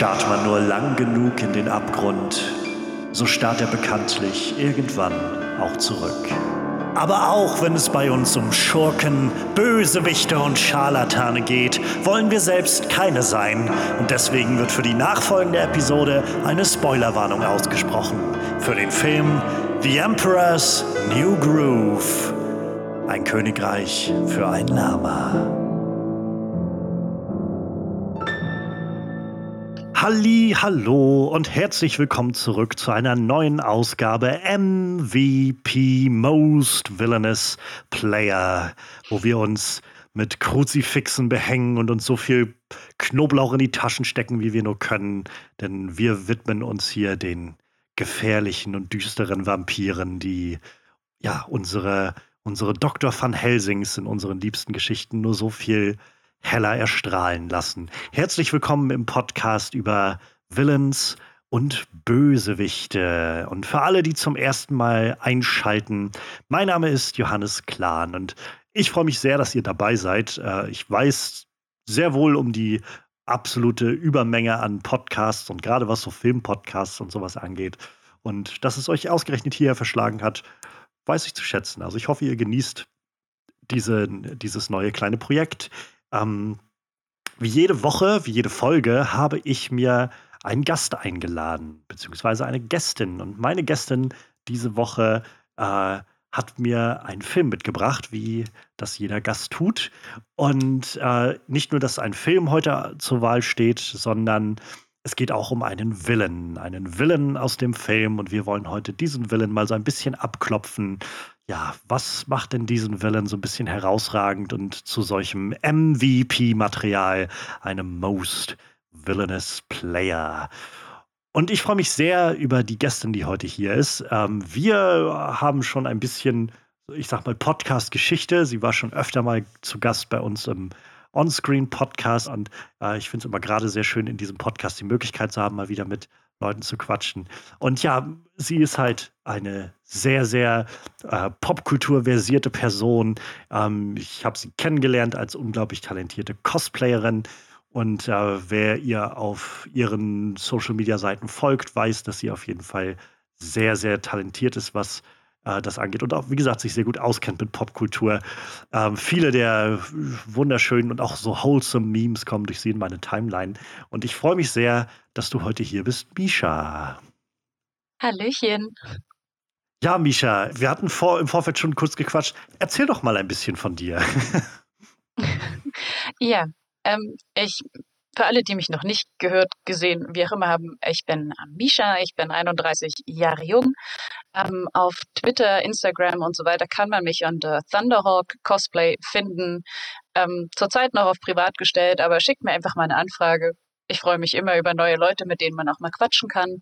Starrt man nur lang genug in den Abgrund, so starrt er bekanntlich irgendwann auch zurück. Aber auch wenn es bei uns um Schurken, Bösewichte und Scharlatane geht, wollen wir selbst keine sein. Und deswegen wird für die nachfolgende Episode eine Spoilerwarnung ausgesprochen. Für den Film The Emperor's New Groove. Ein Königreich für ein Lama. Halli, hallo und herzlich willkommen zurück zu einer neuen Ausgabe MVP Most Villainous Player, wo wir uns mit Kruzifixen behängen und uns so viel Knoblauch in die Taschen stecken, wie wir nur können, denn wir widmen uns hier den gefährlichen und düsteren Vampiren, die ja unsere unsere Dr. van Helsings in unseren liebsten Geschichten nur so viel heller erstrahlen lassen. Herzlich willkommen im Podcast über Villains und Bösewichte. Und für alle, die zum ersten Mal einschalten, mein Name ist Johannes Klahn und ich freue mich sehr, dass ihr dabei seid. Äh, ich weiß sehr wohl um die absolute Übermenge an Podcasts und gerade was so Filmpodcasts und sowas angeht. Und dass es euch ausgerechnet hierher verschlagen hat, weiß ich zu schätzen. Also ich hoffe, ihr genießt diese, dieses neue kleine Projekt. Ähm, wie jede Woche, wie jede Folge habe ich mir einen Gast eingeladen, beziehungsweise eine Gästin. Und meine Gästin diese Woche äh, hat mir einen Film mitgebracht, wie das jeder Gast tut. Und äh, nicht nur, dass ein Film heute zur Wahl steht, sondern es geht auch um einen Villain, einen Villain aus dem Film. Und wir wollen heute diesen Villain mal so ein bisschen abklopfen ja, was macht denn diesen Villain so ein bisschen herausragend und zu solchem MVP-Material, einem Most Villainous Player? Und ich freue mich sehr über die Gästin, die heute hier ist. Ähm, wir haben schon ein bisschen, ich sag mal, Podcast-Geschichte. Sie war schon öfter mal zu Gast bei uns im On-Screen-Podcast und äh, ich finde es immer gerade sehr schön, in diesem Podcast die Möglichkeit zu haben, mal wieder mit Leuten zu quatschen. Und ja, sie ist halt eine sehr, sehr äh, Popkultur-versierte Person. Ähm, ich habe sie kennengelernt als unglaublich talentierte Cosplayerin. Und äh, wer ihr auf ihren Social-Media-Seiten folgt, weiß, dass sie auf jeden Fall sehr, sehr talentiert ist, was äh, das angeht. Und auch, wie gesagt, sich sehr gut auskennt mit Popkultur. Ähm, viele der wunderschönen und auch so wholesome Memes kommen durch sie in meine Timeline. Und ich freue mich sehr, dass du heute hier bist, Misha. Hallöchen. Ja, Misha, wir hatten vor, im Vorfeld schon kurz gequatscht. Erzähl doch mal ein bisschen von dir. ja, ähm, ich für alle, die mich noch nicht gehört, gesehen, wie auch immer haben, ich bin Misha, ich bin 31 Jahre jung. Ähm, auf Twitter, Instagram und so weiter kann man mich unter Thunderhawk Cosplay finden. Ähm, zurzeit noch auf privat gestellt, aber schickt mir einfach mal eine Anfrage. Ich freue mich immer über neue Leute, mit denen man auch mal quatschen kann.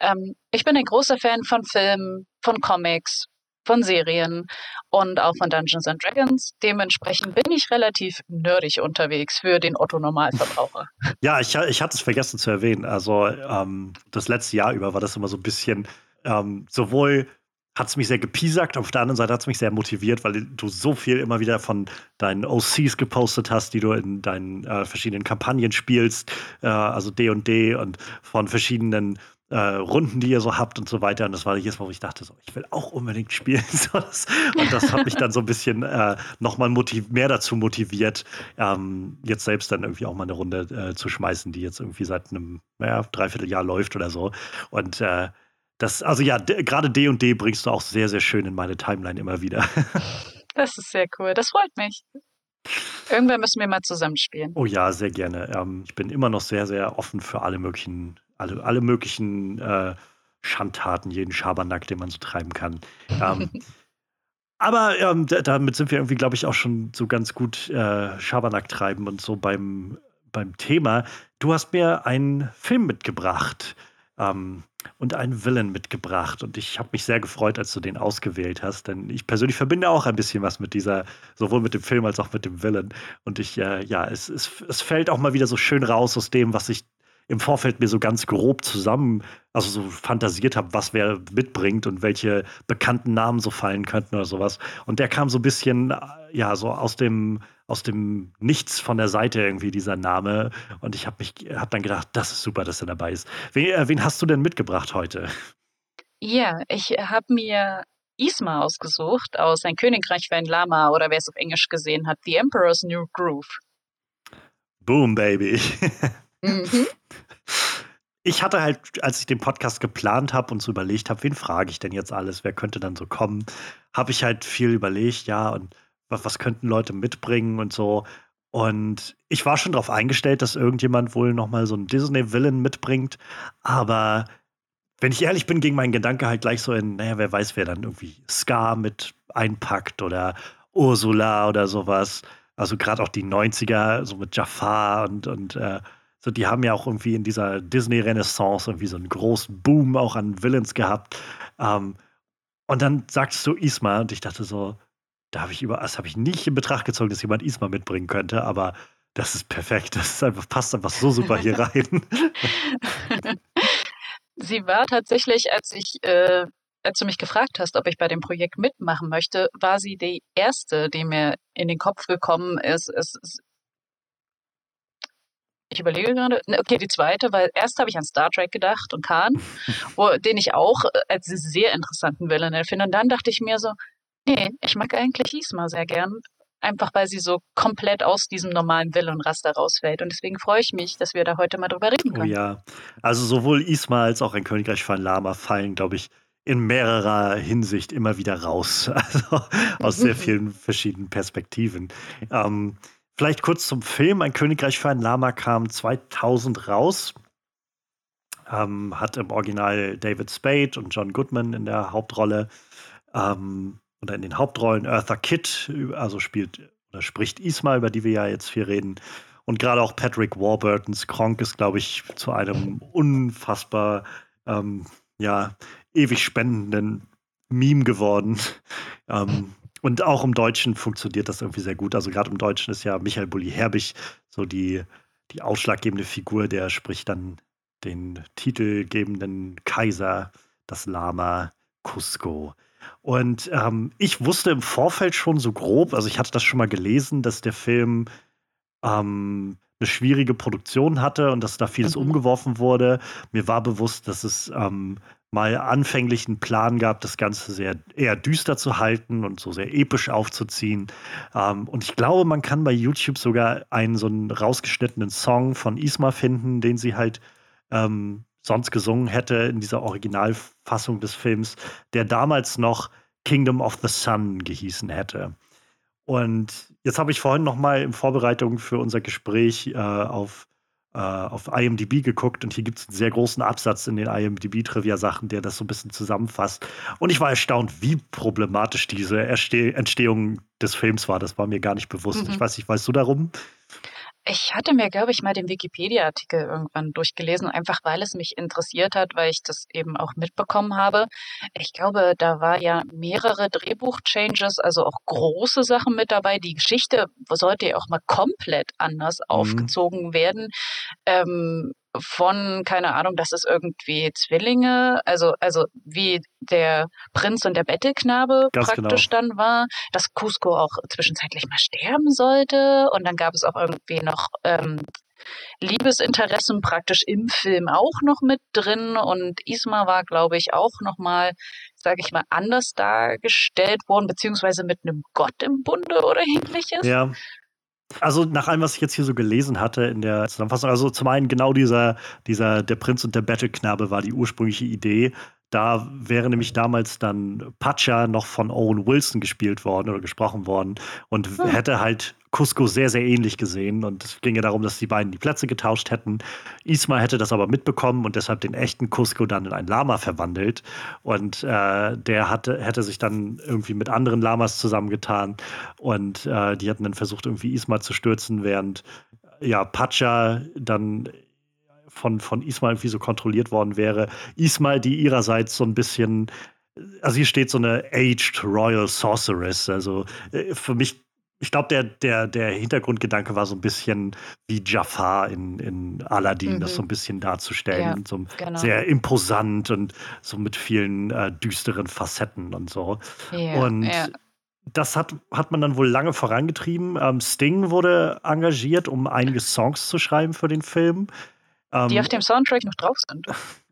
Ähm, ich bin ein großer Fan von Filmen, von Comics, von Serien und auch von Dungeons and Dragons. Dementsprechend bin ich relativ nerdig unterwegs für den Otto-Normalverbraucher. Ja, ich, ich hatte es vergessen zu erwähnen. Also ähm, das letzte Jahr über war das immer so ein bisschen ähm, sowohl hat es mich sehr gepiesackt, auf der anderen Seite hat es mich sehr motiviert, weil du so viel immer wieder von deinen OCs gepostet hast, die du in deinen äh, verschiedenen Kampagnen spielst, äh, also D und D und von verschiedenen äh, Runden, die ihr so habt und so weiter. Und das war jedes Mal, wo ich dachte, so, ich will auch unbedingt spielen. und das hat mich dann so ein bisschen äh, nochmal mehr dazu motiviert, ähm, jetzt selbst dann irgendwie auch mal eine Runde äh, zu schmeißen, die jetzt irgendwie seit einem naja, Dreivierteljahr läuft oder so. Und äh, das, also ja, gerade D und D bringst du auch sehr, sehr schön in meine Timeline immer wieder. das ist sehr cool. Das freut mich. Irgendwann müssen wir mal zusammenspielen. Oh ja, sehr gerne. Ähm, ich bin immer noch sehr, sehr offen für alle möglichen alle, alle möglichen äh, Schandtaten, jeden Schabernack, den man so treiben kann. Ähm, aber ähm, damit sind wir irgendwie, glaube ich, auch schon so ganz gut äh, Schabernack treiben und so beim, beim Thema. Du hast mir einen Film mitgebracht ähm, und einen Villain mitgebracht. Und ich habe mich sehr gefreut, als du den ausgewählt hast, denn ich persönlich verbinde auch ein bisschen was mit dieser, sowohl mit dem Film als auch mit dem Villain. Und ich, äh, ja, es, es, es fällt auch mal wieder so schön raus aus dem, was ich im Vorfeld mir so ganz grob zusammen, also so fantasiert habe, was wer mitbringt und welche bekannten Namen so fallen könnten oder sowas. Und der kam so ein bisschen, ja, so aus dem, aus dem Nichts von der Seite irgendwie dieser Name. Und ich habe mich, habe dann gedacht, das ist super, dass er dabei ist. Wen, äh, wen hast du denn mitgebracht heute? Ja, ich habe mir Isma ausgesucht aus Ein Königreich für ein Lama oder wer es auf Englisch gesehen hat, The Emperor's New Groove. Boom, Baby. mhm. Ich hatte halt, als ich den Podcast geplant habe und so überlegt habe, wen frage ich denn jetzt alles, wer könnte dann so kommen, habe ich halt viel überlegt, ja, und was, was könnten Leute mitbringen und so. Und ich war schon darauf eingestellt, dass irgendjemand wohl noch mal so einen Disney-Villain mitbringt. Aber wenn ich ehrlich bin, ging mein Gedanke halt gleich so in, naja, wer weiß, wer dann irgendwie Scar mit einpackt oder Ursula oder sowas. Also gerade auch die 90er, so mit Jafar und, und äh, so, die haben ja auch irgendwie in dieser Disney-Renaissance irgendwie so einen großen Boom auch an Villains gehabt. Ähm, und dann sagst du Isma und ich dachte so, da habe ich über, das habe ich nicht in Betracht gezogen, dass jemand Isma mitbringen könnte, aber das ist perfekt. Das ist einfach, passt einfach so super hier rein. Sie war tatsächlich, als ich, äh, als du mich gefragt hast, ob ich bei dem Projekt mitmachen möchte, war sie die erste, die mir in den Kopf gekommen ist. Es, es, ich überlege gerade, ne, okay, die zweite, weil erst habe ich an Star Trek gedacht und Khan, wo, den ich auch äh, als sehr interessanten Villain finde. Und dann dachte ich mir so, nee, ich mag eigentlich Isma sehr gern einfach weil sie so komplett aus diesem normalen Villain-Raster rausfällt. Und deswegen freue ich mich, dass wir da heute mal drüber reden können. Oh ja, also sowohl Isma als auch ein Königreich von Lama fallen, glaube ich, in mehrerer Hinsicht immer wieder raus. Also aus sehr vielen verschiedenen Perspektiven. Ähm, vielleicht kurz zum Film. Ein Königreich für ein Lama kam 2000 raus. Ähm, hat im Original David Spade und John Goodman in der Hauptrolle. Ähm, oder in den Hauptrollen Eartha Kitt, also spielt oder spricht Isma, über die wir ja jetzt viel reden. Und gerade auch Patrick Warburtons Kronk ist, glaube ich, zu einem unfassbar ähm, ja, ewig spendenden Meme geworden. ähm, und auch im Deutschen funktioniert das irgendwie sehr gut. Also gerade im Deutschen ist ja Michael Bulli-Herbig so die, die ausschlaggebende Figur, der spricht dann den titelgebenden Kaiser, das Lama Cusco. Und ähm, ich wusste im Vorfeld schon so grob, also ich hatte das schon mal gelesen, dass der Film ähm, eine schwierige Produktion hatte und dass da vieles mhm. umgeworfen wurde. Mir war bewusst, dass es ähm, mal anfänglich einen Plan gab, das Ganze sehr eher düster zu halten und so sehr episch aufzuziehen. Ähm, und ich glaube, man kann bei YouTube sogar einen so einen rausgeschnittenen Song von Isma finden, den sie halt ähm, sonst gesungen hätte in dieser Originalfassung des Films, der damals noch Kingdom of the Sun gehießen hätte. Und jetzt habe ich vorhin noch mal in Vorbereitung für unser Gespräch äh, auf, äh, auf IMDb geguckt und hier gibt es einen sehr großen Absatz in den IMDb-Trivia-Sachen, der das so ein bisschen zusammenfasst. Und ich war erstaunt, wie problematisch diese Erste Entstehung des Films war. Das war mir gar nicht bewusst. Mhm. Ich weiß nicht, weißt du darum? Ich hatte mir, glaube ich, mal den Wikipedia-Artikel irgendwann durchgelesen, einfach weil es mich interessiert hat, weil ich das eben auch mitbekommen habe. Ich glaube, da war ja mehrere Drehbuch-Changes, also auch große Sachen mit dabei. Die Geschichte sollte ja auch mal komplett anders mhm. aufgezogen werden. Ähm, von, keine Ahnung, dass es irgendwie Zwillinge, also, also wie der Prinz und der Bettelknabe Ganz praktisch genau. dann war, dass Cusco auch zwischenzeitlich mal sterben sollte. Und dann gab es auch irgendwie noch ähm, Liebesinteressen praktisch im Film auch noch mit drin. Und Isma war, glaube ich, auch nochmal, sage ich mal, anders dargestellt worden, beziehungsweise mit einem Gott im Bunde oder ähnliches. Ja. Also nach allem, was ich jetzt hier so gelesen hatte in der Zusammenfassung, also zum einen genau dieser, dieser Der Prinz und der Bettelknabe war die ursprüngliche Idee. Da wäre nämlich damals dann Pacha noch von Owen Wilson gespielt worden oder gesprochen worden und hm. hätte halt Cusco sehr, sehr ähnlich gesehen. Und es ging ja darum, dass die beiden die Plätze getauscht hätten. Isma hätte das aber mitbekommen und deshalb den echten Cusco dann in ein Lama verwandelt. Und äh, der hatte, hätte sich dann irgendwie mit anderen Lamas zusammengetan. Und äh, die hatten dann versucht, irgendwie Isma zu stürzen, während ja, Pacha dann von, von Ismail irgendwie so kontrolliert worden wäre. Ismail, die ihrerseits so ein bisschen, also hier steht so eine Aged Royal Sorceress. Also äh, für mich ich glaube, der, der, der Hintergrundgedanke war so ein bisschen wie Jafar in, in Aladdin, mhm. das so ein bisschen darzustellen. Ja, so genau. sehr imposant und so mit vielen äh, düsteren Facetten und so. Ja, und ja. das hat, hat man dann wohl lange vorangetrieben. Ähm, Sting wurde engagiert, um einige Songs zu schreiben für den Film. Ähm, Die auf dem Soundtrack noch drauf sind.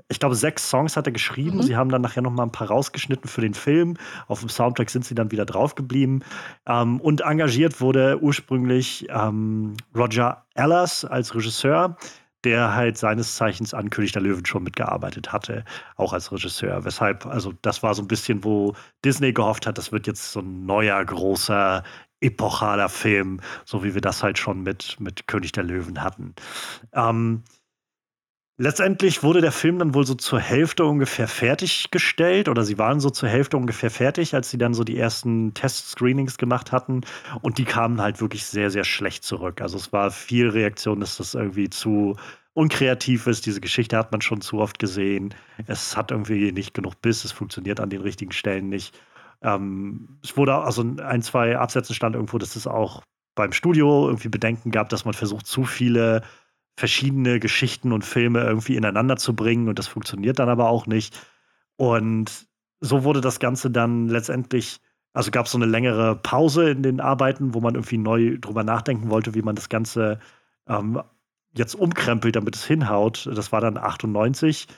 Ich glaube, sechs Songs hat er geschrieben. Mhm. Sie haben dann nachher noch mal ein paar rausgeschnitten für den Film. Auf dem Soundtrack sind sie dann wieder drauf geblieben. Ähm, und engagiert wurde ursprünglich ähm, Roger Ellers als Regisseur, der halt seines Zeichens an König der Löwen schon mitgearbeitet hatte, auch als Regisseur. Weshalb, also das war so ein bisschen, wo Disney gehofft hat, das wird jetzt so ein neuer, großer, epochaler Film, so wie wir das halt schon mit, mit König der Löwen hatten. Ähm, Letztendlich wurde der Film dann wohl so zur Hälfte ungefähr fertiggestellt oder sie waren so zur Hälfte ungefähr fertig, als sie dann so die ersten Test-Screenings gemacht hatten und die kamen halt wirklich sehr, sehr schlecht zurück. Also es war viel Reaktion, dass das irgendwie zu unkreativ ist. Diese Geschichte hat man schon zu oft gesehen. Es hat irgendwie nicht genug Biss, es funktioniert an den richtigen Stellen nicht. Ähm, es wurde also ein, zwei Absätzen stand irgendwo, dass es auch beim Studio irgendwie Bedenken gab, dass man versucht, zu viele verschiedene Geschichten und Filme irgendwie ineinander zu bringen und das funktioniert dann aber auch nicht. Und so wurde das Ganze dann letztendlich, also gab es so eine längere Pause in den Arbeiten, wo man irgendwie neu drüber nachdenken wollte, wie man das Ganze ähm, jetzt umkrempelt, damit es hinhaut. Das war dann 98.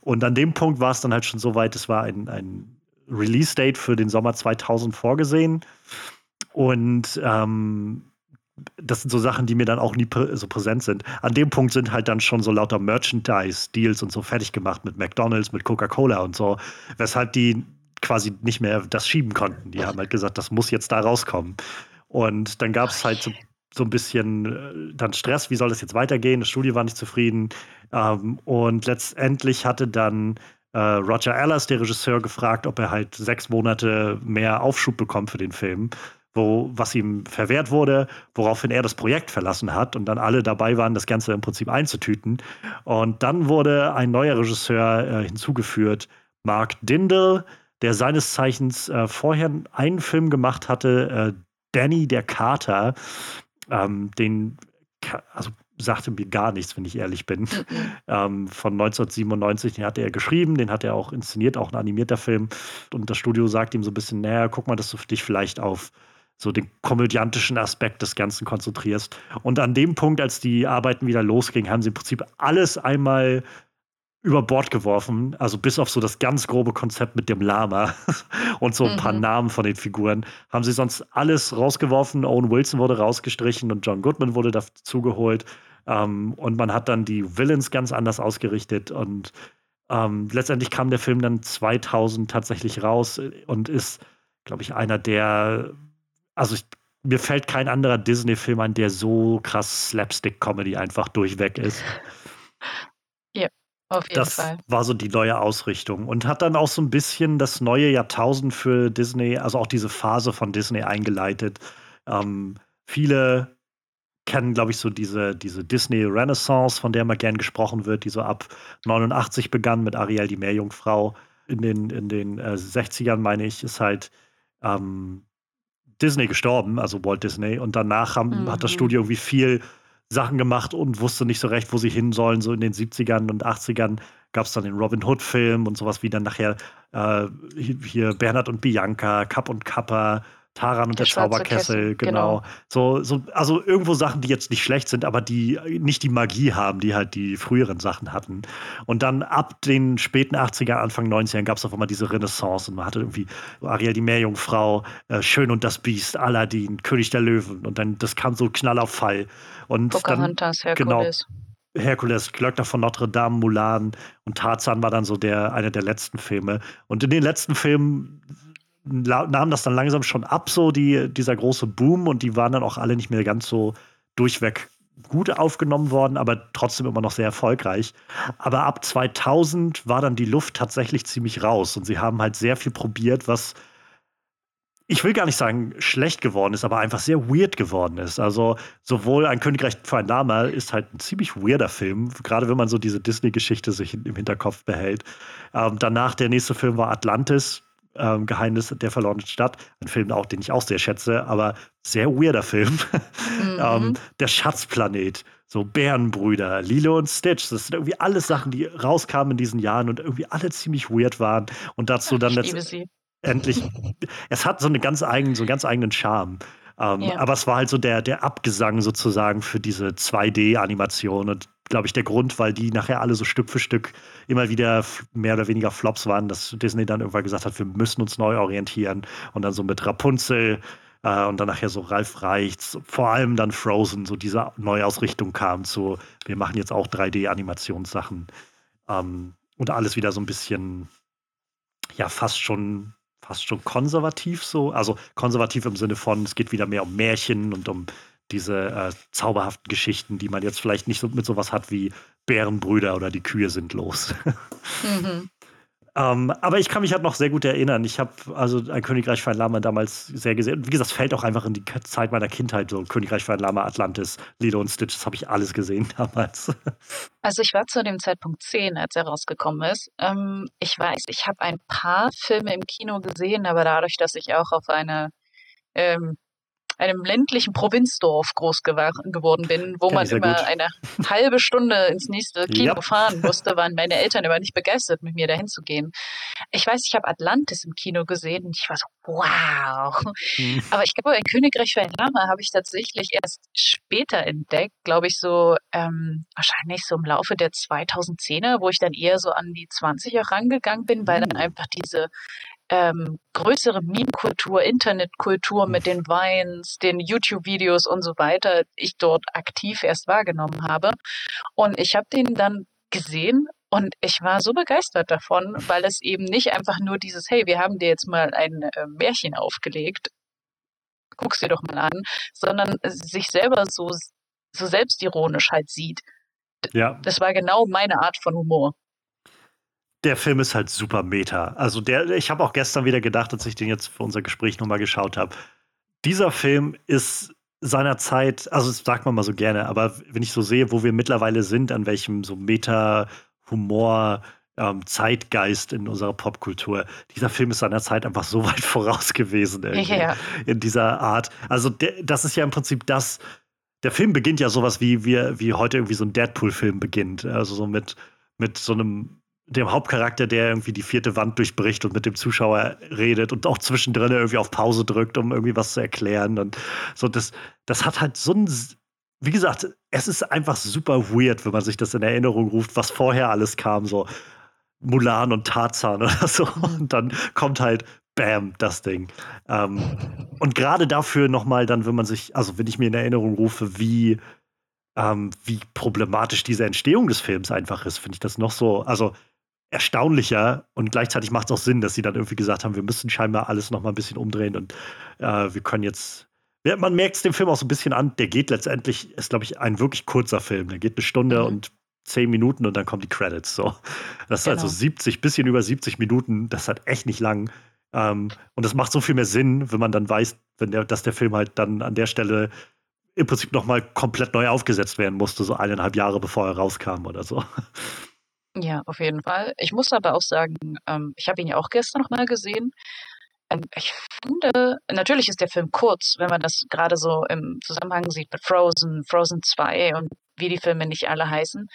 Und an dem Punkt war es dann halt schon so weit, es war ein, ein Release-Date für den Sommer 2000 vorgesehen. Und ähm, das sind so Sachen, die mir dann auch nie prä so präsent sind. An dem Punkt sind halt dann schon so lauter Merchandise-Deals und so fertig gemacht mit McDonalds, mit Coca-Cola und so, weshalb die quasi nicht mehr das schieben konnten. Die haben halt gesagt, das muss jetzt da rauskommen. Und dann gab es halt so, so, ein bisschen äh, dann Stress, wie soll das jetzt weitergehen? Das Studio war nicht zufrieden. Ähm, und letztendlich hatte dann äh, Roger Allers, der Regisseur, gefragt, ob er halt sechs Monate mehr Aufschub bekommt für den Film wo, was ihm verwehrt wurde, woraufhin er das Projekt verlassen hat und dann alle dabei waren, das Ganze im Prinzip einzutüten. Und dann wurde ein neuer Regisseur äh, hinzugeführt, Mark Dindal, der seines Zeichens äh, vorher einen Film gemacht hatte, äh, Danny der Kater, ähm, den, also sagte mir gar nichts, wenn ich ehrlich bin. Mhm. Ähm, von 1997, den hatte er geschrieben, den hat er auch inszeniert, auch ein animierter Film. Und das Studio sagt ihm so ein bisschen, naja, guck mal, dass du dich vielleicht auf so den komödiantischen Aspekt des Ganzen konzentrierst. Und an dem Punkt, als die Arbeiten wieder losgingen, haben sie im Prinzip alles einmal über Bord geworfen, also bis auf so das ganz grobe Konzept mit dem Lama und so ein mhm. paar Namen von den Figuren, haben sie sonst alles rausgeworfen. Owen Wilson wurde rausgestrichen und John Goodman wurde dazugeholt. Ähm, und man hat dann die Villains ganz anders ausgerichtet und ähm, letztendlich kam der Film dann 2000 tatsächlich raus und ist, glaube ich, einer der also ich, mir fällt kein anderer Disney-Film an, der so krass Slapstick-Comedy einfach durchweg ist. Ja, auf jeden das Fall. war so die neue Ausrichtung und hat dann auch so ein bisschen das neue Jahrtausend für Disney, also auch diese Phase von Disney eingeleitet. Ähm, viele kennen, glaube ich, so diese, diese Disney-Renaissance, von der immer gern gesprochen wird, die so ab 89 begann mit Ariel, die Meerjungfrau. In den, in den äh, 60ern, meine ich, ist halt ähm, Disney gestorben, also Walt Disney. Und danach haben, mhm. hat das mhm. Studio irgendwie viel Sachen gemacht und wusste nicht so recht, wo sie hin sollen. So in den 70ern und 80ern gab es dann den Robin Hood-Film und sowas wie dann nachher äh, hier Bernhard und Bianca, Kapp und Kappa, Taran und der, der Zauberkessel, genau. genau. So, so, also irgendwo Sachen, die jetzt nicht schlecht sind, aber die nicht die Magie haben, die halt die früheren Sachen hatten. Und dann ab den späten 80er, Anfang 90ern gab es auf einmal diese Renaissance und man hatte irgendwie Ariel die Meerjungfrau, äh, Schön und das Biest, Aladdin, König der Löwen und dann das kam so Knall auf Fall. Und Pocahontas, dann, Herkules. Genau, Herkules, Glöckner von Notre Dame, Mulan und Tarzan war dann so der, einer der letzten Filme. Und in den letzten Filmen nahm das dann langsam schon ab, so die, dieser große Boom und die waren dann auch alle nicht mehr ganz so durchweg gut aufgenommen worden, aber trotzdem immer noch sehr erfolgreich. Aber ab 2000 war dann die Luft tatsächlich ziemlich raus und sie haben halt sehr viel probiert, was ich will gar nicht sagen schlecht geworden ist, aber einfach sehr weird geworden ist. Also sowohl ein Königreich für ein Name ist halt ein ziemlich weirder Film, gerade wenn man so diese Disney-Geschichte sich im Hinterkopf behält. Ähm, danach der nächste Film war Atlantis, ähm, Geheimnis der verlorenen Stadt. Ein Film auch, den ich auch sehr schätze, aber sehr weirder Film. Mhm. ähm, der Schatzplanet, so Bärenbrüder, Lilo und Stitch. Das sind irgendwie alles Sachen, die rauskamen in diesen Jahren und irgendwie alle ziemlich weird waren. Und dazu dann letztendlich, es hat so eine ganz eigenen, so einen ganz eigenen Charme. Ähm, ja. Aber es war halt so der, der Abgesang sozusagen für diese 2D-Animation und glaube ich, der Grund, weil die nachher alle so Stück für Stück immer wieder mehr oder weniger Flops waren, dass Disney dann irgendwann gesagt hat, wir müssen uns neu orientieren und dann so mit Rapunzel äh, und dann nachher so Ralf Reichts, vor allem dann Frozen, so diese Neuausrichtung kam zu, wir machen jetzt auch 3D-Animationssachen ähm, und alles wieder so ein bisschen, ja, fast schon fast schon konservativ so. Also konservativ im Sinne von, es geht wieder mehr um Märchen und um diese äh, zauberhaften Geschichten, die man jetzt vielleicht nicht so mit sowas hat wie Bärenbrüder oder die Kühe sind los. Mhm. ähm, aber ich kann mich halt noch sehr gut erinnern. Ich habe also ein Königreich für ein Lama damals sehr gesehen. Wie gesagt, es fällt auch einfach in die Zeit meiner Kindheit. So Königreich für ein Lama, Atlantis, Lilo und Stitch, das habe ich alles gesehen damals. Also ich war zu dem Zeitpunkt zehn, als er rausgekommen ist. Ähm, ich weiß, ich habe ein paar Filme im Kino gesehen, aber dadurch, dass ich auch auf eine ähm, einem ländlichen Provinzdorf groß geworden bin, wo Kenn man immer gut. eine halbe Stunde ins nächste Kino ja. fahren musste, waren meine Eltern immer nicht begeistert, mit mir dahin zu gehen. Ich weiß, ich habe Atlantis im Kino gesehen und ich war so, wow. Mhm. Aber ich glaube, ein Königreich für ein Lama habe ich tatsächlich erst später entdeckt, glaube ich, so ähm, wahrscheinlich so im Laufe der 2010er, wo ich dann eher so an die 20 er rangegangen bin, weil dann hm. einfach diese ähm, größere Meme-Kultur, Internetkultur mit den Vines, den YouTube-Videos und so weiter, ich dort aktiv erst wahrgenommen habe. Und ich habe den dann gesehen und ich war so begeistert davon, weil es eben nicht einfach nur dieses, hey, wir haben dir jetzt mal ein äh, Märchen aufgelegt, guck's dir doch mal an, sondern sich selber so, so selbstironisch halt sieht. Ja. Das war genau meine Art von Humor der Film ist halt super meta. Also der, ich habe auch gestern wieder gedacht, als ich den jetzt für unser Gespräch nochmal geschaut habe. Dieser Film ist seiner Zeit, also das sagt man mal so gerne, aber wenn ich so sehe, wo wir mittlerweile sind, an welchem so Meta-Humor, ähm, Zeitgeist in unserer Popkultur, dieser Film ist seiner Zeit einfach so weit voraus gewesen ja. in dieser Art. Also der, das ist ja im Prinzip das, der Film beginnt ja sowas wie, wie, wie heute irgendwie so ein Deadpool-Film beginnt. Also so mit, mit so einem dem Hauptcharakter, der irgendwie die vierte Wand durchbricht und mit dem Zuschauer redet und auch zwischendrin irgendwie auf Pause drückt, um irgendwie was zu erklären. Und so, das, das hat halt so ein, wie gesagt, es ist einfach super weird, wenn man sich das in Erinnerung ruft, was vorher alles kam, so Mulan und Tarzan oder so. Und dann kommt halt, bam, das Ding. Ähm, und gerade dafür nochmal dann, wenn man sich, also wenn ich mir in Erinnerung rufe, wie, ähm, wie problematisch diese Entstehung des Films einfach ist, finde ich das noch so, also erstaunlicher und gleichzeitig macht es auch Sinn, dass sie dann irgendwie gesagt haben, wir müssen scheinbar alles noch mal ein bisschen umdrehen und äh, wir können jetzt. Man merkt es dem Film auch so ein bisschen an, der geht letztendlich, ist glaube ich ein wirklich kurzer Film. Der geht eine Stunde mhm. und zehn Minuten und dann kommen die Credits. So. Das genau. ist also 70, bisschen über 70 Minuten, das ist halt echt nicht lang. Ähm, und das macht so viel mehr Sinn, wenn man dann weiß, wenn der, dass der Film halt dann an der Stelle im Prinzip nochmal komplett neu aufgesetzt werden musste, so eineinhalb Jahre bevor er rauskam oder so. Ja, auf jeden Fall. Ich muss aber auch sagen, ähm, ich habe ihn ja auch gestern noch mal gesehen. Ähm, ich finde, natürlich ist der Film kurz, wenn man das gerade so im Zusammenhang sieht mit Frozen, Frozen 2 und wie die Filme nicht alle heißen.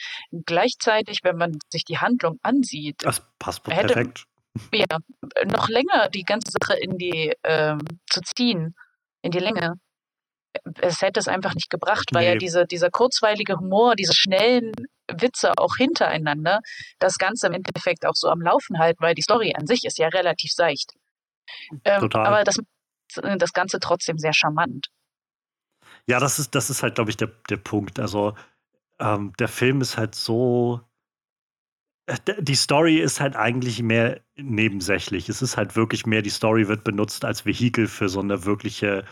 Gleichzeitig, wenn man sich die Handlung ansieht, Das passt hätte perfekt. ja noch länger die ganze Sache in die ähm, zu ziehen, in die Länge es hätte es einfach nicht gebracht, weil nee. ja diese, dieser kurzweilige Humor, diese schnellen Witze auch hintereinander das Ganze im Endeffekt auch so am Laufen halten, weil die Story an sich ist ja relativ seicht. Ähm, Total. Aber das, das Ganze trotzdem sehr charmant. Ja, das ist, das ist halt, glaube ich, der, der Punkt. Also, ähm, der Film ist halt so. Äh, die Story ist halt eigentlich mehr nebensächlich. Es ist halt wirklich mehr, die Story wird benutzt als Vehikel für so eine wirkliche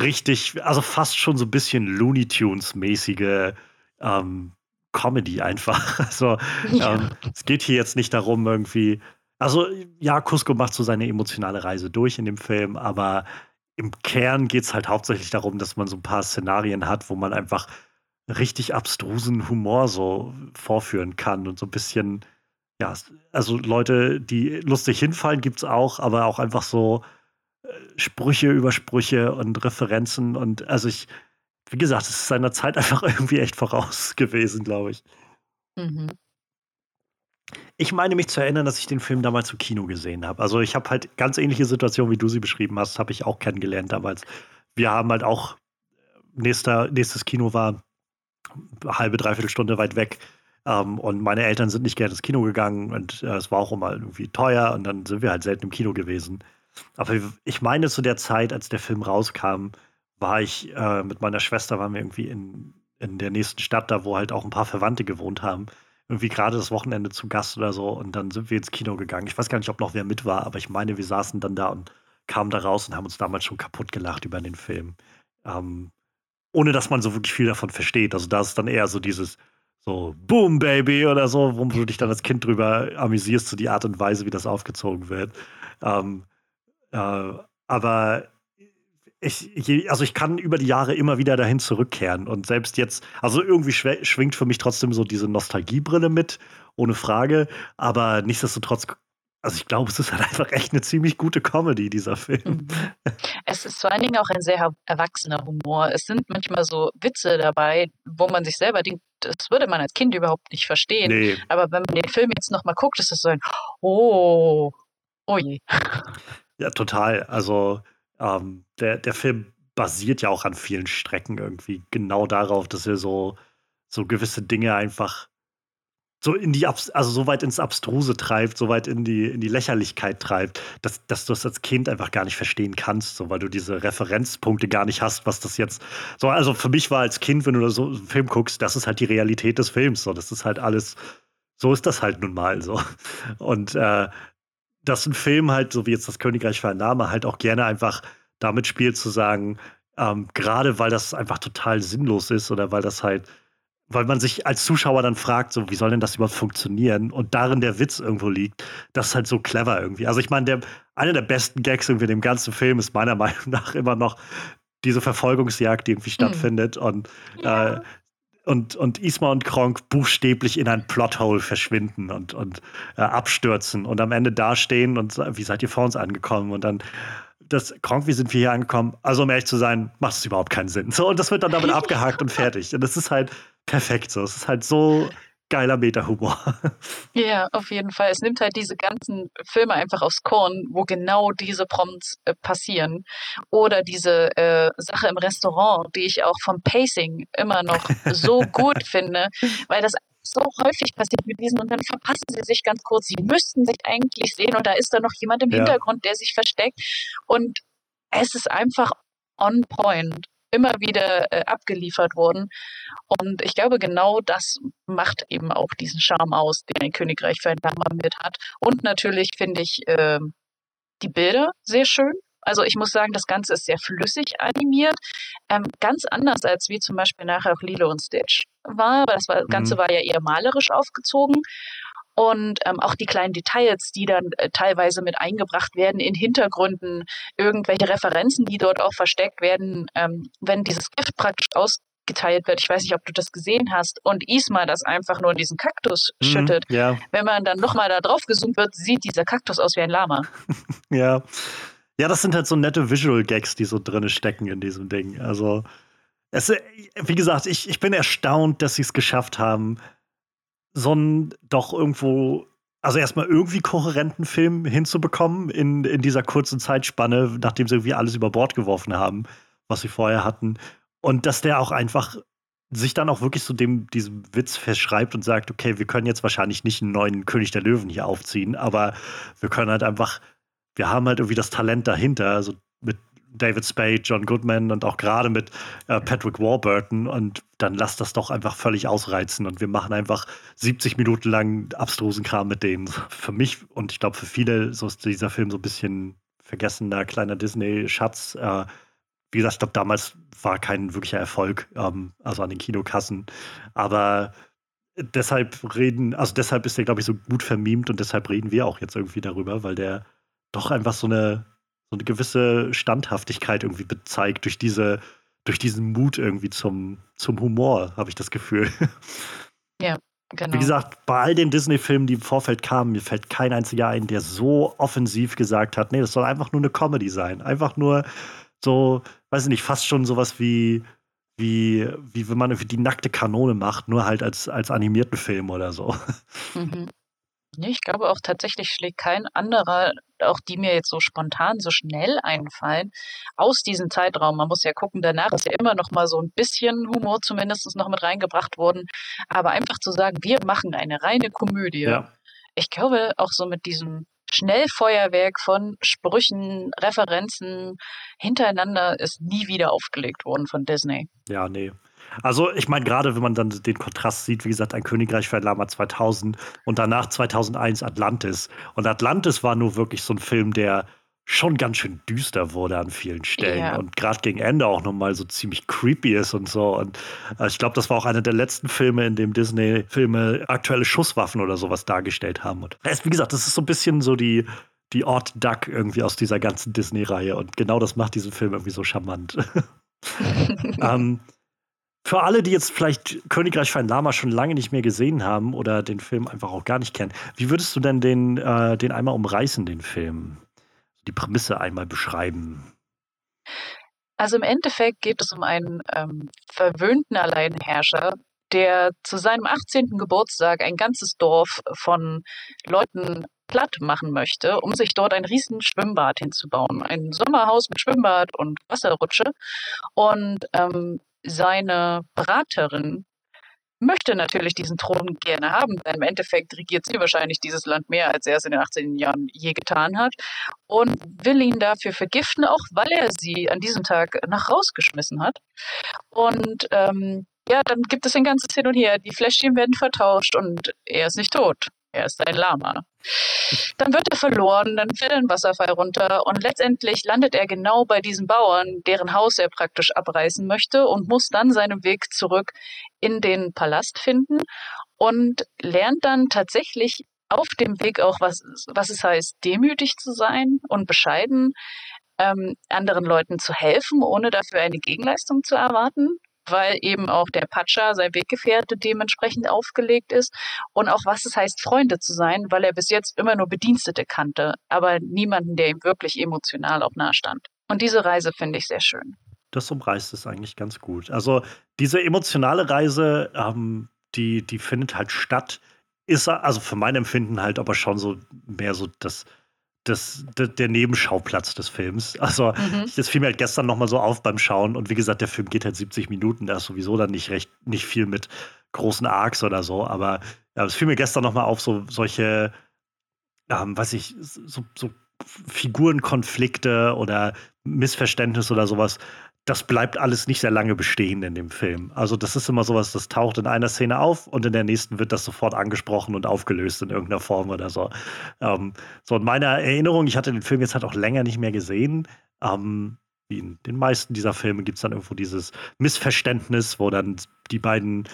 richtig, also fast schon so ein bisschen Looney Tunes-mäßige ähm, Comedy einfach. Also ja. ähm, es geht hier jetzt nicht darum, irgendwie. Also ja, Cusco macht so seine emotionale Reise durch in dem Film, aber im Kern geht es halt hauptsächlich darum, dass man so ein paar Szenarien hat, wo man einfach richtig abstrusen Humor so vorführen kann und so ein bisschen ja, also Leute, die lustig hinfallen, gibt es auch, aber auch einfach so äh, Sprüche über Sprüche und Referenzen. Und also ich, wie gesagt, es ist seiner Zeit einfach irgendwie echt voraus gewesen, glaube ich. Mhm. Ich meine mich zu erinnern, dass ich den Film damals im Kino gesehen habe. Also ich habe halt ganz ähnliche Situationen, wie du sie beschrieben hast, habe ich auch kennengelernt damals. Wir haben halt auch, nächster, nächstes Kino war eine halbe, dreiviertel Stunde weit weg. Ähm, und meine Eltern sind nicht gerne ins Kino gegangen und äh, es war auch immer irgendwie teuer und dann sind wir halt selten im Kino gewesen. Aber ich meine, zu der Zeit, als der Film rauskam, war ich äh, mit meiner Schwester, waren wir irgendwie in, in der nächsten Stadt, da wo halt auch ein paar Verwandte gewohnt haben irgendwie gerade das Wochenende zu Gast oder so und dann sind wir ins Kino gegangen. Ich weiß gar nicht, ob noch wer mit war, aber ich meine, wir saßen dann da und kamen da raus und haben uns damals schon kaputt gelacht über den Film. Ähm, ohne dass man so wirklich viel davon versteht. Also da ist dann eher so dieses so Boom Baby oder so, wo du dich dann als Kind drüber amüsierst, so die Art und Weise, wie das aufgezogen wird. Ähm, äh, aber ich, also ich kann über die Jahre immer wieder dahin zurückkehren. Und selbst jetzt, also irgendwie schwingt für mich trotzdem so diese Nostalgiebrille mit, ohne Frage. Aber nichtsdestotrotz, also ich glaube, es ist halt einfach echt eine ziemlich gute Comedy, dieser Film. Mhm. Es ist vor allen Dingen auch ein sehr erwachsener Humor. Es sind manchmal so Witze dabei, wo man sich selber denkt, das würde man als Kind überhaupt nicht verstehen. Nee. Aber wenn man den Film jetzt nochmal guckt, ist es so ein, oh, oh je. Ja, total. Also ähm, der, der Film basiert ja auch an vielen Strecken irgendwie genau darauf, dass er so, so gewisse Dinge einfach so in die, also so weit ins Abstruse treibt, so weit in die, in die Lächerlichkeit treibt, dass, dass du es als Kind einfach gar nicht verstehen kannst, so weil du diese Referenzpunkte gar nicht hast, was das jetzt so, also für mich war als Kind, wenn du so einen Film guckst, das ist halt die Realität des Films, so, das ist halt alles, so ist das halt nun mal so. Und äh, dass ein Film halt, so wie jetzt das Königreich für ein Name, halt auch gerne einfach damit spielt, zu sagen, ähm, gerade weil das einfach total sinnlos ist oder weil das halt, weil man sich als Zuschauer dann fragt, so, wie soll denn das überhaupt funktionieren? Und darin der Witz irgendwo liegt, das ist halt so clever irgendwie. Also ich meine, der, einer der besten Gags irgendwie in dem ganzen Film ist meiner Meinung nach immer noch diese Verfolgungsjagd, die irgendwie mhm. stattfindet. Und ja. Und, und Isma und Kronk buchstäblich in ein Plothole verschwinden und, und äh, abstürzen und am Ende dastehen und wie seid ihr vor uns angekommen? Und dann das Kronk, wie sind wir hier angekommen? Also, um ehrlich zu sein, macht es überhaupt keinen Sinn. So, und das wird dann damit abgehakt und fertig. Und das ist halt perfekt so. Es ist halt so geiler Meta-Humor. Ja, auf jeden Fall. Es nimmt halt diese ganzen Filme einfach aufs Korn, wo genau diese Prompts äh, passieren. Oder diese äh, Sache im Restaurant, die ich auch vom Pacing immer noch so gut finde, weil das so häufig passiert mit diesen und dann verpassen sie sich ganz kurz. Sie müssten sich eigentlich sehen und da ist dann noch jemand im ja. Hintergrund, der sich versteckt. Und es ist einfach on point immer wieder äh, abgeliefert worden. Und ich glaube, genau das macht eben auch diesen Charme aus, den ein Königreich für ein mit hat. Und natürlich finde ich äh, die Bilder sehr schön. Also ich muss sagen, das Ganze ist sehr flüssig animiert. Ähm, ganz anders als wie zum Beispiel nachher auch Lilo und Stitch war. Aber das war, Ganze mhm. war ja eher malerisch aufgezogen. Und ähm, auch die kleinen Details, die dann äh, teilweise mit eingebracht werden in Hintergründen, irgendwelche Referenzen, die dort auch versteckt werden, ähm, wenn dieses Gift praktisch ausgeteilt wird. Ich weiß nicht, ob du das gesehen hast. Und Isma das einfach nur in diesen Kaktus mhm, schüttet. Ja. Wenn man dann nochmal da drauf gezoomt wird, sieht dieser Kaktus aus wie ein Lama. ja. Ja, das sind halt so nette Visual Gags, die so drin stecken in diesem Ding. Also, es, wie gesagt, ich, ich bin erstaunt, dass sie es geschafft haben, so einen doch irgendwo, also erstmal irgendwie kohärenten Film hinzubekommen in, in dieser kurzen Zeitspanne, nachdem sie irgendwie alles über Bord geworfen haben, was sie vorher hatten. Und dass der auch einfach sich dann auch wirklich so dem, diesem Witz verschreibt und sagt, okay, wir können jetzt wahrscheinlich nicht einen neuen König der Löwen hier aufziehen, aber wir können halt einfach, wir haben halt irgendwie das Talent dahinter, also David Spade, John Goodman und auch gerade mit äh, Patrick Warburton und dann lass das doch einfach völlig ausreizen und wir machen einfach 70 Minuten lang abstrusen Kram mit denen. Für mich und ich glaube für viele so ist dieser Film so ein bisschen vergessener kleiner Disney-Schatz. Äh, wie gesagt, ich glaube damals war kein wirklicher Erfolg, ähm, also an den Kinokassen, aber deshalb reden, also deshalb ist der glaube ich so gut vermiemt und deshalb reden wir auch jetzt irgendwie darüber, weil der doch einfach so eine so eine gewisse Standhaftigkeit irgendwie bezeigt durch diese, durch diesen Mut irgendwie zum, zum Humor, habe ich das Gefühl. Ja, Genau. Wie gesagt, bei all den Disney-Filmen, die im Vorfeld kamen, mir fällt kein einziger ein, der so offensiv gesagt hat, nee, das soll einfach nur eine Comedy sein. Einfach nur so, weiß ich nicht, fast schon sowas wie, wie, wie wenn man irgendwie die nackte Kanone macht, nur halt als, als animierten Film oder so. Mhm. Nee, ich glaube auch tatsächlich schlägt kein anderer, auch die mir jetzt so spontan, so schnell einfallen, aus diesem Zeitraum. Man muss ja gucken, danach ist ja immer noch mal so ein bisschen Humor zumindest noch mit reingebracht worden. Aber einfach zu sagen, wir machen eine reine Komödie. Ja. Ich glaube, auch so mit diesem Schnellfeuerwerk von Sprüchen, Referenzen hintereinander ist nie wieder aufgelegt worden von Disney. Ja, nee. Also ich meine, gerade wenn man dann den Kontrast sieht, wie gesagt, ein Königreich für ein Lama 2000 und danach 2001 Atlantis. Und Atlantis war nur wirklich so ein Film, der schon ganz schön düster wurde an vielen Stellen ja. und gerade gegen Ende auch nochmal so ziemlich creepy ist und so. Und äh, ich glaube, das war auch einer der letzten Filme, in dem Disney-Filme aktuelle Schusswaffen oder sowas dargestellt haben. Und wie gesagt, das ist so ein bisschen so die, die Ort Duck irgendwie aus dieser ganzen Disney-Reihe. Und genau das macht diesen Film irgendwie so charmant. ähm, für alle, die jetzt vielleicht Königreich für ein Lama schon lange nicht mehr gesehen haben oder den Film einfach auch gar nicht kennen, wie würdest du denn den, äh, den einmal umreißen, den Film? Die Prämisse einmal beschreiben? Also im Endeffekt geht es um einen ähm, verwöhnten Alleinherrscher, der zu seinem 18. Geburtstag ein ganzes Dorf von Leuten platt machen möchte, um sich dort ein riesen Schwimmbad hinzubauen. Ein Sommerhaus mit Schwimmbad und Wasserrutsche. Und ähm, seine Beraterin möchte natürlich diesen Thron gerne haben, denn im Endeffekt regiert sie wahrscheinlich dieses Land mehr, als er es in den 18 Jahren je getan hat und will ihn dafür vergiften, auch weil er sie an diesem Tag nach rausgeschmissen hat. Und ähm, ja, dann gibt es ein ganzes Hin und Her. Die Fläschchen werden vertauscht und er ist nicht tot. Er ist ein Lama. Dann wird er verloren, dann fällt ein Wasserfall runter und letztendlich landet er genau bei diesen Bauern, deren Haus er praktisch abreißen möchte und muss dann seinen Weg zurück in den Palast finden und lernt dann tatsächlich auf dem Weg auch, was, was es heißt, demütig zu sein und bescheiden, ähm, anderen Leuten zu helfen, ohne dafür eine Gegenleistung zu erwarten weil eben auch der Patscha, sein Weggefährte, dementsprechend aufgelegt ist und auch was es heißt, Freunde zu sein, weil er bis jetzt immer nur Bedienstete kannte, aber niemanden, der ihm wirklich emotional auch nahe stand. Und diese Reise finde ich sehr schön. Das umreißt es eigentlich ganz gut. Also diese emotionale Reise, ähm, die, die findet halt statt, ist also für mein Empfinden halt aber schon so mehr so das das, der Nebenschauplatz des Films. Also, mhm. das fiel mir halt gestern nochmal so auf beim Schauen. Und wie gesagt, der Film geht halt 70 Minuten. Da ist sowieso dann nicht recht, nicht viel mit großen Arcs oder so. Aber ja, es fiel mir gestern nochmal auf, so solche, ähm, weiß ich, so, so Figurenkonflikte oder Missverständnisse oder sowas das bleibt alles nicht sehr lange bestehen in dem Film. Also das ist immer sowas, das taucht in einer Szene auf und in der nächsten wird das sofort angesprochen und aufgelöst in irgendeiner Form oder so. Ähm, so in meiner Erinnerung, ich hatte den Film jetzt halt auch länger nicht mehr gesehen. Ähm, wie in den meisten dieser Filme gibt es dann irgendwo dieses Missverständnis, wo dann die beiden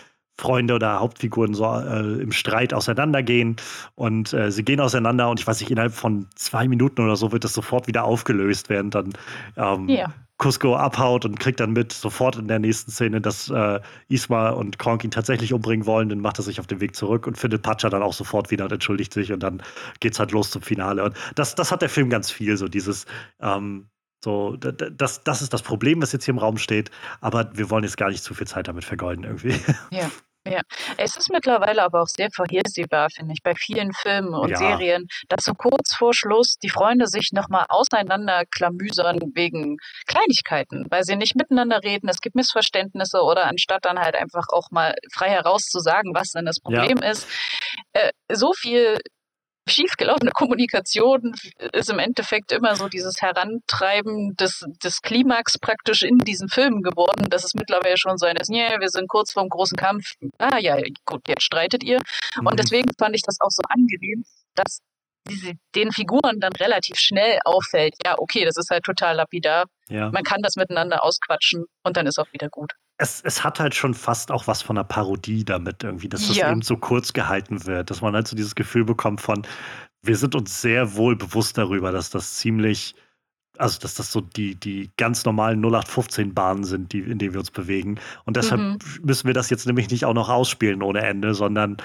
Freunde oder Hauptfiguren so äh, im Streit auseinandergehen und äh, sie gehen auseinander und ich weiß nicht, innerhalb von zwei Minuten oder so wird das sofort wieder aufgelöst, während dann ähm, ja. Cusco abhaut und kriegt dann mit sofort in der nächsten Szene, dass äh, Isma und Kronk ihn tatsächlich umbringen wollen. Dann macht er sich auf den Weg zurück und findet Pacha dann auch sofort wieder und entschuldigt sich und dann geht's halt los zum Finale. Und das, das hat der Film ganz viel, so dieses, ähm, so, das, das ist das Problem, was jetzt hier im Raum steht, aber wir wollen jetzt gar nicht zu viel Zeit damit vergeuden irgendwie. Ja. Ja, es ist mittlerweile aber auch sehr vorhersehbar, finde ich, bei vielen Filmen und ja. Serien, dass so kurz vor Schluss die Freunde sich nochmal auseinanderklamüsern wegen Kleinigkeiten, weil sie nicht miteinander reden, es gibt Missverständnisse oder anstatt dann halt einfach auch mal frei heraus zu sagen, was denn das Problem ja. ist, äh, so viel schiefgelaufene Kommunikation ist im Endeffekt immer so dieses Herantreiben des, des Klimax praktisch in diesen Filmen geworden, dass es mittlerweile schon so ein ist, yeah, wir sind kurz vorm großen Kampf, ah ja, gut, jetzt streitet ihr. Mhm. Und deswegen fand ich das auch so angenehm, dass diese, den Figuren dann relativ schnell auffällt, ja, okay, das ist halt total lapidar. Ja. Man kann das miteinander ausquatschen und dann ist auch wieder gut es, es hat halt schon fast auch was von einer Parodie damit irgendwie, dass das ja. eben so kurz gehalten wird, dass man halt so dieses Gefühl bekommt von, wir sind uns sehr wohl bewusst darüber, dass das ziemlich, also dass das so die, die ganz normalen 0815-Bahnen sind, die, in denen wir uns bewegen. Und deshalb mhm. müssen wir das jetzt nämlich nicht auch noch ausspielen ohne Ende, sondern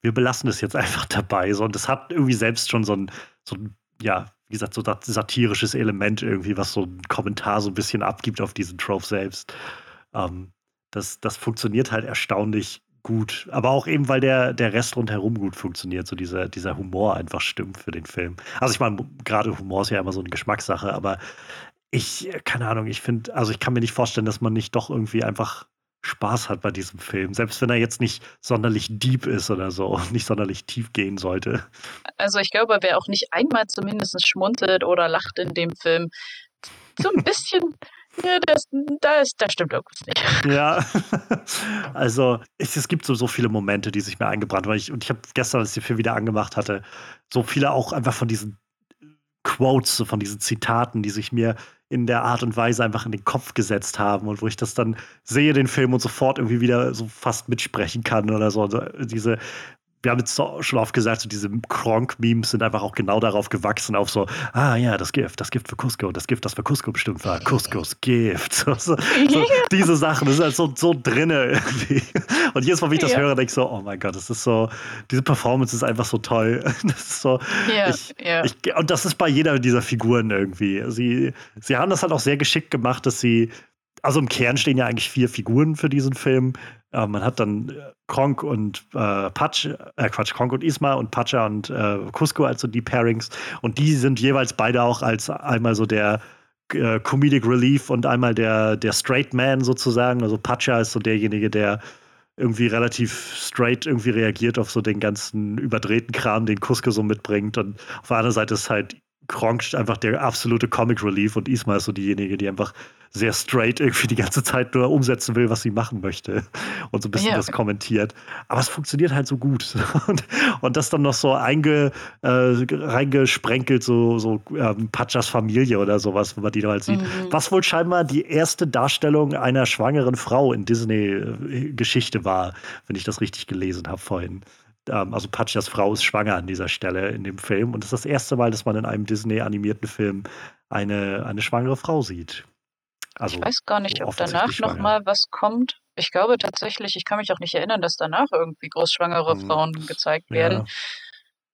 wir belassen es jetzt einfach dabei. So, und das hat irgendwie selbst schon so ein, so ein, ja, wie gesagt, so das satirisches Element irgendwie, was so ein Kommentar so ein bisschen abgibt auf diesen Trope selbst. Ähm, das, das funktioniert halt erstaunlich gut. Aber auch eben, weil der, der Rest rundherum gut funktioniert, so dieser, dieser Humor einfach stimmt für den Film. Also ich meine, gerade Humor ist ja immer so eine Geschmackssache, aber ich, keine Ahnung, ich finde, also ich kann mir nicht vorstellen, dass man nicht doch irgendwie einfach Spaß hat bei diesem Film, selbst wenn er jetzt nicht sonderlich deep ist oder so und nicht sonderlich tief gehen sollte. Also ich glaube, wer auch nicht einmal zumindest schmunzelt oder lacht in dem Film, so ein bisschen, ja, das, da, ist, da stimmt irgendwas nicht. Ja, also es, es gibt so, so viele Momente, die sich mir eingebrannt haben. Und ich habe gestern, als ich den Film wieder angemacht hatte, so viele auch einfach von diesen Quotes, so von diesen Zitaten, die sich mir in der Art und Weise einfach in den Kopf gesetzt haben und wo ich das dann sehe, den Film und sofort irgendwie wieder so fast mitsprechen kann oder so. Also diese wir haben jetzt schon oft gesagt, so diese Kronk-Memes sind einfach auch genau darauf gewachsen, auf so, ah ja, das Gift, das Gift für Cusco, das Gift, das für Cusco bestimmt war, Cuscos Gift. So, so, so diese Sachen, das ist halt so, so drinne irgendwie. Und jedes Mal, wenn ich das ja. höre, denke ich so, oh mein Gott, das ist so, diese Performance ist einfach so toll. Das ist so, ja, ich, ja. Ich, und das ist bei jeder dieser Figuren irgendwie. Sie, sie haben das halt auch sehr geschickt gemacht, dass sie also im Kern stehen ja eigentlich vier Figuren für diesen Film. Äh, man hat dann äh, Kronk und äh, Patch, äh, Quatsch, Kronk und Isma und Pacha und äh, Cusco, also die Pairings. Und die sind jeweils beide auch als einmal so der äh, Comedic Relief und einmal der, der Straight Man sozusagen. Also Pacha ist so derjenige, der irgendwie relativ straight irgendwie reagiert auf so den ganzen überdrehten Kram, den Cusco so mitbringt. Und auf der anderen Seite ist halt Kronk einfach der absolute Comic Relief und Isma ist so diejenige, die einfach sehr straight irgendwie die ganze Zeit nur umsetzen will, was sie machen möchte und so ein bisschen ja. das kommentiert. Aber es funktioniert halt so gut. Und, und das dann noch so einge, äh, reingesprenkelt, so, so ähm, Patchas Familie oder sowas, wenn man die halt sieht. Mhm. Was wohl scheinbar die erste Darstellung einer schwangeren Frau in Disney-Geschichte war, wenn ich das richtig gelesen habe vorhin also Patchas Frau ist schwanger an dieser Stelle in dem Film. Und es ist das erste Mal, dass man in einem Disney-animierten Film eine, eine schwangere Frau sieht. Also, ich weiß gar nicht, so ob danach nochmal was kommt. Ich glaube tatsächlich, ich kann mich auch nicht erinnern, dass danach irgendwie großschwangere hm. Frauen gezeigt werden. Ja.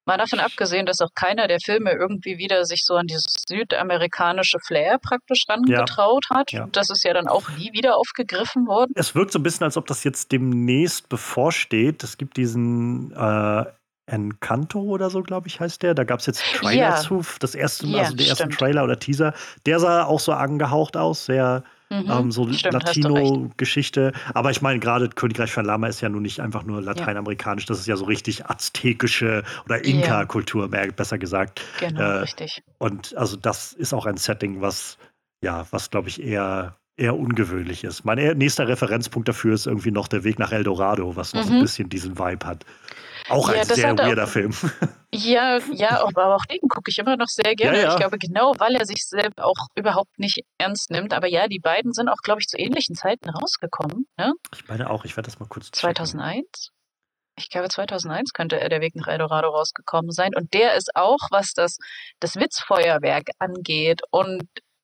Mal davon abgesehen, dass auch keiner der Filme irgendwie wieder sich so an dieses südamerikanische Flair praktisch rangetraut ja. hat. Ja. Das ist ja dann auch nie wieder aufgegriffen worden. Es wirkt so ein bisschen, als ob das jetzt demnächst bevorsteht. Es gibt diesen äh, Encanto oder so, glaube ich, heißt der. Da gab es jetzt Trailer ja. zu. Das erste, also der erste Trailer oder Teaser. Der sah auch so angehaucht aus, sehr mhm, ähm, so Latino-Geschichte. Aber ich meine, gerade Königreich von Lama ist ja nun nicht einfach nur lateinamerikanisch, das ist ja so richtig aztekische oder Inka-Kultur, besser gesagt. Genau, äh, richtig. Und also das ist auch ein Setting, was, ja, was glaube ich eher eher ungewöhnlich ist. Mein nächster Referenzpunkt dafür ist irgendwie noch der Weg nach El Dorado, was noch mhm. so ein bisschen diesen Vibe hat. Auch ja, ein sehr weirder auch, Film. Ja, ja, aber auch den gucke ich immer noch sehr gerne. Ja, ja. Ich glaube, genau weil er sich selbst auch überhaupt nicht ernst nimmt. Aber ja, die beiden sind auch, glaube ich, zu ähnlichen Zeiten rausgekommen. Ne? Ich meine auch, ich werde das mal kurz. 2001? Checken. Ich glaube, 2001 könnte er der Weg nach Eldorado rausgekommen sein. Und der ist auch, was das, das Witzfeuerwerk angeht und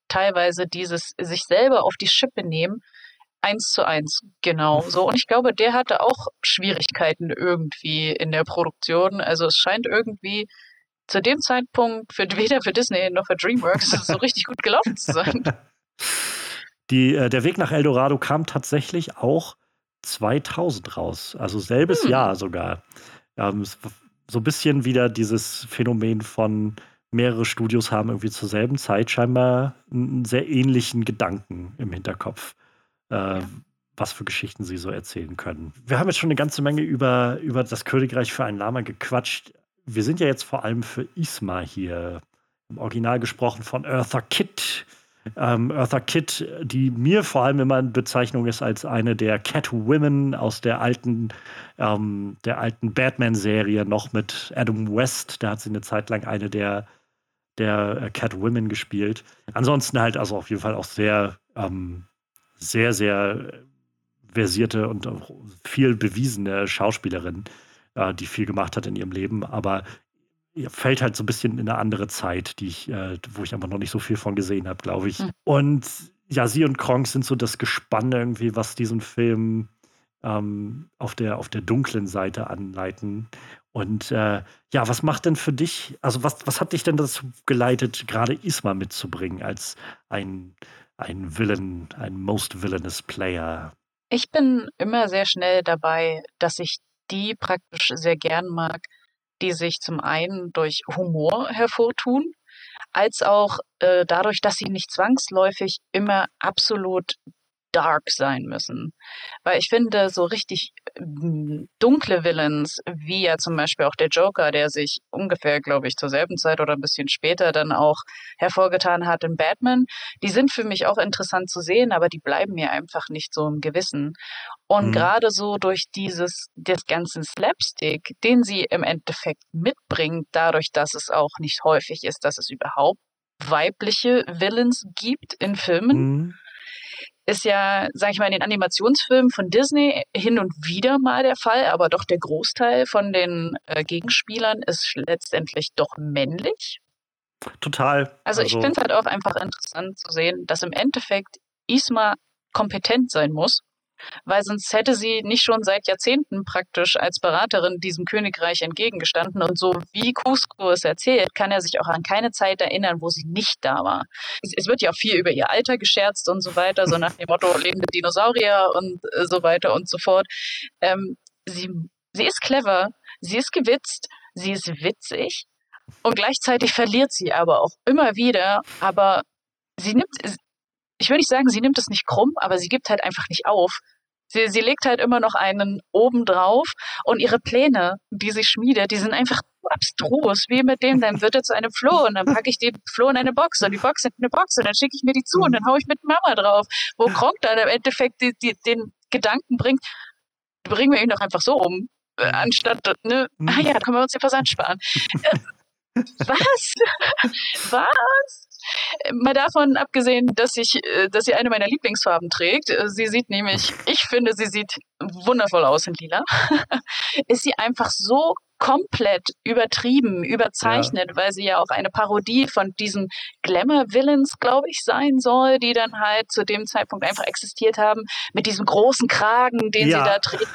teilweise dieses sich selber auf die Schippe nehmen, eins zu eins, genau so. Und ich glaube, der hatte auch Schwierigkeiten irgendwie in der Produktion. Also es scheint irgendwie zu dem Zeitpunkt für weder für Disney noch für DreamWorks so richtig gut gelaufen zu sein. Die, äh, der Weg nach Eldorado kam tatsächlich auch 2000 raus, also selbes hm. Jahr sogar. Ähm, so ein bisschen wieder dieses Phänomen von mehrere Studios haben irgendwie zur selben Zeit scheinbar einen sehr ähnlichen Gedanken im Hinterkopf äh, was für Geschichten sie so erzählen können. Wir haben jetzt schon eine ganze Menge über, über das Königreich für ein Lama gequatscht. Wir sind ja jetzt vor allem für Isma hier. Im Original gesprochen von Eartha Kitt. Ähm, Eartha Kitt, die mir vor allem immer eine Bezeichnung ist als eine der Catwomen aus der alten, ähm, der alten Batman-Serie noch mit Adam West. Da hat sie eine Zeit lang eine der, der äh, Catwomen gespielt. Ansonsten halt also auf jeden Fall auch sehr ähm, sehr, sehr versierte und viel bewiesene Schauspielerin, äh, die viel gemacht hat in ihrem Leben, aber fällt halt so ein bisschen in eine andere Zeit, die ich, äh, wo ich einfach noch nicht so viel von gesehen habe, glaube ich. Mhm. Und ja, sie und Kronk sind so das Gespann irgendwie, was diesen Film ähm, auf, der, auf der dunklen Seite anleiten. Und äh, ja, was macht denn für dich, also was, was hat dich denn dazu geleitet, gerade Isma mitzubringen als ein, ein Villain, ein most villainous Player? Ich bin immer sehr schnell dabei, dass ich die praktisch sehr gern mag, die sich zum einen durch Humor hervortun, als auch äh, dadurch, dass sie nicht zwangsläufig immer absolut dark sein müssen. Weil ich finde, so richtig hm, dunkle Villains, wie ja zum Beispiel auch der Joker, der sich ungefähr, glaube ich, zur selben Zeit oder ein bisschen später dann auch hervorgetan hat in Batman, die sind für mich auch interessant zu sehen, aber die bleiben mir einfach nicht so im Gewissen. Und mhm. gerade so durch dieses, des ganzen Slapstick, den sie im Endeffekt mitbringt, dadurch, dass es auch nicht häufig ist, dass es überhaupt weibliche Villains gibt in Filmen, mhm ist ja, sag ich mal, in den Animationsfilmen von Disney hin und wieder mal der Fall, aber doch der Großteil von den äh, Gegenspielern ist letztendlich doch männlich. Total. Also, also ich finde es halt auch einfach interessant zu sehen, dass im Endeffekt Isma kompetent sein muss weil sonst hätte sie nicht schon seit Jahrzehnten praktisch als Beraterin diesem Königreich entgegengestanden. Und so wie Cusco es erzählt, kann er sich auch an keine Zeit erinnern, wo sie nicht da war. Es wird ja auch viel über ihr Alter gescherzt und so weiter, so nach dem Motto lebende Dinosaurier und äh, so weiter und so fort. Ähm, sie, sie ist clever, sie ist gewitzt, sie ist witzig und gleichzeitig verliert sie aber auch immer wieder, aber sie nimmt, ich will nicht sagen, sie nimmt es nicht krumm, aber sie gibt halt einfach nicht auf. Sie, sie legt halt immer noch einen oben drauf und ihre Pläne, die sie schmiedet, die sind einfach abstrus. Wie mit dem, dann wird er zu einem Floh und dann packe ich den Floh in eine Box und die Box in eine Box und dann schicke ich mir die zu und dann haue ich mit Mama drauf. Wo Kronk dann im Endeffekt die, die, den Gedanken bringt, bringen wir ihn doch einfach so um, äh, anstatt, ne, ah ja, da können wir uns den Versand sparen. Äh, was? Was? Mal davon abgesehen, dass ich, äh, dass sie eine meiner Lieblingsfarben trägt. Äh, sie sieht nämlich, ich finde, sie sieht wundervoll aus in lila. ist sie einfach so komplett übertrieben, überzeichnet, ja. weil sie ja auch eine Parodie von diesen Glamour-Villains, glaube ich, sein soll, die dann halt zu dem Zeitpunkt einfach existiert haben, mit diesem großen Kragen, den ja. sie da trägt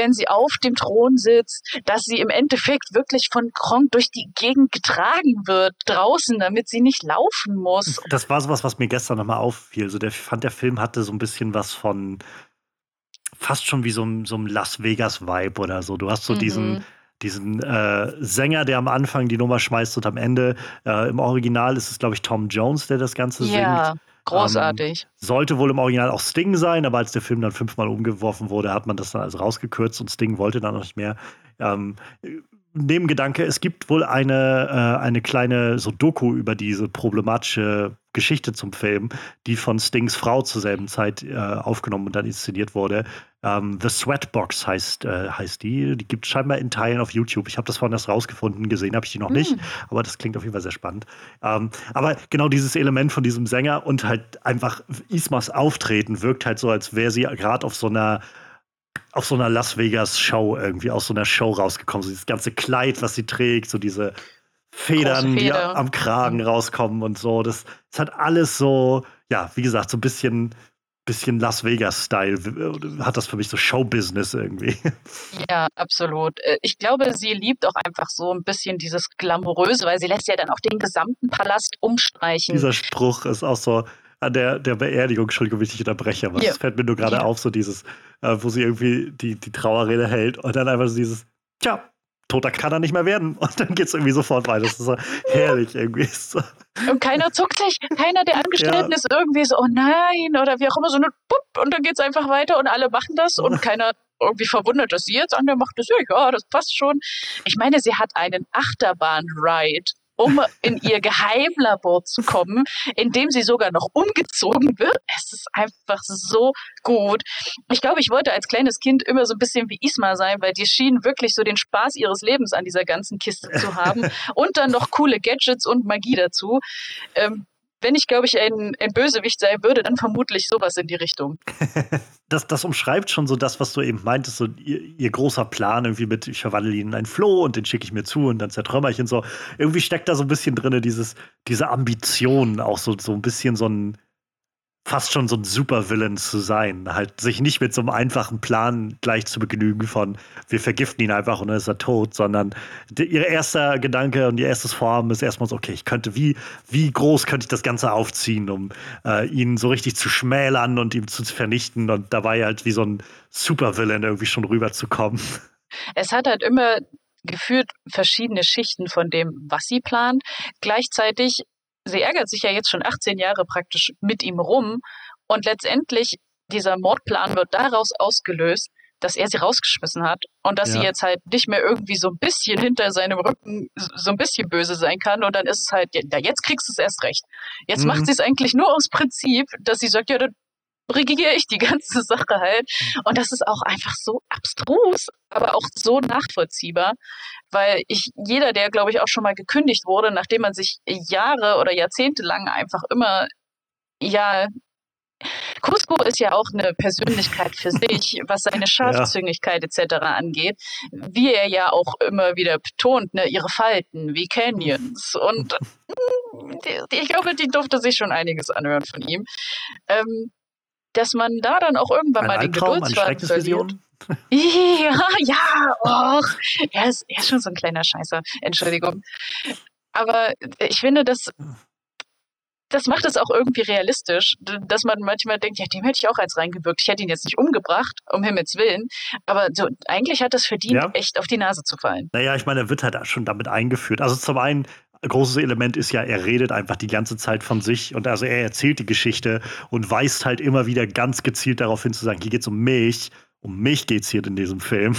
wenn sie auf dem Thron sitzt, dass sie im Endeffekt wirklich von Kronk durch die Gegend getragen wird, draußen, damit sie nicht laufen muss. Das war sowas, was mir gestern nochmal auffiel. Also der fand, der Film hatte so ein bisschen was von fast schon wie so so ein Las Vegas-Vibe oder so. Du hast so mhm. diesen diesen äh, Sänger, der am Anfang die Nummer schmeißt und am Ende äh, im Original ist es, glaube ich, Tom Jones, der das Ganze ja. singt. Großartig. Ähm, sollte wohl im Original auch Sting sein, aber als der Film dann fünfmal umgeworfen wurde, hat man das dann also rausgekürzt und Sting wollte dann noch nicht mehr. Ähm, Nebengedanke, es gibt wohl eine, äh, eine kleine so Doku über diese problematische Geschichte zum Film, die von Stings Frau zur selben Zeit äh, aufgenommen und dann inszeniert wurde. Ähm, The Sweatbox heißt, äh, heißt die. Die gibt es scheinbar in Teilen auf YouTube. Ich habe das vorhin erst rausgefunden, gesehen habe ich die noch nicht, mm. aber das klingt auf jeden Fall sehr spannend. Ähm, aber genau dieses Element von diesem Sänger und halt einfach Ismas Auftreten wirkt halt so, als wäre sie gerade auf so einer auf so einer Las Vegas Show irgendwie aus so einer Show rausgekommen. So dieses ganze Kleid, was sie trägt, so diese Federn, die am Kragen mhm. rauskommen und so. Das, das hat alles so, ja, wie gesagt, so ein bisschen, bisschen Las Vegas-Style. Hat das für mich so Showbusiness irgendwie. Ja, absolut. Äh, ich glaube, sie liebt auch einfach so ein bisschen dieses Glamouröse, weil sie lässt ja dann auch den gesamten Palast umstreichen. Dieser Spruch ist auch so, an der, der Beerdigung, Entschuldigung, wenn ich dich unterbreche, aber es fällt mir nur gerade ja. auf, so dieses, äh, wo sie irgendwie die, die Trauerrede hält und dann einfach so dieses, tja, toter kann er nicht mehr werden. Und dann geht es irgendwie sofort weiter. Das ist so herrlich irgendwie. So. Und keiner zuckt sich, keiner der Angestellten ja. ist irgendwie so, oh nein, oder wie auch immer, so eine Pupp, und dann geht es einfach weiter und alle machen das und keiner irgendwie verwundert, dass sie jetzt an der macht das, ja, das passt schon. Ich meine, sie hat einen Achterbahn-Ride um in ihr Geheimlabor zu kommen, in dem sie sogar noch umgezogen wird. Es ist einfach so gut. Ich glaube, ich wollte als kleines Kind immer so ein bisschen wie Isma sein, weil die schien wirklich so den Spaß ihres Lebens an dieser ganzen Kiste zu haben und dann noch coole Gadgets und Magie dazu. Ähm, wenn ich, glaube ich, ein, ein Bösewicht sein würde, dann vermutlich sowas in die Richtung. das, das umschreibt schon so das, was du eben meintest, so ihr, ihr großer Plan irgendwie mit, ich verwandle ihn in ein Floh und den schicke ich mir zu und dann zertrümmer ich ihn so. Irgendwie steckt da so ein bisschen drin, dieses, diese Ambition, auch so, so ein bisschen so ein, fast schon so ein Supervillain zu sein. Halt sich nicht mit so einem einfachen Plan gleich zu begnügen von, wir vergiften ihn einfach und dann ist er tot, sondern die, ihr erster Gedanke und ihr erstes Vorhaben ist erstmal so, okay, ich könnte, wie, wie groß könnte ich das Ganze aufziehen, um äh, ihn so richtig zu schmälern und ihm zu vernichten und dabei halt wie so ein Supervillain irgendwie schon rüberzukommen. Es hat halt immer geführt verschiedene Schichten von dem, was sie plant. Gleichzeitig sie ärgert sich ja jetzt schon 18 Jahre praktisch mit ihm rum und letztendlich dieser Mordplan wird daraus ausgelöst, dass er sie rausgeschmissen hat und dass ja. sie jetzt halt nicht mehr irgendwie so ein bisschen hinter seinem Rücken so ein bisschen böse sein kann und dann ist es halt, ja, jetzt kriegst du es erst recht. Jetzt mhm. macht sie es eigentlich nur aus Prinzip, dass sie sagt, ja, dann regiere ich die ganze Sache halt. Und das ist auch einfach so abstrus, aber auch so nachvollziehbar, weil ich, jeder, der, glaube ich, auch schon mal gekündigt wurde, nachdem man sich Jahre oder Jahrzehnte lang einfach immer, ja, Cusco ist ja auch eine Persönlichkeit für sich, was seine Scharfzüngigkeit ja. etc. angeht, wie er ja auch immer wieder betont, ne, ihre Falten wie Canyons. Und ich glaube, die durfte sich schon einiges anhören von ihm. Ähm, dass man da dann auch irgendwann ein mal Albtraum, den Geduldsfaden verliert. Ja, ja, och, er ist, er ist schon so ein kleiner Scheißer, Entschuldigung. Aber ich finde, das, das macht es auch irgendwie realistisch, dass man manchmal denkt, ja, dem hätte ich auch als reingewirkt. Ich hätte ihn jetzt nicht umgebracht, um Himmels Willen. Aber so, eigentlich hat das verdient, ja. echt auf die Nase zu fallen. Naja, ich meine, er wird halt schon damit eingeführt. Also zum einen großes Element ist ja, er redet einfach die ganze Zeit von sich und also er erzählt die Geschichte und weist halt immer wieder ganz gezielt darauf hin zu sagen, hier geht es um mich. Um mich geht es hier in diesem Film.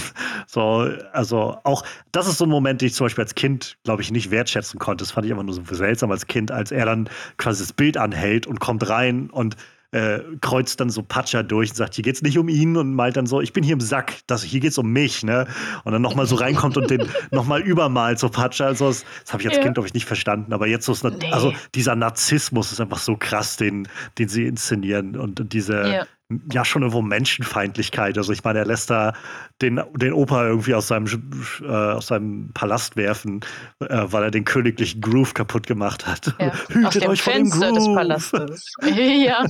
So, also auch, das ist so ein Moment, den ich zum Beispiel als Kind, glaube ich, nicht wertschätzen konnte. Das fand ich einfach nur so seltsam als Kind, als er dann quasi das Bild anhält und kommt rein und äh, kreuzt dann so Patscha durch und sagt, hier geht's nicht um ihn und malt dann so, ich bin hier im Sack, das, hier geht's um mich, ne? Und dann nochmal so reinkommt und den nochmal übermalt, so Patscha. Also das, das habe ich als ja. Kind, glaube ich, nicht verstanden. Aber jetzt so ist, nee. also dieser Narzissmus ist einfach so krass, den, den sie inszenieren und diese, ja ja schon irgendwo Menschenfeindlichkeit. Also ich meine, er lässt da den, den Opa irgendwie aus seinem, äh, aus seinem Palast werfen, äh, weil er den königlichen Groove kaputt gemacht hat. Ja, Hütet euch Fenster vor dem Groove. des Palastes. ja.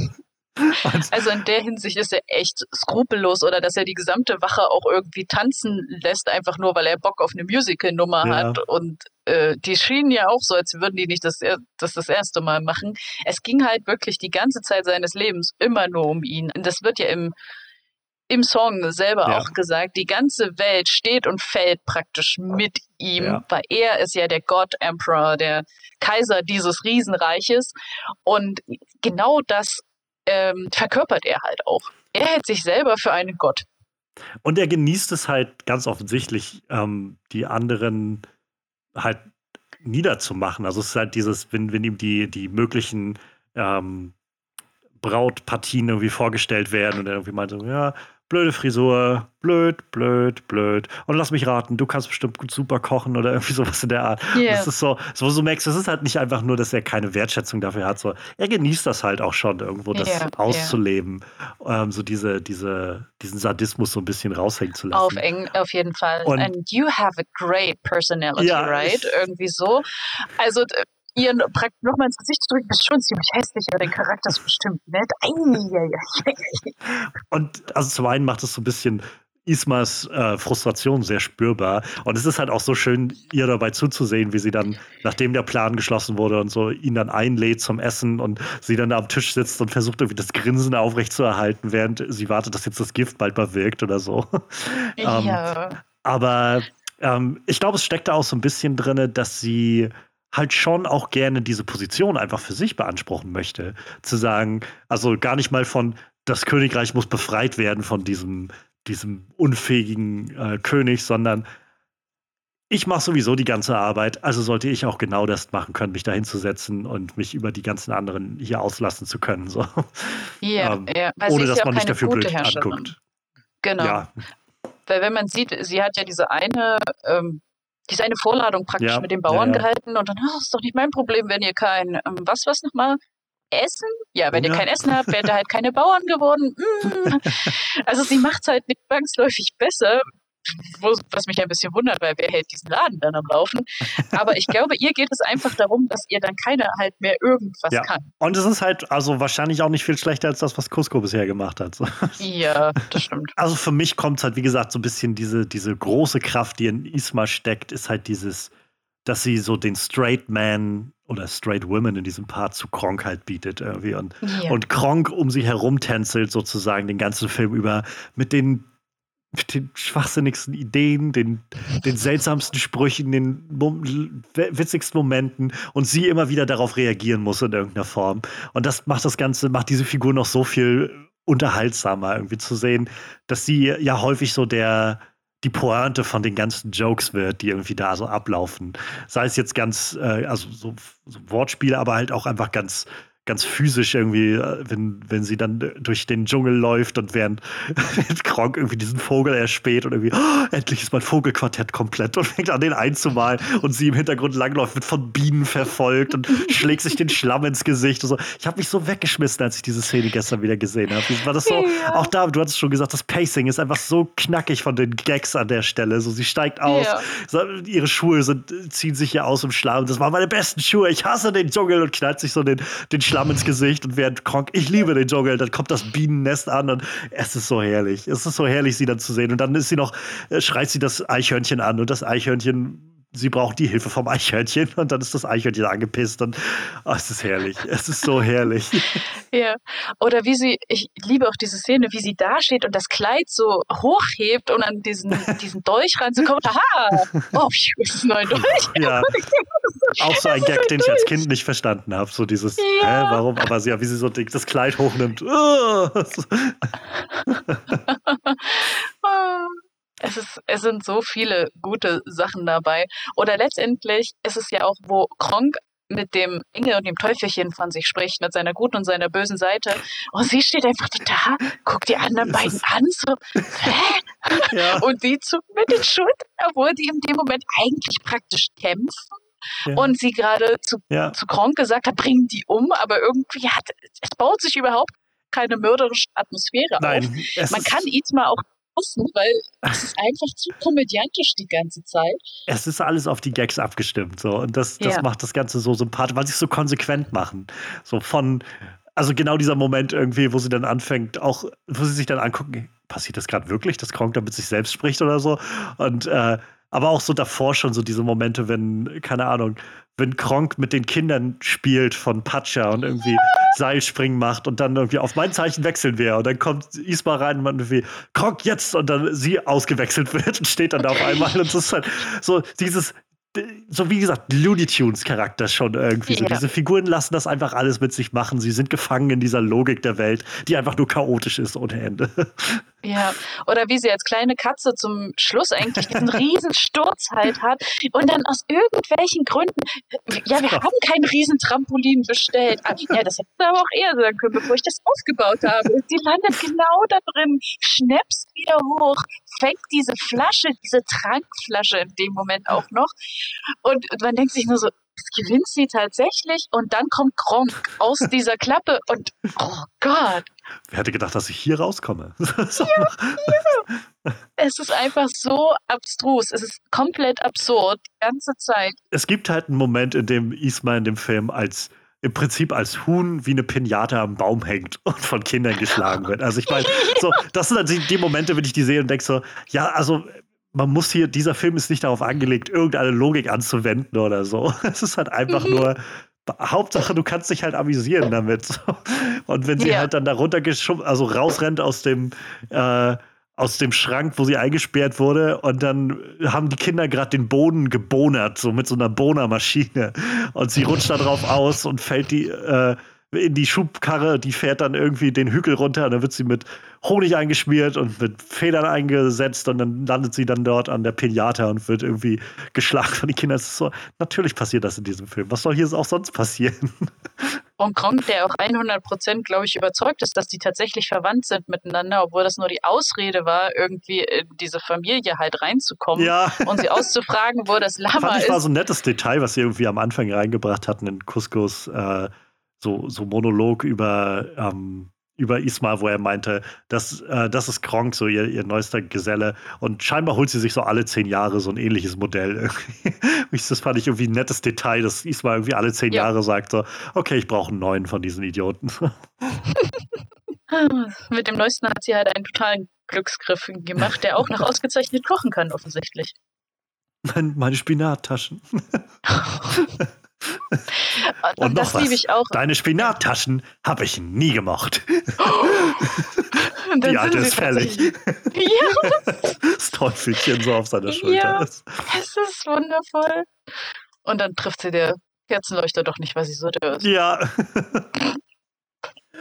Also in der Hinsicht ist er echt skrupellos oder dass er die gesamte Wache auch irgendwie tanzen lässt, einfach nur weil er Bock auf eine Musical-Nummer ja. hat. Und äh, die schienen ja auch so, als würden die nicht das, das das erste Mal machen. Es ging halt wirklich die ganze Zeit seines Lebens immer nur um ihn. Und das wird ja im, im Song selber ja. auch gesagt, die ganze Welt steht und fällt praktisch mit ihm, ja. weil er ist ja der God Emperor, der Kaiser dieses Riesenreiches. Und genau das ähm, verkörpert er halt auch. Er hält sich selber für einen Gott. Und er genießt es halt ganz offensichtlich, ähm, die anderen halt niederzumachen. Also es ist halt dieses, wenn, wenn ihm die, die möglichen ähm, Brautpartien irgendwie vorgestellt werden und er irgendwie meint so, ja, blöde Frisur, blöd, blöd, blöd. Und lass mich raten, du kannst bestimmt gut super kochen oder irgendwie sowas in der Art. Yeah. Das ist so, so du merkst, es ist halt nicht einfach nur, dass er keine Wertschätzung dafür hat. So, er genießt das halt auch schon, irgendwo das yeah, auszuleben. Yeah. Ähm, so diese, diese, diesen Sadismus so ein bisschen raushängen zu lassen. Auf, eng, auf jeden Fall. Und, And you have a great personality, ja, right? Irgendwie so. Also ihr nochmal ins Gesicht zu drücken, ist schon ziemlich hässlich, aber den Charakter ist bestimmt nett. Und also zum einen macht es so ein bisschen Ismas äh, Frustration sehr spürbar. Und es ist halt auch so schön, ihr dabei zuzusehen, wie sie dann, nachdem der Plan geschlossen wurde und so, ihn dann einlädt zum Essen und sie dann da am Tisch sitzt und versucht irgendwie das Grinsen aufrechtzuerhalten, während sie wartet, dass jetzt das Gift bald mal wirkt oder so. Ja. ähm, aber ähm, ich glaube, es steckt da auch so ein bisschen drin, dass sie halt schon auch gerne diese Position einfach für sich beanspruchen möchte. Zu sagen, also gar nicht mal von, das Königreich muss befreit werden von diesem, diesem unfähigen äh, König, sondern ich mache sowieso die ganze Arbeit, also sollte ich auch genau das machen können, mich da hinzusetzen und mich über die ganzen anderen hier auslassen zu können. So. Ja, ähm, ja. ohne dass man nicht dafür blöd anguckt. Genau. Ja. Weil wenn man sieht, sie hat ja diese eine ähm, die ist eine Vorladung praktisch ja, mit den Bauern ja, ja. gehalten und dann, ach, ist doch nicht mein Problem, wenn ihr kein, ähm, was, was nochmal? Essen? Ja, wenn ihr kein Essen habt, werdet ihr halt keine Bauern geworden. Mm. Also sie macht es halt nicht zwangsläufig besser, was mich ein bisschen wundert, weil wer hält diesen Laden dann am Laufen? Aber ich glaube, ihr geht es einfach darum, dass ihr dann keiner halt mehr irgendwas ja. kann. Und es ist halt also wahrscheinlich auch nicht viel schlechter als das, was Cusco bisher gemacht hat. Ja, das stimmt. Also für mich kommt es halt, wie gesagt, so ein bisschen diese, diese große Kraft, die in Isma steckt, ist halt dieses, dass sie so den Straight Man oder Straight Women in diesem Part zu Kronk halt bietet irgendwie und, ja. und Kronk um sie herum tänzelt sozusagen den ganzen Film über mit den den schwachsinnigsten Ideen, den, den seltsamsten Sprüchen, den witzigsten Momenten und sie immer wieder darauf reagieren muss in irgendeiner Form. Und das macht das Ganze, macht diese Figur noch so viel unterhaltsamer, irgendwie zu sehen, dass sie ja häufig so der, die Pointe von den ganzen Jokes wird, die irgendwie da so ablaufen. Sei es jetzt ganz, äh, also so, so Wortspiele, aber halt auch einfach ganz ganz physisch irgendwie, äh, wenn, wenn sie dann durch den Dschungel läuft und während, während Kronk irgendwie diesen Vogel erspäht und irgendwie, oh, endlich ist mein Vogelquartett komplett und fängt an, den einzumalen und sie im Hintergrund langläuft, wird von Bienen verfolgt und schlägt sich den Schlamm ins Gesicht und so. Ich habe mich so weggeschmissen, als ich diese Szene gestern wieder gesehen habe. War das so, ja. auch da, du hattest schon gesagt, das Pacing ist einfach so knackig von den Gags an der Stelle. So, sie steigt aus, ja. ihre Schuhe sind, ziehen sich hier aus im Schlamm. Das waren meine besten Schuhe. Ich hasse den Dschungel und knallt sich so den, den Schlamm ins Gesicht und während Kronk, ich liebe den Dschungel, dann kommt das Bienennest an und es ist so herrlich. Es ist so herrlich, sie dann zu sehen. Und dann ist sie noch, äh, schreit sie das Eichhörnchen an und das Eichhörnchen sie braucht die Hilfe vom Eichhörnchen und dann ist das Eichhörnchen angepisst und oh, es ist herrlich. Es ist so herrlich. Ja. Oder wie sie, ich liebe auch diese Szene, wie sie da steht und das Kleid so hochhebt, um an diesen, diesen Dolch ranzukommen. Haha! Oh, das ist ein neuer Dolch. Ja. auch so ein Gag, den ich als Kind nicht verstanden habe. So dieses, ja. hä, warum? Aber sie, ja, wie sie so das Kleid hochnimmt. Es, ist, es sind so viele gute Sachen dabei. Oder letztendlich ist es ja auch, wo Kronk mit dem Engel und dem Teufelchen von sich spricht, mit seiner guten und seiner bösen Seite. Und sie steht einfach da, guckt die anderen beiden an, so, hä? Ja. Und die zuckt mit den Schultern, obwohl die in dem Moment eigentlich praktisch kämpfen. Ja. Und sie gerade zu, ja. zu Kronk gesagt hat, bringen die um, aber irgendwie hat, es baut sich überhaupt keine mörderische Atmosphäre Nein, auf. Man kann Itma auch passen, weil es ist einfach zu komödiantisch die ganze Zeit. Es ist alles auf die Gags abgestimmt so und das, das ja. macht das Ganze so sympathisch, weil sie es so konsequent machen. So von also genau dieser Moment irgendwie, wo sie dann anfängt, auch, wo sie sich dann angucken, passiert das gerade wirklich, dass Kronk da mit sich selbst spricht oder so. Und äh, aber auch so davor schon so diese Momente, wenn, keine Ahnung, wenn Kronk mit den Kindern spielt von Pacha und irgendwie Seilspringen macht und dann irgendwie auf mein Zeichen wechseln wäre. Und dann kommt Isma rein und man irgendwie, Kronk jetzt! Und dann sie ausgewechselt wird und steht dann da auf einmal. Und das ist halt so dieses, so wie gesagt, Looney Tunes Charakter schon irgendwie. So. Diese Figuren lassen das einfach alles mit sich machen. Sie sind gefangen in dieser Logik der Welt, die einfach nur chaotisch ist ohne Ende. Ja, oder wie sie als kleine Katze zum Schluss eigentlich diesen riesen Sturz halt hat und dann aus irgendwelchen Gründen, ja, wir haben kein riesen Trampolin bestellt. Ah, ja, das hätte ich aber auch eher sagen können, bevor ich das aufgebaut habe. Sie landet genau da drin, schnäpst wieder hoch, fängt diese Flasche, diese Trankflasche in dem Moment auch noch und, und man denkt sich nur so, gewinnt sie tatsächlich und dann kommt Gronk aus dieser Klappe und oh Gott. Wer hätte gedacht, dass ich hier rauskomme? ja, ja. Es ist einfach so abstrus. Es ist komplett absurd, die ganze Zeit. Es gibt halt einen Moment, in dem Isma in dem Film als im Prinzip als Huhn wie eine Pinata am Baum hängt und von Kindern geschlagen wird. Also ich meine, so, das sind halt die Momente, wenn ich die sehe und denke so, ja, also man muss hier, dieser Film ist nicht darauf angelegt, irgendeine Logik anzuwenden oder so. Es ist halt einfach mhm. nur, Hauptsache, du kannst dich halt amüsieren damit. Und wenn sie ja. halt dann da runtergeschoben, also rausrennt aus dem, äh, aus dem Schrank, wo sie eingesperrt wurde, und dann haben die Kinder gerade den Boden gebonert, so mit so einer Bohnermaschine. Und sie rutscht da drauf aus und fällt die, äh, in die Schubkarre, die fährt dann irgendwie den Hügel runter und dann wird sie mit Honig eingeschmiert und mit Federn eingesetzt und dann landet sie dann dort an der Pinata und wird irgendwie geschlagen von den Kindern. So, natürlich passiert das in diesem Film. Was soll hier auch sonst passieren? Und Kronk, der auch 100 Prozent, glaube ich, überzeugt ist, dass die tatsächlich verwandt sind miteinander, obwohl das nur die Ausrede war, irgendwie in diese Familie halt reinzukommen ja. und sie auszufragen, wo das Lama Fand ich ist. war so ein nettes Detail, was sie irgendwie am Anfang reingebracht hatten in Couscous. Äh, so, so Monolog über, ähm, über Isma, wo er meinte, dass, äh, das ist Kronk, so ihr, ihr neuester Geselle. Und scheinbar holt sie sich so alle zehn Jahre so ein ähnliches Modell. das fand ich irgendwie ein nettes Detail, dass Isma irgendwie alle zehn ja. Jahre sagt so, okay, ich brauche einen neuen von diesen Idioten. Mit dem neuesten hat sie halt einen totalen Glücksgriff gemacht, der auch noch ausgezeichnet kochen kann, offensichtlich. Mein, meine Spinattaschen. Und, und das liebe ich auch. Deine Spinattaschen habe ich nie gemocht. Oh, Die alte ist fällig. Ja. Das Teufelchen so auf seiner Schulter. Ja, es ist wundervoll. Und dann trifft sie der Kerzenleuchter doch nicht, weil sie so dürr ist. Ja.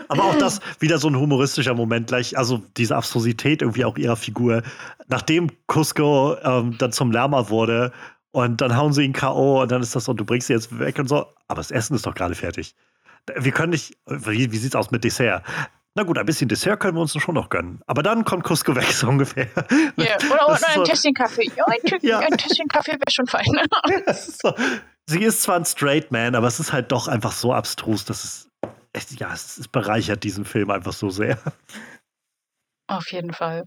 Aber auch das wieder so ein humoristischer Moment gleich, also diese Absurdität irgendwie auch ihrer Figur. Nachdem Cusco ähm, dann zum Lärmer wurde und dann hauen sie ihn K.O. und dann ist das so, du bringst sie jetzt weg und so. Aber das Essen ist doch gerade fertig. Wir können nicht, wie, wie sieht's aus mit Dessert? Na gut, ein bisschen Dessert können wir uns schon noch gönnen. Aber dann kommt Cusco weg, so ungefähr. Ja, oder, oder ein so, Tässchen Kaffee. Ja, ein, ja. ein Tässchen Kaffee wäre schon fein. so. Sie ist zwar ein Straight Man, aber es ist halt doch einfach so abstrus, dass es, ja, es bereichert diesen Film einfach so sehr. Auf jeden Fall.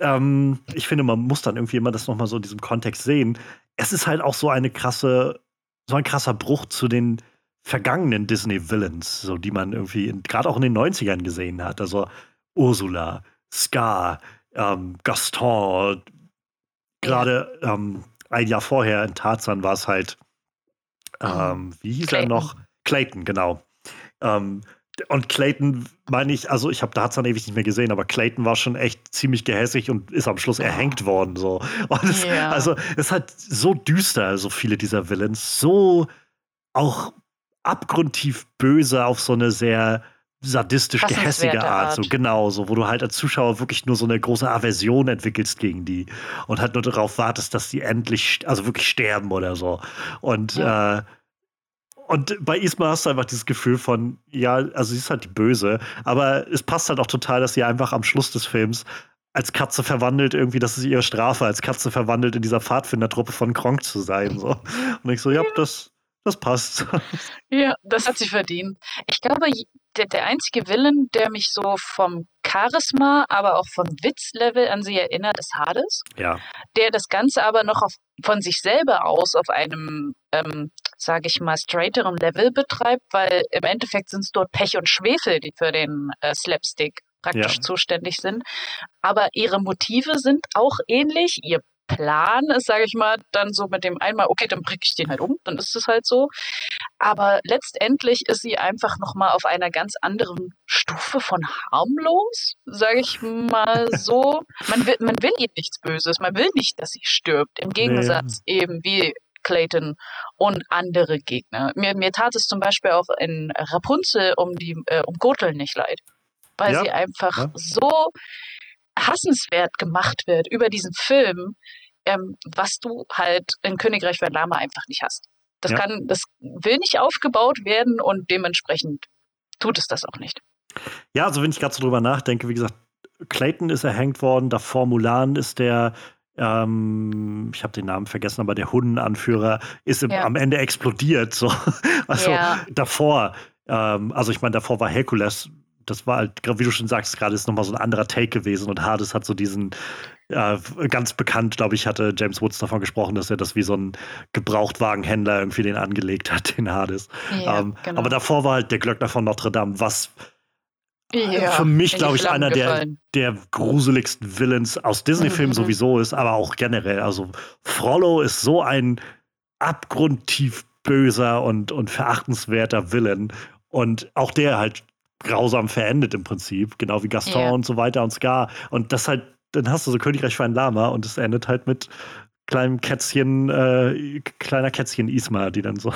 Ähm, ich finde, man muss dann irgendwie immer das nochmal so in diesem Kontext sehen es ist halt auch so eine krasse, so ein krasser Bruch zu den vergangenen Disney-Villains, so die man irgendwie gerade auch in den 90ern gesehen hat. Also Ursula, Scar, ähm, Gaston, gerade ähm, ein Jahr vorher in Tarzan war es halt, ähm, wie hieß Clayton. er noch? Clayton, genau. Ähm, und Clayton, meine ich, also ich habe Tarzan ewig nicht mehr gesehen, aber Clayton war schon echt ziemlich gehässig und ist am Schluss erhängt worden. So. Es, ja. Also es ist halt so düster, so viele dieser Villains, so auch abgrundtief böse auf so eine sehr sadistisch gehässige Art, so genau, so wo du halt als Zuschauer wirklich nur so eine große Aversion entwickelst gegen die und halt nur darauf wartest, dass die endlich, also wirklich sterben oder so. Und ja. äh, und bei Isma hast du einfach dieses Gefühl von, ja, also sie ist halt die Böse, aber es passt halt auch total, dass sie einfach am Schluss des Films als Katze verwandelt, irgendwie, das ist ihre Strafe, als Katze verwandelt in dieser Pfadfindertruppe von Kronk zu sein. So. Und ich so, ja, das, das passt. Ja, das hat sie verdient. Ich glaube, der, der einzige Villain, der mich so vom Charisma, aber auch vom Witzlevel an sie erinnert, ist Hades. Ja. Der das Ganze aber noch auf, von sich selber aus auf einem ähm, sage ich mal, straighteren Level betreibt, weil im Endeffekt sind es dort Pech und Schwefel, die für den äh, Slapstick praktisch ja. zuständig sind. Aber ihre Motive sind auch ähnlich. Ihr Plan ist, sage ich mal, dann so mit dem einmal, okay, dann bringe ich den halt um, dann ist es halt so. Aber letztendlich ist sie einfach nochmal auf einer ganz anderen Stufe von harmlos, sage ich mal so. Man will, man will ihr nichts Böses, man will nicht, dass sie stirbt. Im Gegensatz nee. eben wie Clayton und andere Gegner. Mir, mir tat es zum Beispiel auch in Rapunzel um die äh, um Gürtel nicht leid, weil ja. sie einfach ja. so hassenswert gemacht wird über diesen Film, ähm, was du halt in Königreich von Lama einfach nicht hast. Das ja. kann, das will nicht aufgebaut werden und dementsprechend tut es das auch nicht. Ja, also wenn ich gerade so drüber nachdenke, wie gesagt, Clayton ist erhängt worden, davor Mulan ist der ähm, ich habe den Namen vergessen, aber der Hundenanführer ist im, ja. am Ende explodiert. So. Also ja. davor, ähm, also ich meine, davor war Herkules, das war halt, wie du schon sagst, gerade ist nochmal so ein anderer Take gewesen und Hades hat so diesen, äh, ganz bekannt, glaube ich, hatte James Woods davon gesprochen, dass er das wie so ein Gebrauchtwagenhändler irgendwie den angelegt hat, den Hades. Ja, ähm, genau. Aber davor war halt der Glöckner von Notre Dame, was ja, für mich, glaube ich, einer der, der gruseligsten Villains aus Disney-Filmen mhm. sowieso ist, aber auch generell. Also Frollo ist so ein abgrundtief böser und, und verachtenswerter Villain. Und auch der halt grausam verendet im Prinzip, genau wie Gaston ja. und so weiter und Scar. Und das halt, dann hast du so Königreich für ein Lama und es endet halt mit kleinem Kätzchen, äh, kleiner Kätzchen Isma, die dann so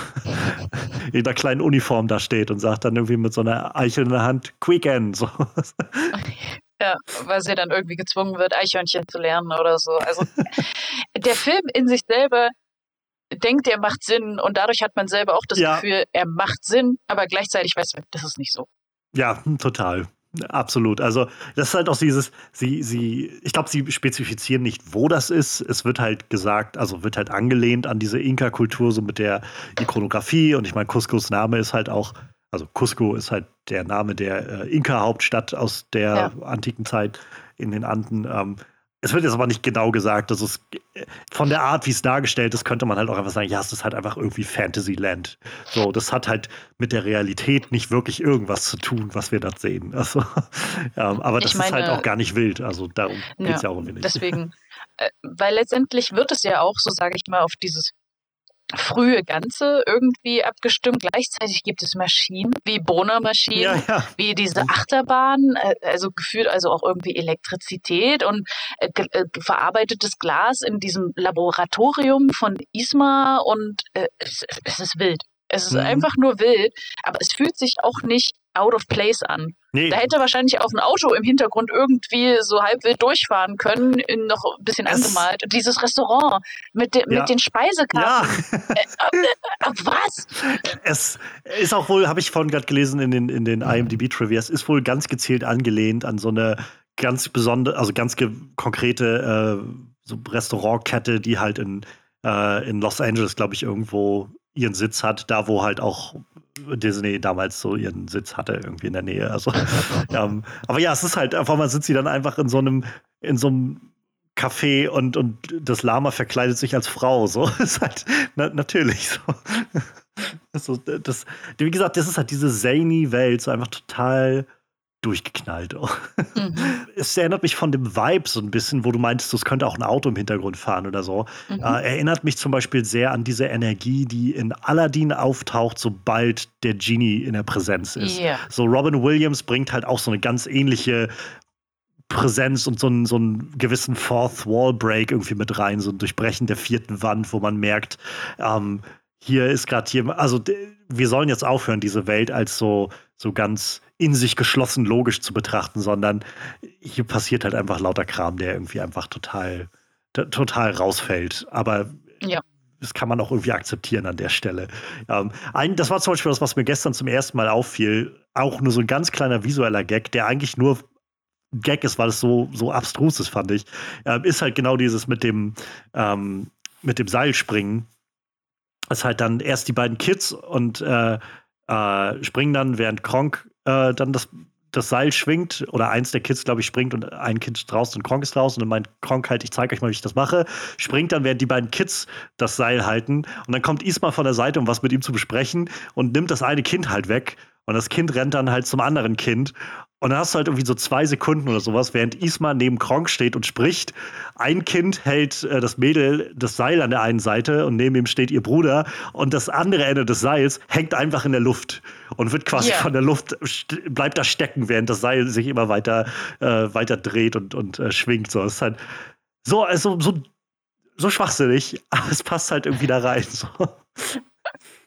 in einer kleinen Uniform da steht und sagt dann irgendwie mit so einer Eichel in der Hand, Quicken. So. Ja, weil sie dann irgendwie gezwungen wird, Eichhörnchen zu lernen oder so. Also der Film in sich selber denkt, er macht Sinn und dadurch hat man selber auch das ja. Gefühl, er macht Sinn, aber gleichzeitig weiß man, das ist nicht so. Ja, total. Absolut. Also, das ist halt auch dieses, sie, sie, ich glaube, sie spezifizieren nicht, wo das ist. Es wird halt gesagt, also wird halt angelehnt an diese Inka-Kultur, so mit der Ikonografie. Und ich meine, Cuscos Name ist halt auch Also Cusco ist halt der Name der äh, Inka-Hauptstadt aus der ja. antiken Zeit in den Anden. Ähm, es wird jetzt aber nicht genau gesagt, dass es von der Art, wie es dargestellt ist, könnte man halt auch einfach sagen, ja, es ist halt einfach irgendwie Fantasyland. So, das hat halt mit der Realität nicht wirklich irgendwas zu tun, was wir da sehen. Also, ja, aber das meine, ist halt auch gar nicht wild. Also darum geht es ja, ja auch irgendwie nicht. Deswegen, äh, weil letztendlich wird es ja auch, so sage ich mal, auf dieses frühe Ganze irgendwie abgestimmt. Gleichzeitig gibt es Maschinen wie Bohnermaschinen, ja, ja. wie diese Achterbahn, äh, also gefühlt also auch irgendwie Elektrizität und äh, äh, verarbeitetes Glas in diesem Laboratorium von Isma und äh, es, es, ist wild. Es ist mhm. einfach nur wild, aber es fühlt sich auch nicht out of place an. Nee. Da hätte wahrscheinlich auch ein Auto im Hintergrund irgendwie so halb wild durchfahren können, noch ein bisschen angemalt. Dieses Restaurant mit, de, ja. mit den Speisekarten. Ja. Äh, äh, äh, was? Es ist auch wohl, habe ich vorhin gerade gelesen in den, in den IMDb-Trivia, es ist wohl ganz gezielt angelehnt an so eine ganz besondere, also ganz konkrete äh, so Restaurantkette, die halt in, äh, in Los Angeles, glaube ich, irgendwo ihren Sitz hat, da wo halt auch Disney damals so ihren Sitz hatte, irgendwie in der Nähe. Also, ähm, aber ja, es ist halt, auf einmal sitzt sie dann einfach in so einem, in so einem Café und, und das Lama verkleidet sich als Frau. So ist halt na, natürlich so. Also, das, wie gesagt, das ist halt diese zany Welt, so einfach total durchgeknallt. Mhm. Es erinnert mich von dem Vibe so ein bisschen, wo du meintest, es könnte auch ein Auto im Hintergrund fahren oder so. Mhm. Äh, erinnert mich zum Beispiel sehr an diese Energie, die in Aladdin auftaucht, sobald der Genie in der Präsenz ist. Yeah. So Robin Williams bringt halt auch so eine ganz ähnliche Präsenz und so einen, so einen gewissen Fourth Wall Break irgendwie mit rein, so ein Durchbrechen der vierten Wand, wo man merkt, ähm, hier ist gerade jemand, also wir sollen jetzt aufhören, diese Welt als so, so ganz in sich geschlossen logisch zu betrachten, sondern hier passiert halt einfach lauter Kram, der irgendwie einfach total, total rausfällt. Aber ja. das kann man auch irgendwie akzeptieren an der Stelle. Ähm, ein, das war zum Beispiel das, was mir gestern zum ersten Mal auffiel. Auch nur so ein ganz kleiner visueller Gag, der eigentlich nur Gag ist, weil es so, so abstrus ist, fand ich. Ähm, ist halt genau dieses mit dem, ähm, mit dem Seilspringen. Das ist halt dann erst die beiden Kids und äh, äh, springen dann, während Kronk äh, dann das, das Seil schwingt oder eins der Kids, glaube ich, springt und ein Kind draußen und Kronk ist draußen und dann meint Kronk halt, ich zeige euch mal, wie ich das mache, springt dann, während die beiden Kids das Seil halten und dann kommt Isma von der Seite, um was mit ihm zu besprechen und nimmt das eine Kind halt weg und das Kind rennt dann halt zum anderen Kind und dann hast du halt irgendwie so zwei Sekunden oder sowas, während Isma neben Kronk steht und spricht. Ein Kind hält äh, das Mädel das Seil an der einen Seite und neben ihm steht ihr Bruder. Und das andere Ende des Seils hängt einfach in der Luft und wird quasi yeah. von der Luft, bleibt da stecken, während das Seil sich immer weiter, äh, weiter dreht und, und äh, schwingt. So, es ist halt so, also, so, so schwachsinnig, aber es passt halt irgendwie da rein. So.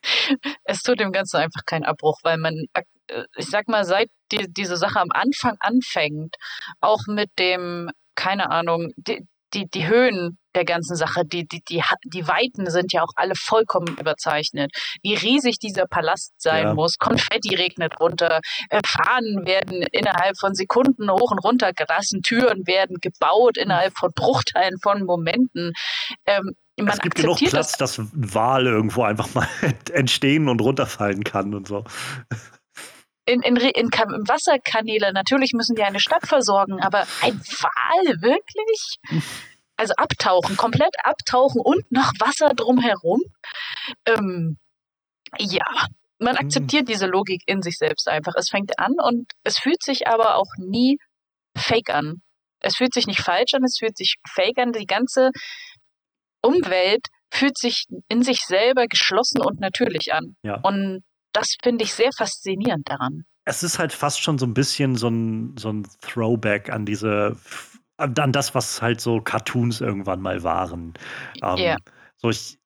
Es tut dem Ganzen einfach keinen Abbruch, weil man äh, ich sag mal, seit die, diese Sache am Anfang anfängt, auch mit dem, keine Ahnung, die, die, die Höhen der ganzen Sache, die, die, die, die Weiten sind ja auch alle vollkommen überzeichnet. Wie riesig dieser Palast sein ja. muss. Konfetti regnet runter, äh, Fahnen werden innerhalb von Sekunden hoch und runter gelassen, Türen werden gebaut innerhalb von Bruchteilen von Momenten. Ähm, es gibt genug Platz, das, dass Wale irgendwo einfach mal entstehen und runterfallen kann und so in, in, in, in Wasserkanäle. Natürlich müssen die eine Stadt versorgen, aber ein Wal, wirklich? Also abtauchen, komplett abtauchen und noch Wasser drumherum. Ähm, ja, man akzeptiert diese Logik in sich selbst einfach. Es fängt an und es fühlt sich aber auch nie fake an. Es fühlt sich nicht falsch an, es fühlt sich fake an. Die ganze Umwelt fühlt sich in sich selber geschlossen und natürlich an. Ja. Und das finde ich sehr faszinierend daran. Es ist halt fast schon so ein bisschen so ein, so ein Throwback an diese, an das, was halt so Cartoons irgendwann mal waren. Ähm, yeah. So ich,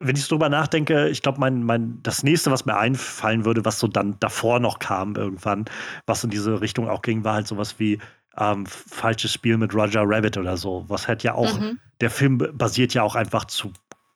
wenn ich so drüber nachdenke, ich glaube, mein, mein, das nächste, was mir einfallen würde, was so dann davor noch kam irgendwann, was in diese Richtung auch ging, war halt sowas wie ähm, falsches Spiel mit Roger Rabbit oder so. Was halt ja auch, mhm. der Film basiert ja auch einfach zu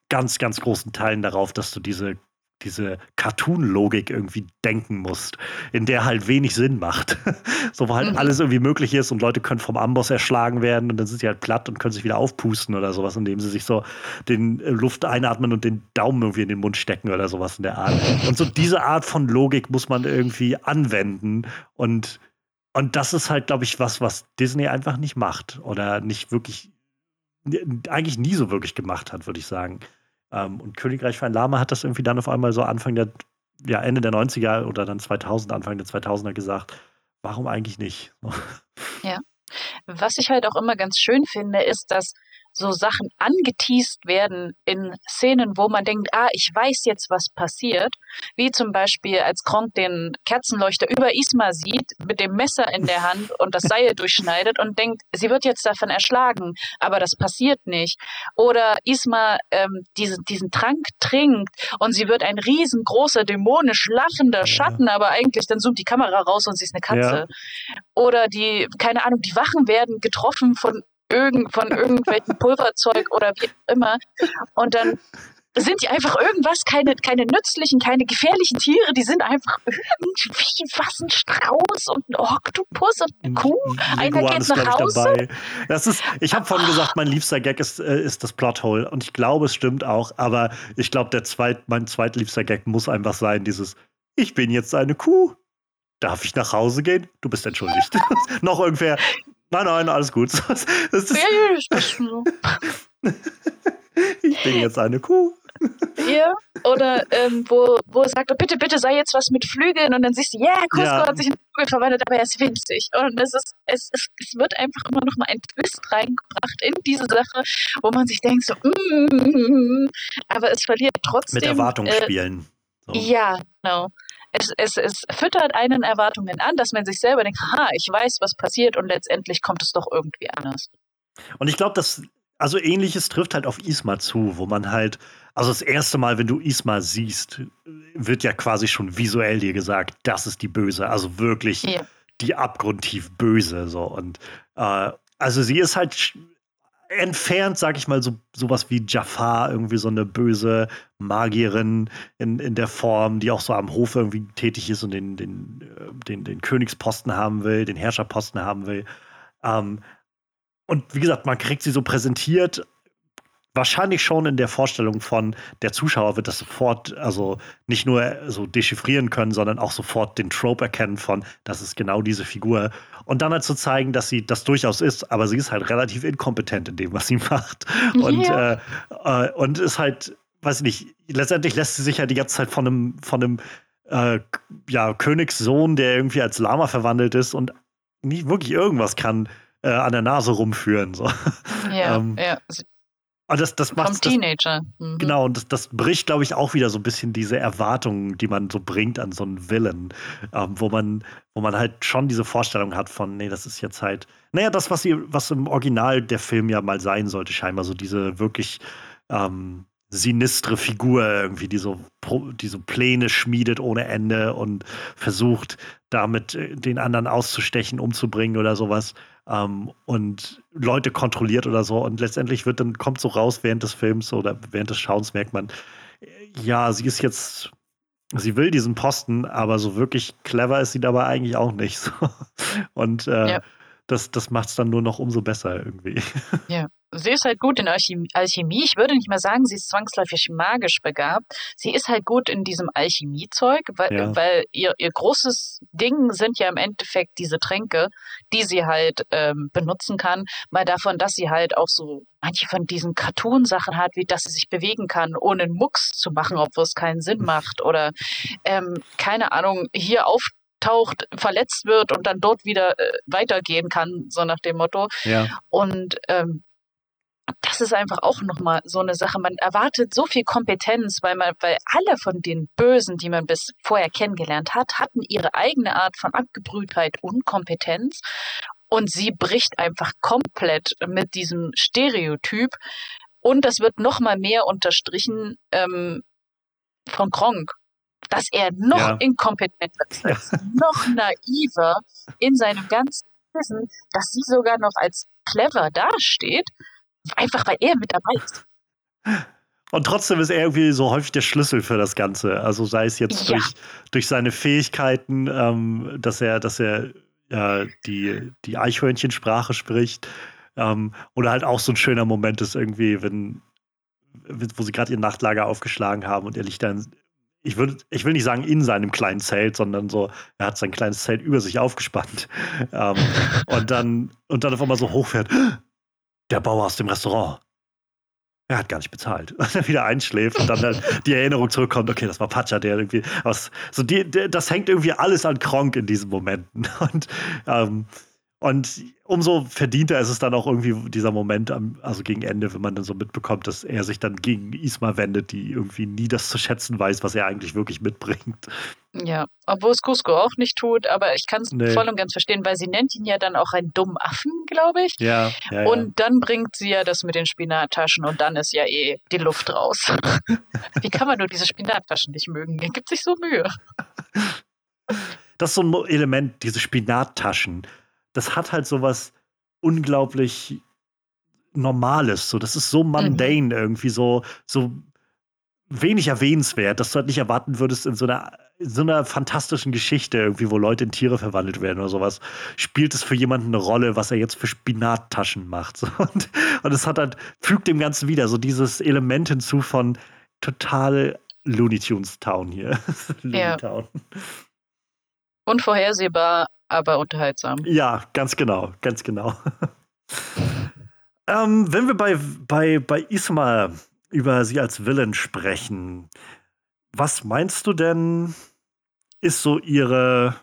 ganz, ganz großen Teilen darauf, dass du diese diese Cartoon-Logik irgendwie denken musst, in der halt wenig Sinn macht. so, wo halt mhm. alles irgendwie möglich ist und Leute können vom Amboss erschlagen werden und dann sind sie halt platt und können sich wieder aufpusten oder sowas, indem sie sich so den äh, Luft einatmen und den Daumen irgendwie in den Mund stecken oder sowas in der Art. Und so diese Art von Logik muss man irgendwie anwenden und und das ist halt, glaube ich, was, was Disney einfach nicht macht oder nicht wirklich, eigentlich nie so wirklich gemacht hat, würde ich sagen. Ähm, und Königreich für ein Lama hat das irgendwie dann auf einmal so Anfang der, ja, Ende der 90er oder dann 2000, Anfang der 2000er gesagt. Warum eigentlich nicht? Ja. Was ich halt auch immer ganz schön finde, ist, dass so Sachen angeteased werden in Szenen, wo man denkt, ah, ich weiß jetzt, was passiert. Wie zum Beispiel, als Kronk den Kerzenleuchter über Isma sieht, mit dem Messer in der Hand und das Seil durchschneidet und denkt, sie wird jetzt davon erschlagen, aber das passiert nicht. Oder Isma ähm, diesen, diesen Trank trinkt und sie wird ein riesengroßer, dämonisch lachender Schatten, aber eigentlich dann zoomt die Kamera raus und sie ist eine Katze. Ja. Oder die, keine Ahnung, die Wachen werden getroffen von irgend, von irgendwelchen Pulverzeug oder wie immer. Und dann sind die einfach irgendwas, keine, keine nützlichen, keine gefährlichen Tiere, die sind einfach irgendwie was ein Strauß und ein Oktopus und eine Kuh. Einer geht nach Hause. Dabei. Das ist, ich habe vorhin gesagt, mein liebster Gag ist, äh, ist das Plothole und ich glaube, es stimmt auch, aber ich glaube, der zweit, mein zweitliebster Gag muss einfach sein, dieses Ich bin jetzt eine Kuh. Darf ich nach Hause gehen? Du bist entschuldigt. Noch irgendwer, Nein, nein, alles gut. Das ist ja, das ist so. ich bin jetzt eine Kuh. Ja, oder ähm, wo, wo er sagt, oh, bitte, bitte sei jetzt was mit Flügeln und dann siehst du, yeah, Cusco ja, hat sich in Flügel verwandelt, aber er ist winzig. Und es, ist, es, es, es wird einfach immer noch mal ein Twist reingebracht in diese Sache, wo man sich denkt, so, mm, aber es verliert trotzdem. Mit Erwartung äh, spielen. So. Ja, genau es, es, es füttert einen Erwartungen an, dass man sich selber denkt, ha, ich weiß, was passiert und letztendlich kommt es doch irgendwie anders. Und ich glaube, dass also ähnliches trifft halt auf Isma zu, wo man halt, also das erste Mal, wenn du Isma siehst, wird ja quasi schon visuell dir gesagt, das ist die Böse, also wirklich ja. die abgrundtief Böse so und äh, also sie ist halt entfernt, sag ich mal, so sowas wie Jafar, irgendwie so eine böse Magierin in, in der Form, die auch so am Hof irgendwie tätig ist und den, den, äh, den, den Königsposten haben will, den Herrscherposten haben will. Ähm, und wie gesagt, man kriegt sie so präsentiert, wahrscheinlich schon in der Vorstellung von der Zuschauer wird das sofort, also nicht nur so dechiffrieren können, sondern auch sofort den Trope erkennen von, das ist genau diese Figur. Und dann halt zu so zeigen, dass sie das durchaus ist, aber sie ist halt relativ inkompetent in dem, was sie macht. Und, äh, äh, und ist halt, weiß ich nicht, letztendlich lässt sie sich ja die ganze Zeit von einem, von einem äh, ja, Königssohn, der irgendwie als Lama verwandelt ist und nicht wirklich irgendwas kann, äh, an der Nase rumführen. So. Ja, ähm, ja. Und das, das macht, Vom Teenager. Mhm. Genau, und das, das bricht, glaube ich, auch wieder so ein bisschen diese Erwartungen, die man so bringt an so einen Villain, ähm, wo man, wo man halt schon diese Vorstellung hat von, nee, das ist jetzt halt, naja, das, was, sie, was im Original der Film ja mal sein sollte, scheinbar, so diese wirklich ähm, sinistre Figur irgendwie, die so, die so Pläne schmiedet ohne Ende und versucht, damit äh, den anderen auszustechen, umzubringen oder sowas ähm, und Leute kontrolliert oder so. Und letztendlich wird dann, kommt so raus während des Films oder während des Schauens merkt man, ja, sie ist jetzt, sie will diesen Posten, aber so wirklich clever ist sie dabei eigentlich auch nicht. Und äh, ja. Das, das macht es dann nur noch umso besser irgendwie. Ja sie ist halt gut in Alchemie. Ich würde nicht mal sagen, sie ist zwangsläufig magisch begabt. Sie ist halt gut in diesem Alchemiezeug, weil, ja. weil ihr, ihr großes Ding sind ja im Endeffekt diese Tränke, die sie halt ähm, benutzen kann. Mal davon, dass sie halt auch so manche von diesen Cartoon-Sachen hat, wie dass sie sich bewegen kann, ohne einen Mucks zu machen, obwohl es keinen Sinn macht. Oder ähm, keine Ahnung, hier auf taucht, verletzt wird und dann dort wieder äh, weitergehen kann, so nach dem Motto. Ja. Und ähm, das ist einfach auch nochmal so eine Sache. Man erwartet so viel Kompetenz, weil man, weil alle von den Bösen, die man bis vorher kennengelernt hat, hatten ihre eigene Art von Abgebrühtheit und Kompetenz. Und sie bricht einfach komplett mit diesem Stereotyp. Und das wird nochmal mehr unterstrichen ähm, von Kronk, dass er noch ja. inkompetenter ist, ja. noch naiver in seinem ganzen Wissen, dass sie sogar noch als clever dasteht Einfach weil er mit dabei ist. Und trotzdem ist er irgendwie so häufig der Schlüssel für das Ganze. Also sei es jetzt ja. durch, durch seine Fähigkeiten, ähm, dass er, dass er äh, die, die Eichhörnchensprache spricht. Ähm, oder halt auch so ein schöner Moment ist irgendwie, wenn, wo sie gerade ihr Nachtlager aufgeschlagen haben und er liegt dann, ich, würd, ich will nicht sagen in seinem kleinen Zelt, sondern so, er hat sein kleines Zelt über sich aufgespannt. Ähm, und, dann, und dann auf einmal so hochfährt, der Bauer aus dem Restaurant. Er hat gar nicht bezahlt. Und dann wieder einschläft und dann halt die Erinnerung zurückkommt, okay, das war Pacha, der irgendwie was. So die, der, das hängt irgendwie alles an Kronk in diesen Momenten. Und ähm, und umso verdienter ist es dann auch irgendwie dieser Moment, am, also gegen Ende, wenn man dann so mitbekommt, dass er sich dann gegen Isma wendet, die irgendwie nie das zu schätzen weiß, was er eigentlich wirklich mitbringt. Ja, obwohl es Cusco auch nicht tut, aber ich kann es nee. voll und ganz verstehen, weil sie nennt ihn ja dann auch einen dummen Affen, glaube ich. Ja, ja, Und ja. dann bringt sie ja das mit den Spinattaschen und dann ist ja eh die Luft raus. Wie kann man nur diese Spinattaschen nicht mögen? Er gibt sich so Mühe. Das ist so ein Element, diese Spinattaschen das hat halt sowas unglaublich Normales. So, das ist so mundane mhm. irgendwie, so, so wenig erwähnenswert, dass du halt nicht erwarten würdest in so einer, in so einer fantastischen Geschichte irgendwie, wo Leute in Tiere verwandelt werden oder sowas, spielt es für jemanden eine Rolle, was er jetzt für Spinattaschen macht. So, und, und es hat halt, fügt dem Ganzen wieder so dieses Element hinzu von total Looney Tunes Town hier. Looney ja. Town. Unvorhersehbar, aber unterhaltsam. Ja, ganz genau, ganz genau. ähm, wenn wir bei, bei, bei Isma über sie als Villain sprechen, was meinst du denn, ist so ihre,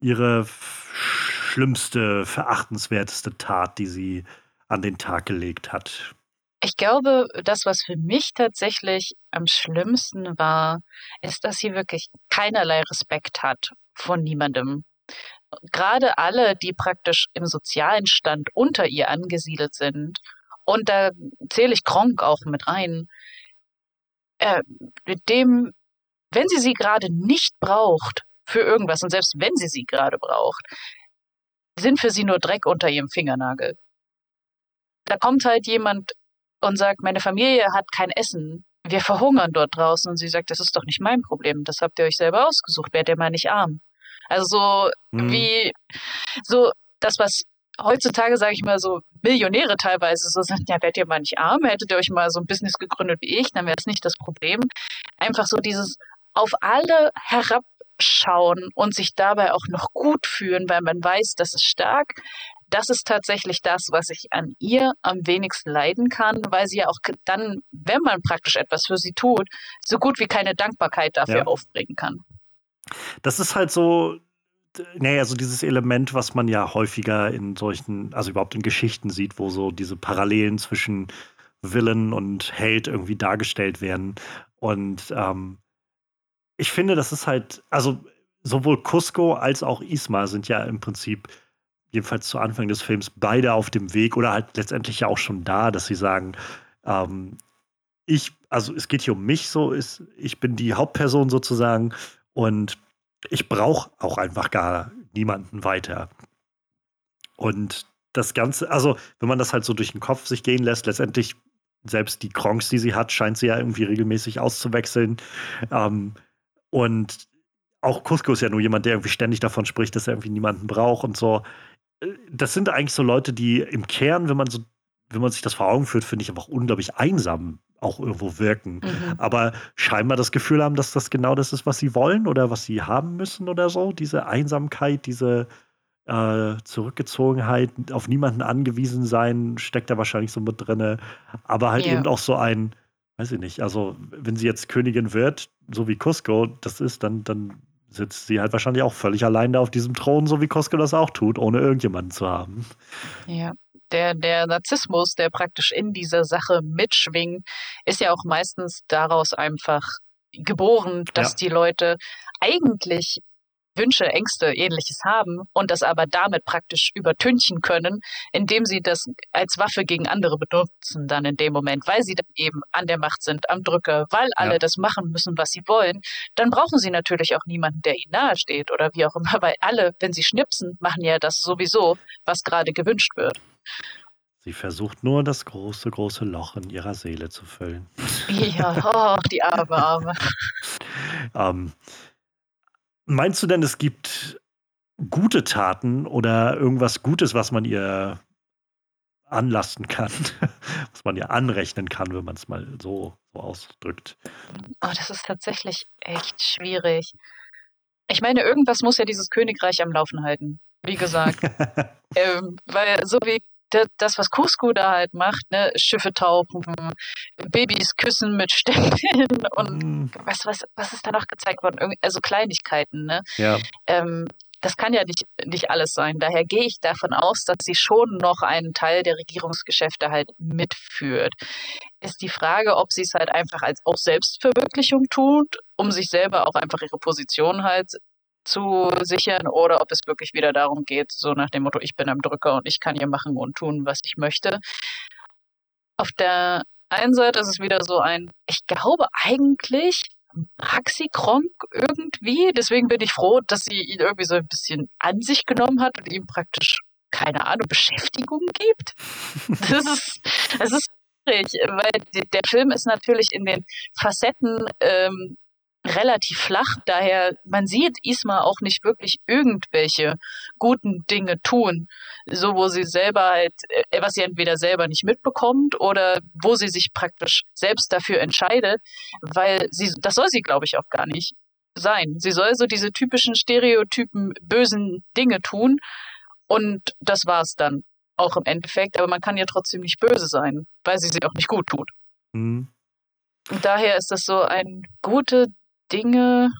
ihre schlimmste, verachtenswerteste Tat, die sie an den Tag gelegt hat? Ich glaube, das, was für mich tatsächlich am schlimmsten war, ist, dass sie wirklich keinerlei Respekt hat von niemandem gerade alle, die praktisch im sozialen Stand unter ihr angesiedelt sind, und da zähle ich Kronk auch mit rein, äh, mit dem, wenn sie sie gerade nicht braucht für irgendwas, und selbst wenn sie sie gerade braucht, sind für sie nur Dreck unter ihrem Fingernagel. Da kommt halt jemand und sagt, meine Familie hat kein Essen, wir verhungern dort draußen. Und sie sagt, das ist doch nicht mein Problem, das habt ihr euch selber ausgesucht, werdet ihr mal nicht arm. Also so mhm. wie so das, was heutzutage, sage ich mal, so Millionäre teilweise so sind, ja, werdet ihr mal nicht arm, hättet ihr euch mal so ein Business gegründet wie ich, dann wäre es nicht das Problem. Einfach so dieses auf alle herabschauen und sich dabei auch noch gut fühlen, weil man weiß, das ist stark. Das ist tatsächlich das, was ich an ihr am wenigsten leiden kann, weil sie ja auch dann, wenn man praktisch etwas für sie tut, so gut wie keine Dankbarkeit dafür ja. aufbringen kann. Das ist halt so, naja, so dieses Element, was man ja häufiger in solchen, also überhaupt in Geschichten sieht, wo so diese Parallelen zwischen Villain und Held irgendwie dargestellt werden. Und ähm, ich finde, das ist halt, also sowohl Cusco als auch Isma sind ja im Prinzip, jedenfalls zu Anfang des Films, beide auf dem Weg oder halt letztendlich ja auch schon da, dass sie sagen, ähm, ich, also es geht hier um mich so, ist, ich bin die Hauptperson sozusagen und ich brauche auch einfach gar niemanden weiter. Und das Ganze, also wenn man das halt so durch den Kopf sich gehen lässt, letztendlich selbst die Kronks, die sie hat, scheint sie ja irgendwie regelmäßig auszuwechseln. Ähm, und auch Cusco ist ja nur jemand, der irgendwie ständig davon spricht, dass er irgendwie niemanden braucht und so. Das sind eigentlich so Leute, die im Kern, wenn man so, wenn man sich das vor Augen führt, finde ich einfach unglaublich einsam auch irgendwo wirken. Mhm. Aber scheinbar das Gefühl haben, dass das genau das ist, was sie wollen oder was sie haben müssen oder so. Diese Einsamkeit, diese äh, Zurückgezogenheit, auf niemanden angewiesen sein, steckt da wahrscheinlich so mit drin. Aber halt ja. eben auch so ein, weiß ich nicht, also wenn sie jetzt Königin wird, so wie Cusco das ist, dann, dann sitzt sie halt wahrscheinlich auch völlig allein da auf diesem Thron, so wie Cusco das auch tut, ohne irgendjemanden zu haben. Ja, der, der Narzissmus, der praktisch in dieser Sache mitschwingt, ist ja auch meistens daraus einfach geboren, dass ja. die Leute eigentlich Wünsche, Ängste, ähnliches haben und das aber damit praktisch übertünchen können, indem sie das als Waffe gegen andere benutzen dann in dem Moment, weil sie dann eben an der Macht sind, am Drücker, weil alle ja. das machen müssen, was sie wollen, dann brauchen sie natürlich auch niemanden, der ihnen nahesteht oder wie auch immer, weil alle, wenn sie schnipsen, machen ja das sowieso, was gerade gewünscht wird. Sie versucht nur, das große, große Loch in ihrer Seele zu füllen. Ja, oh, die arme Arme. ähm, meinst du denn, es gibt gute Taten oder irgendwas Gutes, was man ihr anlasten kann, was man ihr anrechnen kann, wenn man es mal so, so ausdrückt? Oh, das ist tatsächlich echt schwierig. Ich meine, irgendwas muss ja dieses Königreich am Laufen halten. Wie gesagt. ähm, weil so wie das, was Cusco da halt macht, ne, Schiffe tauchen, Babys küssen mit Stempeln und mm. was, was, was ist da noch gezeigt worden? also Kleinigkeiten, ne? Ja. Ähm, das kann ja nicht, nicht alles sein. Daher gehe ich davon aus, dass sie schon noch einen Teil der Regierungsgeschäfte halt mitführt. Ist die Frage, ob sie es halt einfach als auch Selbstverwirklichung tut, um sich selber auch einfach ihre Position halt zu sichern oder ob es wirklich wieder darum geht, so nach dem Motto, ich bin am Drücker und ich kann hier machen und tun, was ich möchte. Auf der einen Seite ist es wieder so ein, ich glaube eigentlich mag sie Kronk irgendwie, deswegen bin ich froh, dass sie ihn irgendwie so ein bisschen an sich genommen hat und ihm praktisch keine Ahnung, Beschäftigung gibt. Das ist, das ist schwierig, weil der Film ist natürlich in den Facetten ähm, relativ flach. Daher, man sieht Isma auch nicht wirklich irgendwelche guten Dinge tun. So, wo sie selber halt, äh, was sie entweder selber nicht mitbekommt oder wo sie sich praktisch selbst dafür entscheidet, weil sie, das soll sie, glaube ich, auch gar nicht sein. Sie soll so diese typischen Stereotypen bösen Dinge tun und das war's dann auch im Endeffekt. Aber man kann ja trotzdem nicht böse sein, weil sie sie auch nicht gut tut. Mhm. Und daher ist das so ein gute Dinge.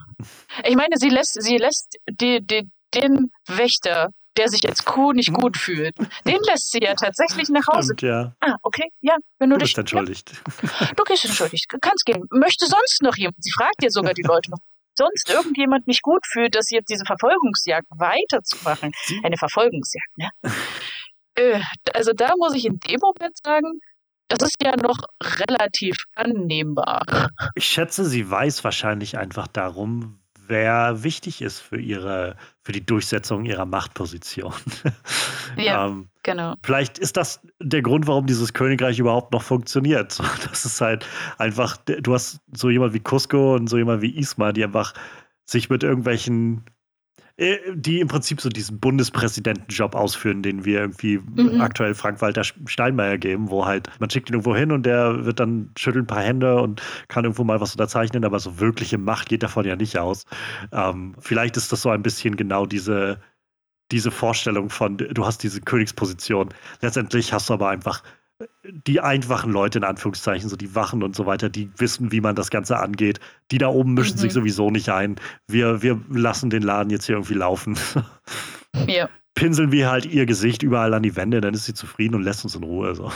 Ich meine, sie lässt, sie lässt die, die, den Wächter, der sich als Kuh nicht gut hm. fühlt, den lässt sie ja tatsächlich nach Hause. Stimmt, ja. Ah, okay, ja. Wenn du, du dich, bist entschuldigt. Ja, du bist entschuldigt. Kannst gehen. Möchte sonst noch jemand? Sie fragt ja sogar die Leute noch. Sonst irgendjemand nicht gut fühlt, dass jetzt diese Verfolgungsjagd weiterzumachen. Eine Verfolgungsjagd, ne? Äh, also da muss ich in dem Moment sagen, das ist ja noch relativ annehmbar. Ich schätze, sie weiß wahrscheinlich einfach darum, wer wichtig ist für ihre, für die Durchsetzung ihrer Machtposition. Ja, ähm, genau. Vielleicht ist das der Grund, warum dieses Königreich überhaupt noch funktioniert. Das ist halt einfach, du hast so jemand wie Cusco und so jemand wie Isma, die einfach sich mit irgendwelchen die im Prinzip so diesen Bundespräsidentenjob ausführen, den wir irgendwie mhm. aktuell Frank-Walter Steinmeier geben, wo halt man schickt ihn irgendwo hin und der wird dann schüttelt ein paar Hände und kann irgendwo mal was unterzeichnen, aber so wirkliche Macht geht davon ja nicht aus. Ähm, vielleicht ist das so ein bisschen genau diese diese Vorstellung von, du hast diese Königsposition. Letztendlich hast du aber einfach die einfachen Leute in Anführungszeichen, so die Wachen und so weiter, die wissen, wie man das Ganze angeht. Die da oben mischen mhm. sich sowieso nicht ein. Wir, wir lassen den Laden jetzt hier irgendwie laufen. Ja. Pinseln wir halt ihr Gesicht überall an die Wände, dann ist sie zufrieden und lässt uns in Ruhe. So.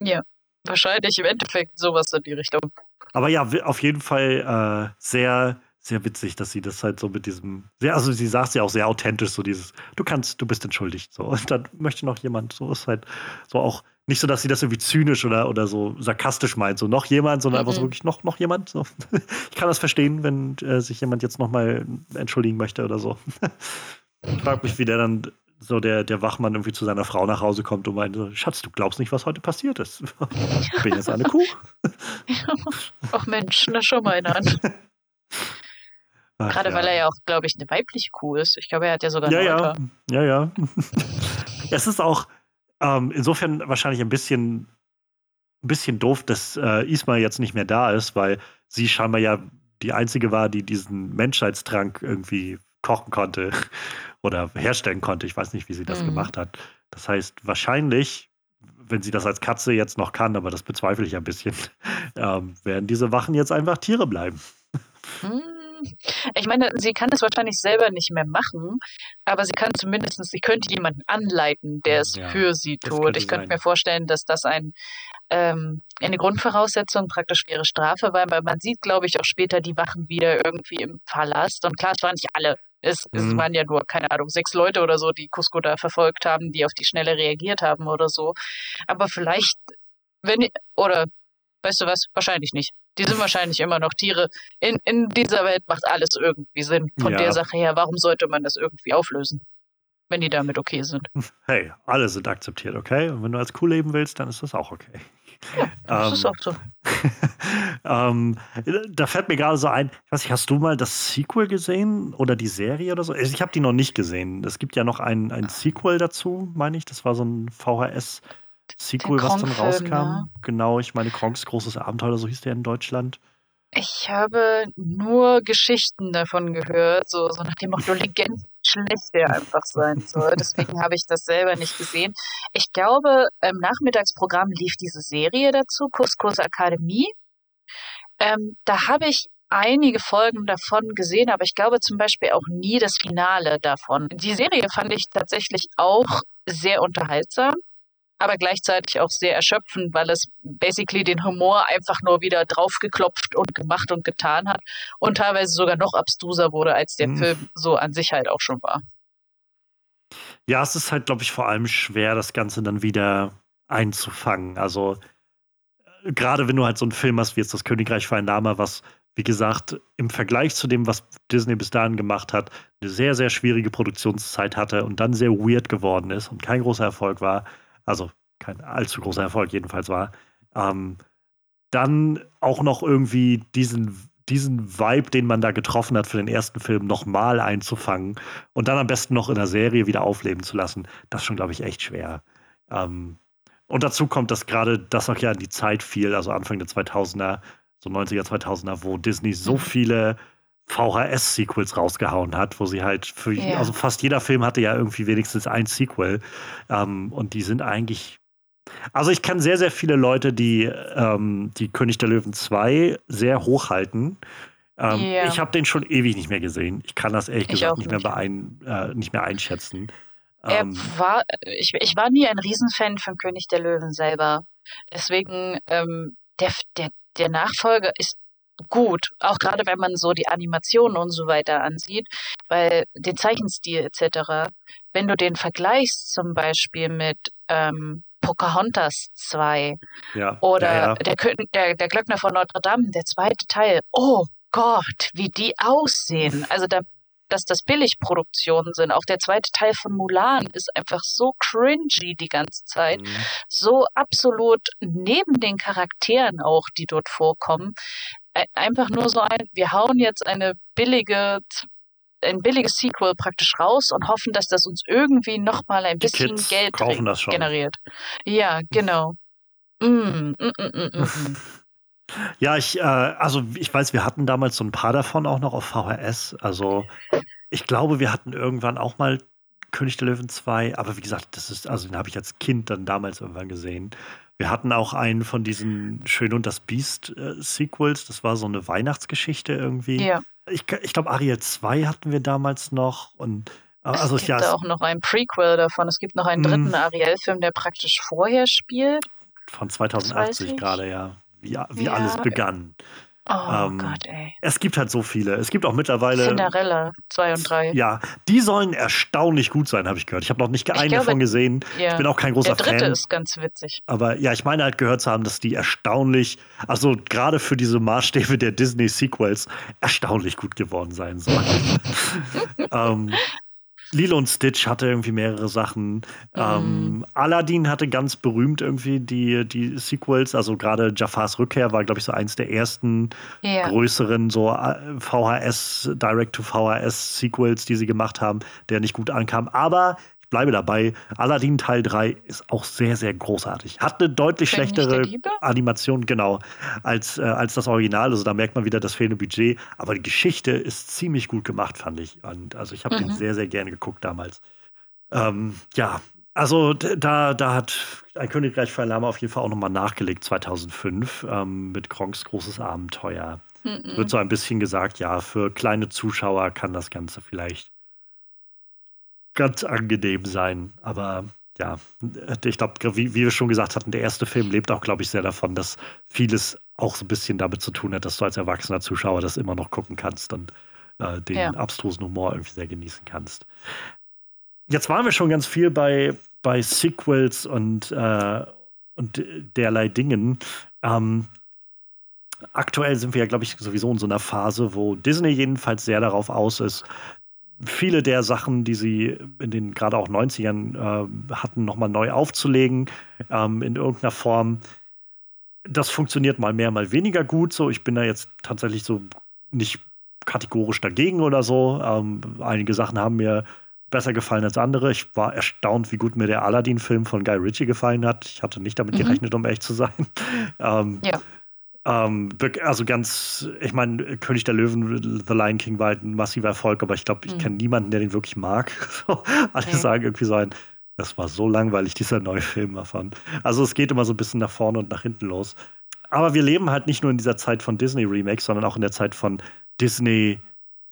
Ja, wahrscheinlich im Endeffekt sowas in die Richtung. Aber ja, auf jeden Fall äh, sehr, sehr witzig, dass sie das halt so mit diesem, sehr, also sie sagt ja auch sehr authentisch, so dieses, du kannst, du bist entschuldigt. So. Und dann möchte noch jemand, so ist halt so auch nicht so, dass sie das irgendwie zynisch oder, oder so sarkastisch meint, so noch jemand, sondern mhm. einfach so wirklich noch, noch jemand. So. Ich kann das verstehen, wenn äh, sich jemand jetzt nochmal entschuldigen möchte oder so. Ich frage mich, wie der dann so der, der Wachmann irgendwie zu seiner Frau nach Hause kommt und meint, so, Schatz, du glaubst nicht, was heute passiert ist. Ich bin jetzt eine Kuh. Ach Mensch, na schon mal an. Ach, Gerade ja. weil er ja auch, glaube ich, eine weibliche Kuh ist. Ich glaube, er hat ja sogar ja, ja, ja, ja. es ist auch, ähm, insofern wahrscheinlich ein bisschen, ein bisschen doof, dass äh, Isma jetzt nicht mehr da ist, weil sie scheinbar ja die einzige war, die diesen Menschheitstrank irgendwie kochen konnte oder herstellen konnte. Ich weiß nicht, wie sie das mhm. gemacht hat. Das heißt, wahrscheinlich, wenn sie das als Katze jetzt noch kann, aber das bezweifle ich ein bisschen, ähm, werden diese Wachen jetzt einfach Tiere bleiben. Mhm. Ich meine, sie kann es wahrscheinlich selber nicht mehr machen, aber sie kann zumindest, sie könnte jemanden anleiten, der es ja, für sie tut. Ich könnte sein. mir vorstellen, dass das ein, ähm, eine Grundvoraussetzung praktisch wäre Strafe, weil man sieht, glaube ich, auch später die Wachen wieder irgendwie im Palast. Und klar, es waren nicht alle. Es, mhm. es waren ja nur, keine Ahnung, sechs Leute oder so, die Cusco da verfolgt haben, die auf die Schnelle reagiert haben oder so. Aber vielleicht, wenn, oder weißt du was, wahrscheinlich nicht. Die sind wahrscheinlich immer noch Tiere. In, in dieser Welt macht alles irgendwie Sinn. Von ja. der Sache her, warum sollte man das irgendwie auflösen? wenn die damit okay sind. Hey, alle sind akzeptiert, okay? Und wenn du als cool leben willst, dann ist das auch okay. Ja, das ähm, ist auch so. ähm, da fällt mir gerade so ein, ich weiß nicht, hast du mal das Sequel gesehen oder die Serie oder so? Also ich habe die noch nicht gesehen. Es gibt ja noch ein, ein Sequel dazu, meine ich. Das war so ein VHS-Sequel, was dann rauskam. Ne? Genau, ich meine, Kronks großes Abenteuer, so hieß der in Deutschland. Ich habe nur Geschichten davon gehört, so, so nach dem Motto Legenden schlecht der einfach sein soll. Deswegen habe ich das selber nicht gesehen. Ich glaube, im Nachmittagsprogramm lief diese Serie dazu, Couscous Akademie. Ähm, da habe ich einige Folgen davon gesehen, aber ich glaube zum Beispiel auch nie das Finale davon. Die Serie fand ich tatsächlich auch sehr unterhaltsam aber gleichzeitig auch sehr erschöpfend, weil es basically den Humor einfach nur wieder draufgeklopft und gemacht und getan hat und teilweise sogar noch abstruser wurde, als der mhm. Film so an sich halt auch schon war. Ja, es ist halt, glaube ich, vor allem schwer, das Ganze dann wieder einzufangen. Also äh, gerade wenn du halt so einen Film hast wie jetzt das Königreich für ein Name, was wie gesagt, im Vergleich zu dem, was Disney bis dahin gemacht hat, eine sehr, sehr schwierige Produktionszeit hatte und dann sehr weird geworden ist und kein großer Erfolg war, also kein allzu großer Erfolg jedenfalls war, ähm, dann auch noch irgendwie diesen, diesen Vibe, den man da getroffen hat für den ersten Film, nochmal einzufangen und dann am besten noch in der Serie wieder aufleben zu lassen, das ist schon, glaube ich, echt schwer. Ähm, und dazu kommt, dass gerade das auch ja in die Zeit fiel, also Anfang der 2000er, so 90er, 2000er, wo Disney so mhm. viele VHS-Sequels rausgehauen hat, wo sie halt für, ja. also fast jeder Film hatte ja irgendwie wenigstens ein Sequel. Ähm, und die sind eigentlich. Also ich kenne sehr, sehr viele Leute, die ähm, die König der Löwen 2 sehr hochhalten. Ähm, yeah. Ich habe den schon ewig nicht mehr gesehen. Ich kann das ehrlich ich gesagt nicht, nicht, mehr beein, äh, nicht mehr einschätzen. Er ähm, war, ich, ich war nie ein Riesenfan von König der Löwen selber. Deswegen, ähm, der, der, der Nachfolger ist gut, auch gerade wenn man so die Animationen und so weiter ansieht, weil den Zeichenstil etc., wenn du den vergleichst zum Beispiel mit ähm, Pocahontas 2 ja, oder ja, ja. Der, der, der Glöckner von Notre Dame, der zweite Teil, oh Gott, wie die aussehen. Also da dass das Billigproduktionen sind. Auch der zweite Teil von Mulan ist einfach so cringy die ganze Zeit. Mhm. So absolut neben den Charakteren auch, die dort vorkommen. Einfach nur so ein, wir hauen jetzt eine billige ein billiges Sequel praktisch raus und hoffen, dass das uns irgendwie nochmal ein bisschen Geld generiert. Ja, genau. Mm, mm, mm, mm, mm. Ja, ich, äh, also ich weiß, wir hatten damals so ein paar davon auch noch auf VHS. Also ich glaube, wir hatten irgendwann auch mal König der Löwen 2, aber wie gesagt, das ist, also den habe ich als Kind dann damals irgendwann gesehen. Wir hatten auch einen von diesen Schön und das Biest äh, Sequels, das war so eine Weihnachtsgeschichte irgendwie. Ja. Ich, ich glaube, Ariel 2 hatten wir damals noch und also es gibt ja, auch noch ein Prequel davon. Es gibt noch einen dritten mhm. Ariel-Film, der praktisch vorher spielt. Von 2080 gerade, ja wie, wie ja. alles begann. Oh ähm, Gott, ey. Es gibt halt so viele. Es gibt auch mittlerweile. Cinderella 2 und 3. Ja, die sollen erstaunlich gut sein, habe ich gehört. Ich habe noch nicht einen glaube, davon gesehen. Ja. Ich bin auch kein großer Fan. Der dritte Fan. ist ganz witzig. Aber ja, ich meine halt gehört zu haben, dass die erstaunlich, also gerade für diese Maßstäbe der Disney-Sequels, erstaunlich gut geworden sein sollen. ähm, Lilo und Stitch hatte irgendwie mehrere Sachen. Mhm. Ähm, Aladdin hatte ganz berühmt irgendwie die, die Sequels. Also gerade Jafars Rückkehr war, glaube ich, so eins der ersten ja. größeren so äh, VHS, Direct-to-VHS-Sequels, die sie gemacht haben, der nicht gut ankam. Aber bleibe dabei. Aladdin Teil 3 ist auch sehr, sehr großartig. Hat eine deutlich schlechtere Animation, genau, als, äh, als das Original. Also da merkt man wieder das fehlende Budget. Aber die Geschichte ist ziemlich gut gemacht, fand ich. Und also ich habe mhm. den sehr, sehr gerne geguckt damals. Ähm, ja, also da, da hat ein Königreich für ein Lama auf jeden Fall auch nochmal nachgelegt, 2005, ähm, mit Kronks großes Abenteuer. Mhm. Wird so ein bisschen gesagt, ja, für kleine Zuschauer kann das Ganze vielleicht ganz angenehm sein. Aber ja, ich glaube, wie, wie, wir schon gesagt hatten, der erste Film lebt auch, glaube ich, sehr davon, dass vieles auch so ein bisschen damit zu tun hat, dass du als erwachsener Zuschauer das immer noch gucken kannst und äh, den ja. abstrusen Humor irgendwie sehr genießen kannst. Jetzt waren wir schon ganz viel bei, bei Sequels und, äh, und derlei Dingen. Ähm, aktuell sind wir ja, glaube ich, sowieso in so einer Phase, wo Disney jedenfalls sehr darauf aus ist, viele der Sachen, die sie in den gerade auch 90ern äh, hatten, nochmal neu aufzulegen ähm, in irgendeiner Form. Das funktioniert mal mehr, mal weniger gut. So, ich bin da jetzt tatsächlich so nicht kategorisch dagegen oder so. Ähm, einige Sachen haben mir besser gefallen als andere. Ich war erstaunt, wie gut mir der Aladdin-Film von Guy Ritchie gefallen hat. Ich hatte nicht damit mhm. gerechnet, um echt zu sein. ähm, ja. Ähm, also ganz, ich meine, König der Löwen, The Lion King war halt ein massiver Erfolg, aber ich glaube, ich mhm. kenne niemanden, der den wirklich mag. So, alle okay. sagen irgendwie so ein, das war so langweilig, dieser neue Film davon. Also es geht immer so ein bisschen nach vorne und nach hinten los. Aber wir leben halt nicht nur in dieser Zeit von Disney-Remakes, sondern auch in der Zeit von Disney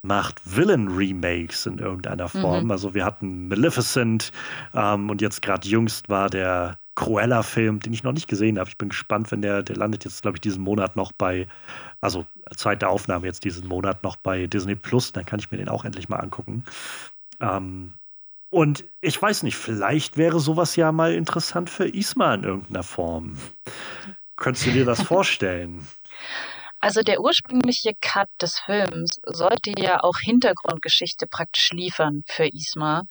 macht Villain-Remakes in irgendeiner Form. Mhm. Also wir hatten Maleficent ähm, und jetzt gerade jüngst war der Cruella-Film, den ich noch nicht gesehen habe. Ich bin gespannt, wenn der, der landet jetzt, glaube ich, diesen Monat noch bei, also Zeit der Aufnahme jetzt diesen Monat noch bei Disney Plus, dann kann ich mir den auch endlich mal angucken. Ähm, und ich weiß nicht, vielleicht wäre sowas ja mal interessant für Isma in irgendeiner Form. Könntest du dir das vorstellen? Also der ursprüngliche Cut des Films sollte ja auch Hintergrundgeschichte praktisch liefern für Isma.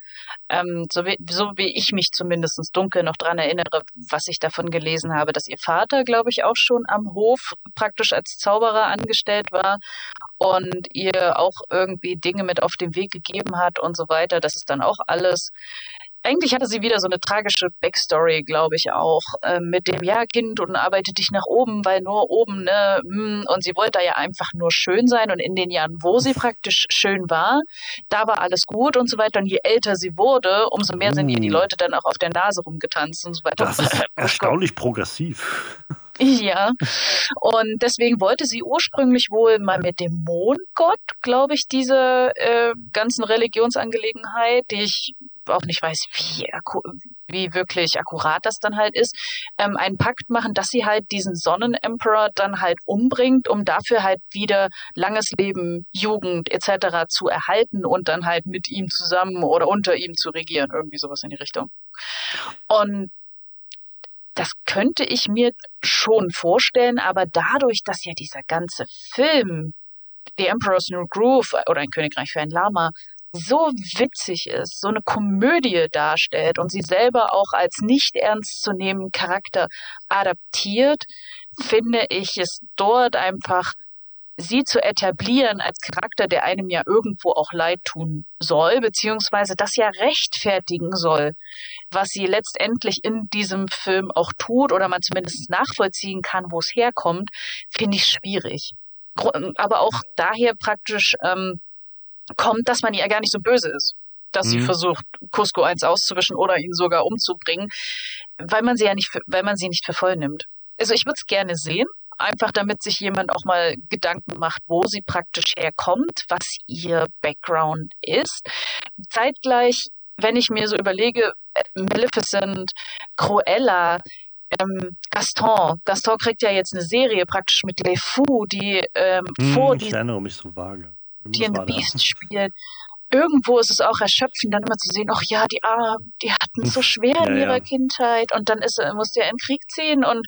Ähm, so, wie, so wie ich mich zumindest dunkel noch dran erinnere, was ich davon gelesen habe, dass ihr Vater, glaube ich, auch schon am Hof praktisch als Zauberer angestellt war und ihr auch irgendwie Dinge mit auf den Weg gegeben hat und so weiter. Das ist dann auch alles eigentlich hatte sie wieder so eine tragische Backstory, glaube ich auch, äh, mit dem, ja, Kind und arbeite dich nach oben, weil nur oben, ne, hm, und sie wollte ja einfach nur schön sein und in den Jahren, wo sie praktisch schön war, da war alles gut und so weiter. Und je älter sie wurde, umso mehr sind ihr die uh. Leute dann auch auf der Nase rumgetanzt und so weiter. Das ist erstaunlich progressiv. Ja, und deswegen wollte sie ursprünglich wohl mal mit dem Mondgott, glaube ich, diese äh, ganzen Religionsangelegenheit, die ich auch nicht weiß, wie, wie wirklich akkurat das dann halt ist, ähm, einen Pakt machen, dass sie halt diesen Sonnenemperor dann halt umbringt, um dafür halt wieder langes Leben, Jugend etc. zu erhalten und dann halt mit ihm zusammen oder unter ihm zu regieren, irgendwie sowas in die Richtung. Und das könnte ich mir schon vorstellen, aber dadurch, dass ja dieser ganze Film The Emperor's New Groove oder ein Königreich für ein Lama so witzig ist, so eine Komödie darstellt und sie selber auch als nicht ernst zu nehmen Charakter adaptiert, finde ich es dort einfach sie zu etablieren als Charakter, der einem ja irgendwo auch leid tun soll, beziehungsweise das ja rechtfertigen soll, was sie letztendlich in diesem Film auch tut oder man zumindest nachvollziehen kann, wo es herkommt, finde ich schwierig. Aber auch daher praktisch ähm, kommt, dass man ihr gar nicht so böse ist, dass mhm. sie versucht, Cusco eins auszuwischen oder ihn sogar umzubringen, weil man sie ja nicht, für, weil man sie nicht für voll nimmt. Also ich würde es gerne sehen, einfach damit sich jemand auch mal Gedanken macht, wo sie praktisch herkommt, was ihr Background ist. Zeitgleich, wenn ich mir so überlege, äh, Maleficent, Cruella, ähm, Gaston. Gaston kriegt ja jetzt eine Serie praktisch mit Le Fou, die ähm, hm, vor ich erinnere mich so vage. Die in The Beast spielt. Irgendwo ist es auch erschöpfend, dann immer zu sehen, ach ja, die Armen, die hatten es so schwer ja, in ihrer ja. Kindheit und dann ist, musste er in den Krieg ziehen und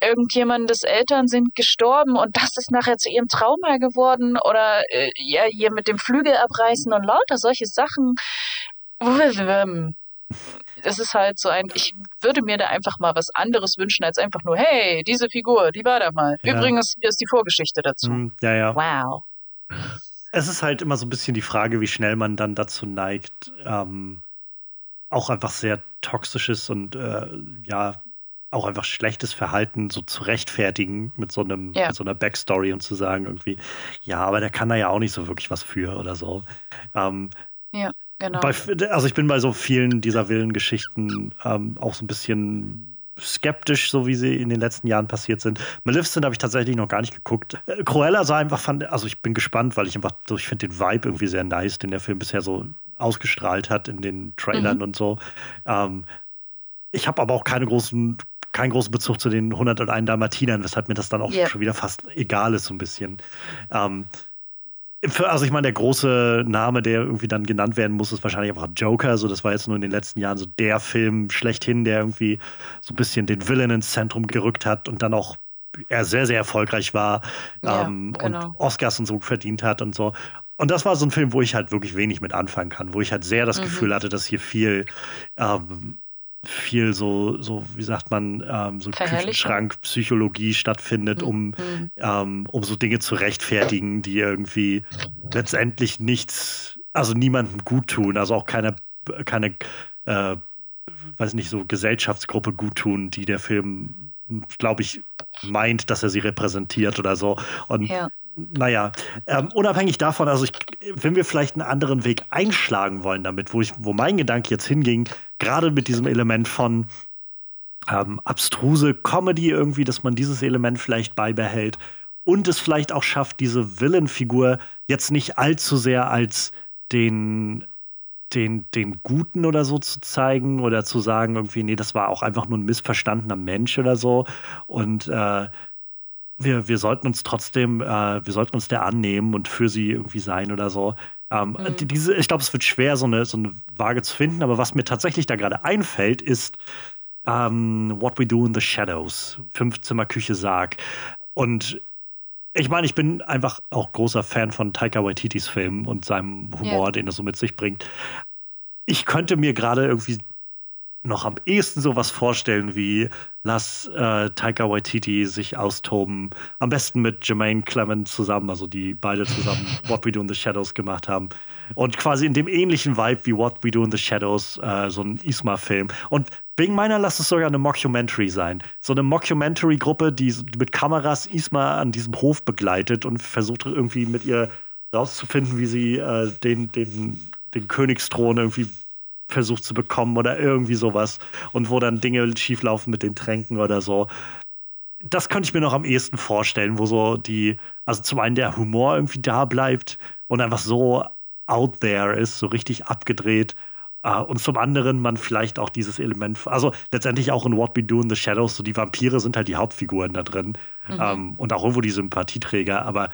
irgendjemandes Eltern sind gestorben und das ist nachher zu ihrem Trauma geworden oder äh, ja, hier mit dem Flügel abreißen und lauter solche Sachen. Es ist halt so ein, ich würde mir da einfach mal was anderes wünschen, als einfach nur, hey, diese Figur, die war da mal. Ja. Übrigens, hier ist die Vorgeschichte dazu. Hm, ja, ja. Wow. Es ist halt immer so ein bisschen die Frage, wie schnell man dann dazu neigt, ähm, auch einfach sehr toxisches und äh, ja, auch einfach schlechtes Verhalten so zu rechtfertigen mit so einem, ja. mit so einer Backstory und zu sagen irgendwie, ja, aber der kann da ja auch nicht so wirklich was für oder so. Ähm, ja, genau. Bei, also ich bin bei so vielen dieser Willengeschichten ähm, auch so ein bisschen skeptisch, so wie sie in den letzten Jahren passiert sind. Maleficent habe ich tatsächlich noch gar nicht geguckt. Äh, Cruella sah einfach, fand, also ich bin gespannt, weil ich einfach, ich finde den Vibe irgendwie sehr nice, den der Film bisher so ausgestrahlt hat in den Trailern mhm. und so. Ähm, ich habe aber auch keine großen, keinen großen Bezug zu den 101 Dalmatinern, weshalb mir das dann auch yeah. schon wieder fast egal ist, so ein bisschen. Ähm, also ich meine, der große Name, der irgendwie dann genannt werden muss, ist wahrscheinlich einfach Joker. So, das war jetzt nur in den letzten Jahren so der Film schlechthin, der irgendwie so ein bisschen den Villain ins Zentrum gerückt hat und dann auch er sehr, sehr erfolgreich war ja, ähm, genau. und Oscars und so verdient hat und so. und das war so ein Film, wo ich halt wirklich wenig mit anfangen kann, wo ich halt sehr das mhm. Gefühl hatte, dass hier viel, ähm, viel so, so, wie sagt man, ähm, so Küchenschrank-Psychologie stattfindet, um, mhm. ähm, um so Dinge zu rechtfertigen, die irgendwie letztendlich nichts, also niemandem gut tun, also auch keine, keine äh, weiß nicht, so Gesellschaftsgruppe gut tun, die der Film, glaube ich, meint, dass er sie repräsentiert oder so. Und ja naja, ähm, unabhängig davon, also ich, wenn wir vielleicht einen anderen Weg einschlagen wollen damit, wo ich, wo mein Gedanke jetzt hinging, gerade mit diesem Element von ähm, abstruse Comedy irgendwie, dass man dieses Element vielleicht beibehält und es vielleicht auch schafft, diese Villain-Figur jetzt nicht allzu sehr als den den, den Guten oder so zu zeigen oder zu sagen, irgendwie, nee, das war auch einfach nur ein missverstandener Mensch oder so. Und äh, wir, wir sollten uns trotzdem, äh, wir sollten uns der annehmen und für sie irgendwie sein oder so. Ähm, mhm. diese, ich glaube, es wird schwer, so eine, so eine Waage zu finden, aber was mir tatsächlich da gerade einfällt, ist ähm, What We Do in the Shadows, Fünfzimmer-Küche Sarg. Und ich meine, ich bin einfach auch großer Fan von Taika Waititis Filmen und seinem Humor, yeah. den er so mit sich bringt. Ich könnte mir gerade irgendwie noch am ehesten sowas vorstellen wie lass äh, Taika Waititi sich austoben. Am besten mit Jermaine Clement zusammen, also die beide zusammen What We Do in the Shadows gemacht haben. Und quasi in dem ähnlichen Vibe wie What We Do in the Shadows, äh, so ein Isma-Film. Und wegen meiner lass es sogar eine Mockumentary sein. So eine Mockumentary-Gruppe, die mit Kameras Isma an diesem Hof begleitet und versucht irgendwie mit ihr rauszufinden, wie sie äh, den, den, den Königsthron irgendwie versucht zu bekommen oder irgendwie sowas und wo dann Dinge schieflaufen mit den Tränken oder so. Das könnte ich mir noch am ehesten vorstellen, wo so die, also zum einen der Humor irgendwie da bleibt und einfach so out there ist, so richtig abgedreht. Uh, und zum anderen man vielleicht auch dieses Element, also letztendlich auch in What We Do in the Shadows, so die Vampire sind halt die Hauptfiguren da drin mhm. um, ähm, und auch irgendwo die Sympathieträger, aber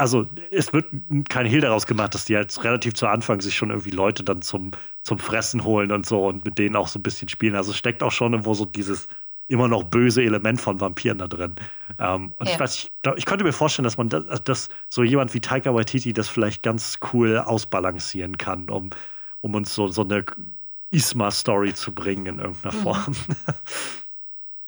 also es wird kein Hehl daraus gemacht, dass die halt relativ zu Anfang sich schon irgendwie Leute dann zum, zum Fressen holen und so und mit denen auch so ein bisschen spielen. Also es steckt auch schon irgendwo so dieses immer noch böse Element von Vampiren da drin. Ähm, und ja. ich weiß, ich, ich, könnte mir vorstellen, dass man das, dass so jemand wie Taika Waititi das vielleicht ganz cool ausbalancieren kann, um, um uns so, so eine Isma-Story zu bringen in irgendeiner mhm.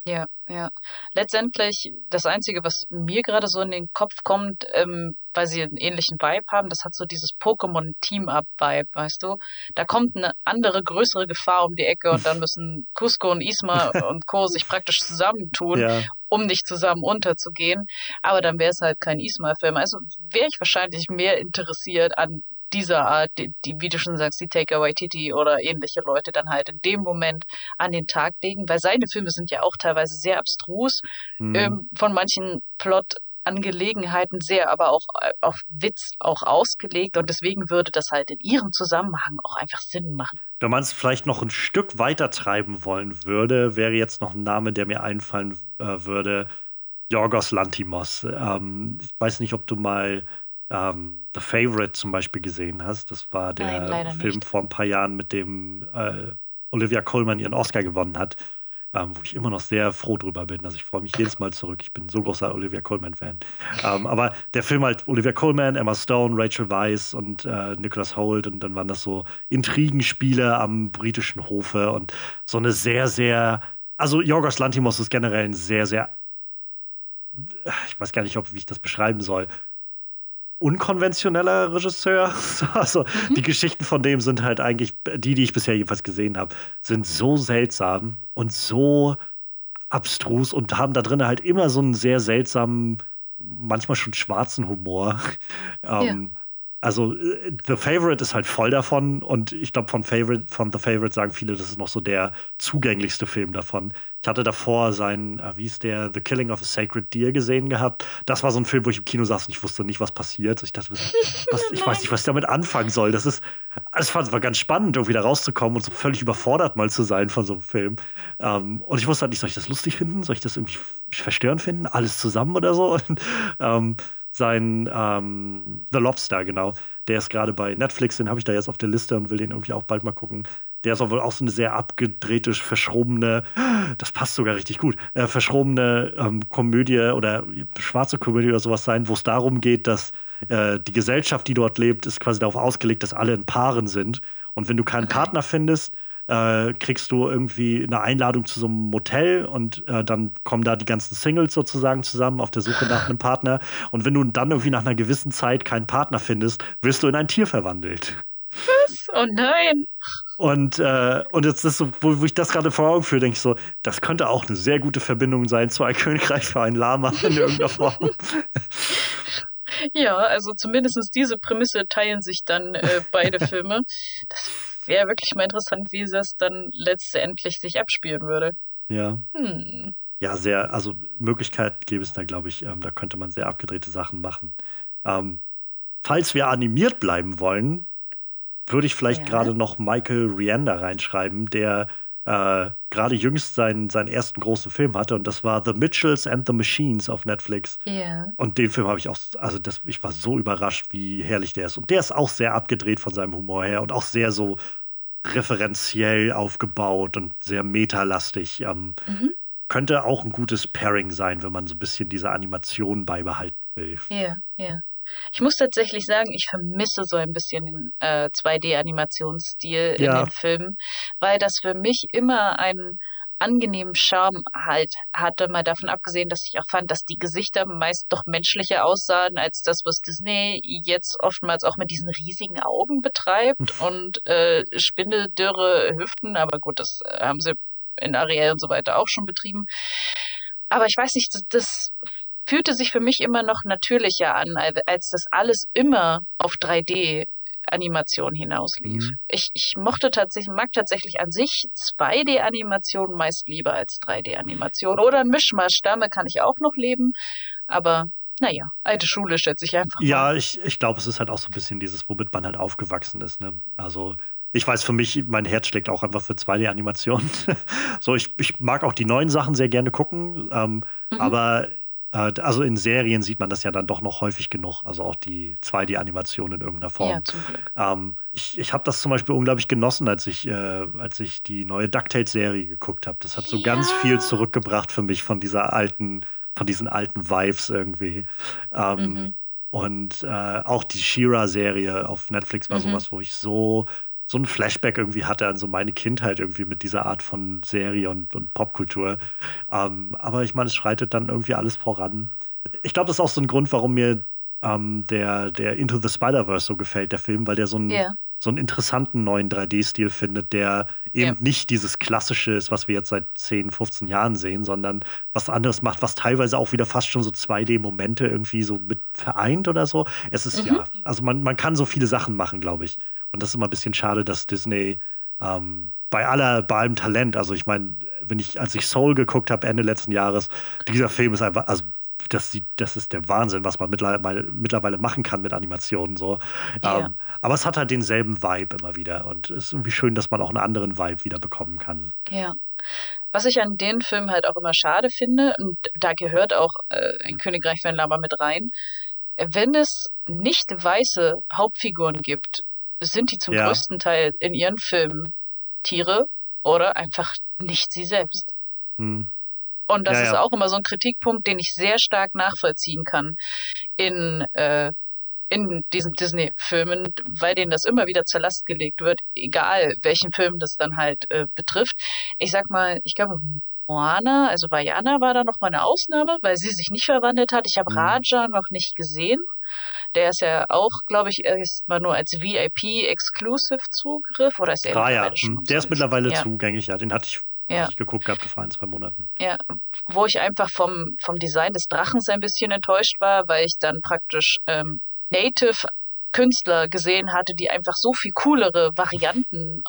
Ja, ja. Letztendlich das Einzige, was mir gerade so in den Kopf kommt, ähm, weil sie einen ähnlichen Vibe haben, das hat so dieses Pokémon-Team-Up-Vibe, weißt du? Da kommt eine andere, größere Gefahr um die Ecke und dann müssen Cusco und Isma und Co. sich praktisch zusammentun, Ja. um nicht zusammen unterzugehen. Aber dann wäre es halt kein Isma-Film. Also wäre ich wahrscheinlich mehr interessiert an dieser Art, die, die, wie du schon sagst, die Taker Waititi oder ähnliche Leute dann halt in dem Moment an den Tag legen, weil seine Filme sind ja auch teilweise sehr abstrus, mhm. ähm, von manchen Plot-Angelegenheiten sehr, aber auch äh, auf Witz auch ausgelegt und deswegen würde das halt in ihrem Zusammenhang auch einfach Sinn machen. Wenn man es vielleicht noch ein Stück weiter treiben wollen würde, wäre jetzt noch ein Name, der mir einfallen äh, würde, Jorgos Lantimos. Ähm, ich weiß nicht, ob du mal ähm, The Favorite zum Beispiel gesehen hast. Das war der Nein, Film nicht. vor ein paar Jahren, mit dem äh, Olivia Colman ihren Oscar gewonnen hat, ähm, wo ich immer noch sehr froh drüber bin. Also ich freue mich jedes Mal zurück. Ich bin so großer Olivia Colman-Fan. Ähm, aber der Film halt Olivia Colman, Emma Stone, Rachel Weisz und äh, Nicholas Holt und dann waren das so Intrigenspiele am britischen Hofe und so eine sehr, sehr also Yorgos Lantimos ist generell ein sehr, sehr ich weiß gar nicht, ob, wie ich das beschreiben soll, unkonventioneller Regisseur. Also mhm. die Geschichten von dem sind halt eigentlich, die, die ich bisher jedenfalls gesehen habe, sind so seltsam und so abstrus und haben da drin halt immer so einen sehr seltsamen, manchmal schon schwarzen Humor. ähm, ja. Also äh, The Favorite ist halt voll davon und ich glaube von Favorite, von The Favorite sagen viele, das ist noch so der zugänglichste Film davon. Ich hatte davor seinen, äh, wie ist der, The Killing of a Sacred Deer gesehen gehabt. Das war so ein Film, wo ich im Kino saß und ich wusste nicht, was passiert. Ich dachte, was, ich weiß nicht, was ich damit anfangen soll. Das ist, es war ganz spannend, irgendwie da rauszukommen und so völlig überfordert mal zu sein von so einem Film. Ähm, und ich wusste halt nicht, soll ich das lustig finden? Soll ich das irgendwie verstörend finden? Alles zusammen oder so? Und, ähm, sein ähm, The Lobster, genau. Der ist gerade bei Netflix, den habe ich da jetzt auf der Liste und will den irgendwie auch bald mal gucken. Der ist wohl auch so eine sehr abgedrehte, verschrobene, das passt sogar richtig gut, äh, verschrobene ähm, Komödie oder schwarze Komödie oder sowas sein, wo es darum geht, dass äh, die Gesellschaft, die dort lebt, ist quasi darauf ausgelegt, dass alle in Paaren sind. Und wenn du keinen okay. Partner findest, äh, kriegst du irgendwie eine Einladung zu so einem Motel und äh, dann kommen da die ganzen Singles sozusagen zusammen auf der Suche nach einem Partner. Und wenn du dann irgendwie nach einer gewissen Zeit keinen Partner findest, wirst du in ein Tier verwandelt. Was? Oh nein. Und, äh, und jetzt ist so, wo, wo ich das gerade vor Augen führe, denke ich so, das könnte auch eine sehr gute Verbindung sein zu ein Königreich für ein Lama in irgendeiner Form. Ja, also zumindest diese Prämisse teilen sich dann äh, beide Filme. Das wäre wirklich mal interessant, wie das dann letztendlich sich abspielen würde. Ja. Hm. Ja, sehr, also Möglichkeit gäbe es da, glaube ich, ähm, da könnte man sehr abgedrehte Sachen machen. Ähm, falls wir animiert bleiben wollen, würde ich vielleicht ja. gerade noch Michael Rianda reinschreiben, der äh, gerade jüngst seinen, seinen ersten großen Film hatte und das war The Mitchells and the Machines auf Netflix. Ja. Und den Film habe ich auch, also das, ich war so überrascht, wie herrlich der ist. Und der ist auch sehr abgedreht von seinem Humor her und auch sehr so referenziell aufgebaut und sehr metalastig. Ähm, mhm. Könnte auch ein gutes Pairing sein, wenn man so ein bisschen diese Animation beibehalten will. Ja, ja. Ich muss tatsächlich sagen, ich vermisse so ein bisschen den äh, 2D-Animationsstil ja. in den Filmen, weil das für mich immer einen angenehmen Charme halt hatte, mal davon abgesehen, dass ich auch fand, dass die Gesichter meist doch menschlicher aussahen als das, was Disney jetzt oftmals auch mit diesen riesigen Augen betreibt und äh, spindeldürre Hüften, aber gut, das äh, haben sie in Ariel und so weiter auch schon betrieben. Aber ich weiß nicht, das, das fühlte sich für mich immer noch natürlicher an, als das alles immer auf 3D Animation hinauslief. Mhm. Ich, ich mochte tatsächlich, mag tatsächlich an sich 2D-Animationen meist lieber als 3D-Animation. Oder ein Mischmasch, damit kann ich auch noch leben. Aber naja, alte Schule schätze ich einfach. Mal. Ja, ich, ich glaube, es ist halt auch so ein bisschen dieses, womit man halt aufgewachsen ist. Ne? Also ich weiß für mich, mein Herz schlägt auch einfach für 2D-Animationen. so, ich, ich mag auch die neuen Sachen sehr gerne gucken, ähm, mhm. aber also in Serien sieht man das ja dann doch noch häufig genug, also auch die 2D-Animation in irgendeiner Form. Ja, zum Glück. Ähm, ich ich habe das zum Beispiel unglaublich genossen, als ich, äh, als ich die neue DuckTales-Serie geguckt habe. Das hat so ja. ganz viel zurückgebracht für mich von dieser alten, von diesen alten Vibes irgendwie. Ähm, mhm. Und äh, auch die Shira-Serie auf Netflix war mhm. sowas, wo ich so so ein Flashback irgendwie hatte an so meine Kindheit irgendwie mit dieser Art von Serie und, und Popkultur. Ähm, aber ich meine, es schreitet dann irgendwie alles voran. Ich glaube, das ist auch so ein Grund, warum mir ähm, der, der Into the Spider-Verse so gefällt, der Film, weil der so einen, yeah. so einen interessanten neuen 3D-Stil findet, der eben yeah. nicht dieses klassische ist, was wir jetzt seit 10, 15 Jahren sehen, sondern was anderes macht, was teilweise auch wieder fast schon so 2D-Momente irgendwie so mit vereint oder so. Es ist mhm. ja, also man, man kann so viele Sachen machen, glaube ich. Und das ist immer ein bisschen schade, dass Disney ähm, bei aller, bei allem Talent, also ich meine, wenn ich, als ich Soul geguckt habe Ende letzten Jahres, dieser Film ist einfach, also das, das ist der Wahnsinn, was man mittlerweile, mittlerweile machen kann mit Animationen. So. Ja. Ähm, aber es hat halt denselben Vibe immer wieder. Und es ist irgendwie schön, dass man auch einen anderen Vibe wieder bekommen kann. Ja. Was ich an den Film halt auch immer schade finde, und da gehört auch äh, ein Königreich von Lava mit rein, wenn es nicht weiße Hauptfiguren gibt, sind die zum ja. größten Teil in ihren Filmen Tiere oder einfach nicht sie selbst. Hm. Und das ja, ist auch immer so ein Kritikpunkt, den ich sehr stark nachvollziehen kann in, äh, in diesen Disney-Filmen, weil denen das immer wieder zur Last gelegt wird, egal welchen Film das dann halt äh, betrifft. Ich sag mal, ich glaube, Moana, also Vajana war da noch mal eine Ausnahme, weil sie sich nicht verwandelt hat. Ich habe mhm. Raja noch nicht gesehen. Der ist ja auch, glaube ich, erstmal nur als VIP-Exclusive-Zugriff oder ist er ah, ja. Hm, der ist mittlerweile ja. zugänglich, ja. Den hatte ich, ja. ich geguckt gehabt vor ein, zwei Monaten. Ja, wo ich einfach vom, vom Design des Drachens ein bisschen enttäuscht war, weil ich dann praktisch ähm, Native Künstler gesehen hatte, die einfach so viel coolere Varianten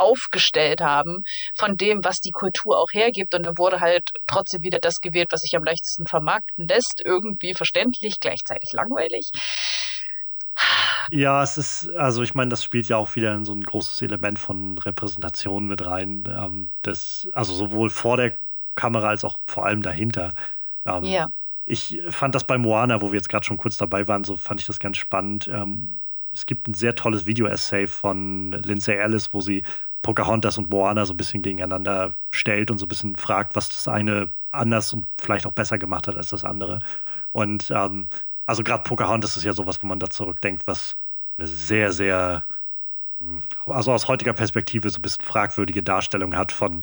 aufgestellt haben von dem, was die Kultur auch hergibt. Und dann wurde halt trotzdem wieder das gewählt, was sich am leichtesten vermarkten lässt. Irgendwie verständlich, gleichzeitig langweilig. Ja, es ist, also ich meine, das spielt ja auch wieder in so ein großes Element von Repräsentation mit rein. Ähm, das, also sowohl vor der Kamera als auch vor allem dahinter. Ähm, ja. Ich fand das bei Moana, wo wir jetzt gerade schon kurz dabei waren, so fand ich das ganz spannend. Ähm, es gibt ein sehr tolles Video-Essay von Lindsay Ellis, wo sie Pocahontas und Moana so ein bisschen gegeneinander stellt und so ein bisschen fragt, was das eine anders und vielleicht auch besser gemacht hat als das andere. Und ähm, also gerade Pocahontas ist ja sowas, wo man da zurückdenkt, was eine sehr, sehr also aus heutiger Perspektive so ein bisschen fragwürdige Darstellung hat von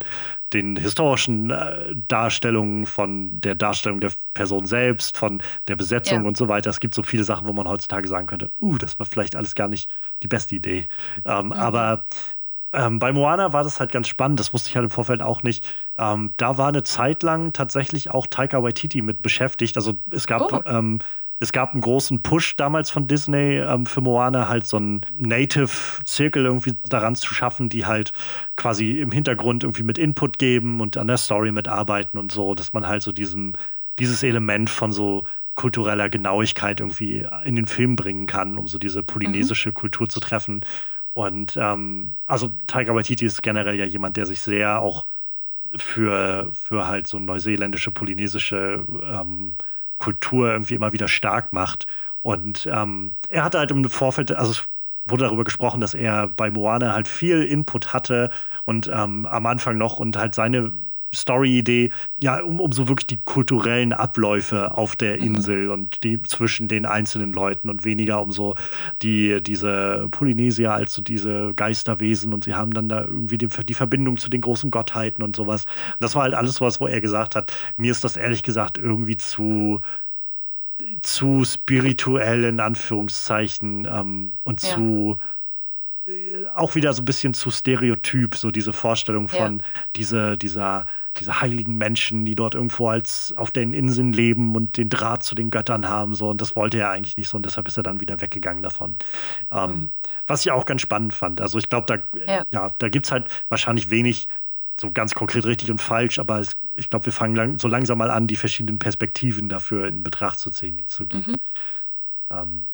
den historischen äh, Darstellungen, von der Darstellung der Person selbst, von der Besetzung ja. und so weiter. Es gibt so viele Sachen, wo man heutzutage sagen könnte, uh, das war vielleicht alles gar nicht die beste Idee. Ähm, mhm. Aber ähm, bei Moana war das halt ganz spannend, das wusste ich halt im Vorfeld auch nicht. Ähm, da war eine Zeit lang tatsächlich auch Taika Waititi mit beschäftigt. Also es gab oh. ähm, es gab einen großen Push damals von Disney ähm, für Moana, halt so einen Native-Zirkel irgendwie daran zu schaffen, die halt quasi im Hintergrund irgendwie mit Input geben und an der Story mitarbeiten und so, dass man halt so diesem, dieses Element von so kultureller Genauigkeit irgendwie in den Film bringen kann, um so diese polynesische mhm. Kultur zu treffen. Und ähm, also Tiger Waititi ist generell ja jemand, der sich sehr auch für, für halt so neuseeländische, polynesische ähm, Kultur irgendwie immer wieder stark macht. Und ähm, er hatte halt im Vorfeld, also es wurde darüber gesprochen, dass er bei Moana halt viel Input hatte und ähm, am Anfang noch und halt seine Story-Idee, ja, um, um so wirklich die kulturellen Abläufe auf der mhm. Insel mhm. und die zwischen den einzelnen Leuten und weniger um so die, diese Polynesier als so diese Geisterwesen und sie haben dann da irgendwie die, die Verbindung zu den großen Gottheiten und sowas. Und das war halt alles was, wo er gesagt hat, mir ist das ehrlich gesagt irgendwie zu zu spirituell in Anführungszeichen ähm, und ja. zu auch wieder so ein bisschen zu stereotyp, so diese Vorstellung von ja. diese, dieser, diese heiligen Menschen, die dort irgendwo als auf den Inseln leben und den Draht zu den Göttern haben. So, und das wollte er eigentlich nicht so und deshalb ist er dann wieder weggegangen davon. Ähm, mhm. Was ich auch ganz spannend fand. Also ich glaube, da, ja. ja da gibt es halt wahrscheinlich wenig so ganz konkret richtig und falsch, aber es, ich glaube, wir fangen lang, so langsam mal an, die verschiedenen Perspektiven dafür in Betracht zu ziehen, die es so gibt. Mhm. Ähm,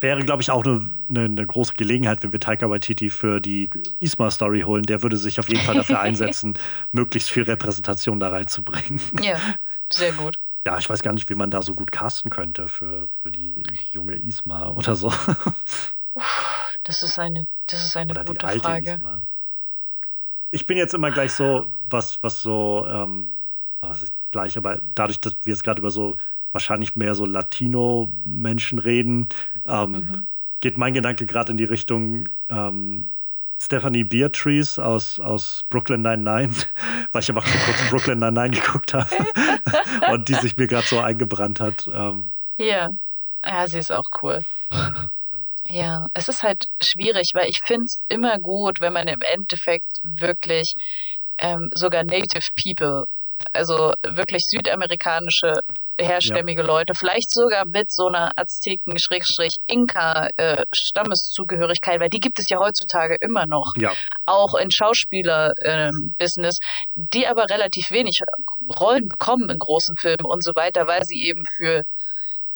wäre, glaube ich, auch eine, eine, eine, große Gelegenheit, wenn wir Taika Waititi für die Isma-Story holen. Der würde sich auf jeden Fall dafür einsetzen, möglichst viel Repräsentation da reinzubringen. Ja, sehr gut. Ja, ich weiß gar nicht, wie man da so gut casten könnte für, für die, die junge Isma oder so. Das ist eine, das ist eine oder gute Frage. Isma. Ich bin jetzt immer gleich so, was, was so, ähm, was ist gleich, aber dadurch, dass wir jetzt gerade über so wahrscheinlich mehr so Latino-Menschen reden, ähm, mhm. geht mein Gedanke gerade in die Richtung ähm, Stephanie Beatrice aus, aus Brooklyn 99, weil ich einfach vor kurzem Brooklyn 99 geguckt habe und die sich mir gerade so eingebrannt hat. Ähm, ja. ja, sie ist auch cool. Ja, es ist halt schwierig, weil ich finde es immer gut, wenn man im Endeffekt wirklich ähm, sogar Native People, also wirklich südamerikanische herstämmige ja. Leute, vielleicht sogar mit so einer Azteken-Inka-Stammeszugehörigkeit, äh, weil die gibt es ja heutzutage immer noch, ja. auch in Schauspieler-Business, ähm, die aber relativ wenig Rollen bekommen in großen Filmen und so weiter, weil sie eben für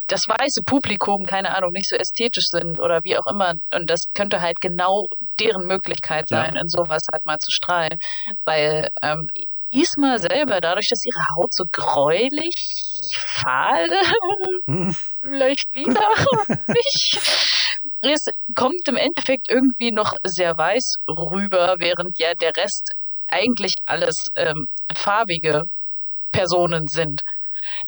das weiße Publikum, keine Ahnung, nicht so ästhetisch sind oder wie auch immer. Und das könnte halt genau deren Möglichkeit sein, ja. in sowas halt mal zu strahlen. Weil ähm, Isma selber, dadurch, dass ihre Haut so gräulich, fahl, hm. vielleicht wieder nicht, es kommt im Endeffekt irgendwie noch sehr weiß rüber, während ja der Rest eigentlich alles ähm, farbige Personen sind.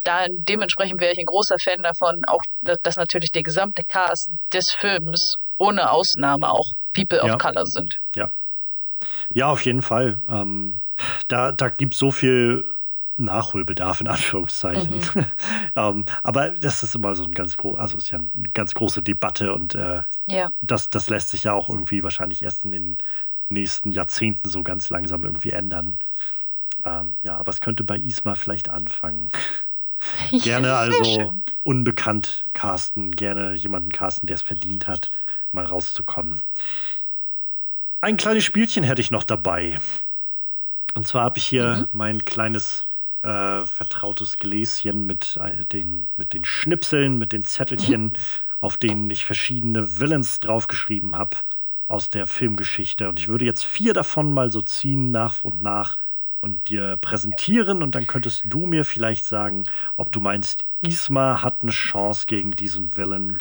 Da, dementsprechend wäre ich ein großer Fan davon, auch dass natürlich der gesamte Cast des Films ohne Ausnahme auch People ja. of Color sind. Ja. Ja, auf jeden Fall. Ähm, da, da gibt es so viel Nachholbedarf in Anführungszeichen. Mhm. ähm, aber das ist immer so ein ganz groß, also ist ja eine ganz große Debatte und äh, ja. das, das lässt sich ja auch irgendwie wahrscheinlich erst in den nächsten Jahrzehnten so ganz langsam irgendwie ändern. Ähm, ja, aber es könnte bei Isma vielleicht anfangen. gerne also unbekannt casten, gerne jemanden casten, der es verdient hat, mal rauszukommen. Ein kleines Spielchen hätte ich noch dabei. Und zwar habe ich hier mhm. mein kleines äh, vertrautes Gläschen mit, äh, den, mit den Schnipseln, mit den Zettelchen, mhm. auf denen ich verschiedene Villains draufgeschrieben habe aus der Filmgeschichte. Und ich würde jetzt vier davon mal so ziehen, nach und nach, und dir präsentieren. Und dann könntest du mir vielleicht sagen, ob du meinst, Isma hat eine Chance gegen diesen Villain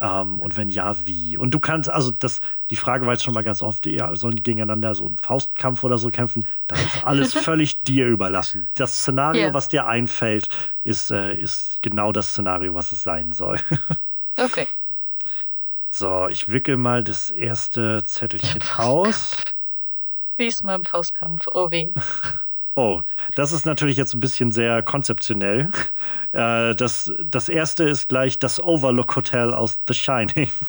Ähm, und wenn ja, wie? Und du kannst, also das, die Frage war jetzt schon mal ganz oft, ja, sollen die gegeneinander so einen Faustkampf oder so kämpfen? Das ist alles völlig dir überlassen. Das Szenario, yeah. was dir einfällt, ist, äh, ist genau das Szenario, was es sein soll. okay. So, ich wickel mal das erste Zettelchen aus. Diesmal im Faustkampf, oh weh. Oh, das ist natürlich jetzt ein bisschen sehr konzeptionell. Äh, das, das erste ist gleich das Overlook Hotel aus The Shining.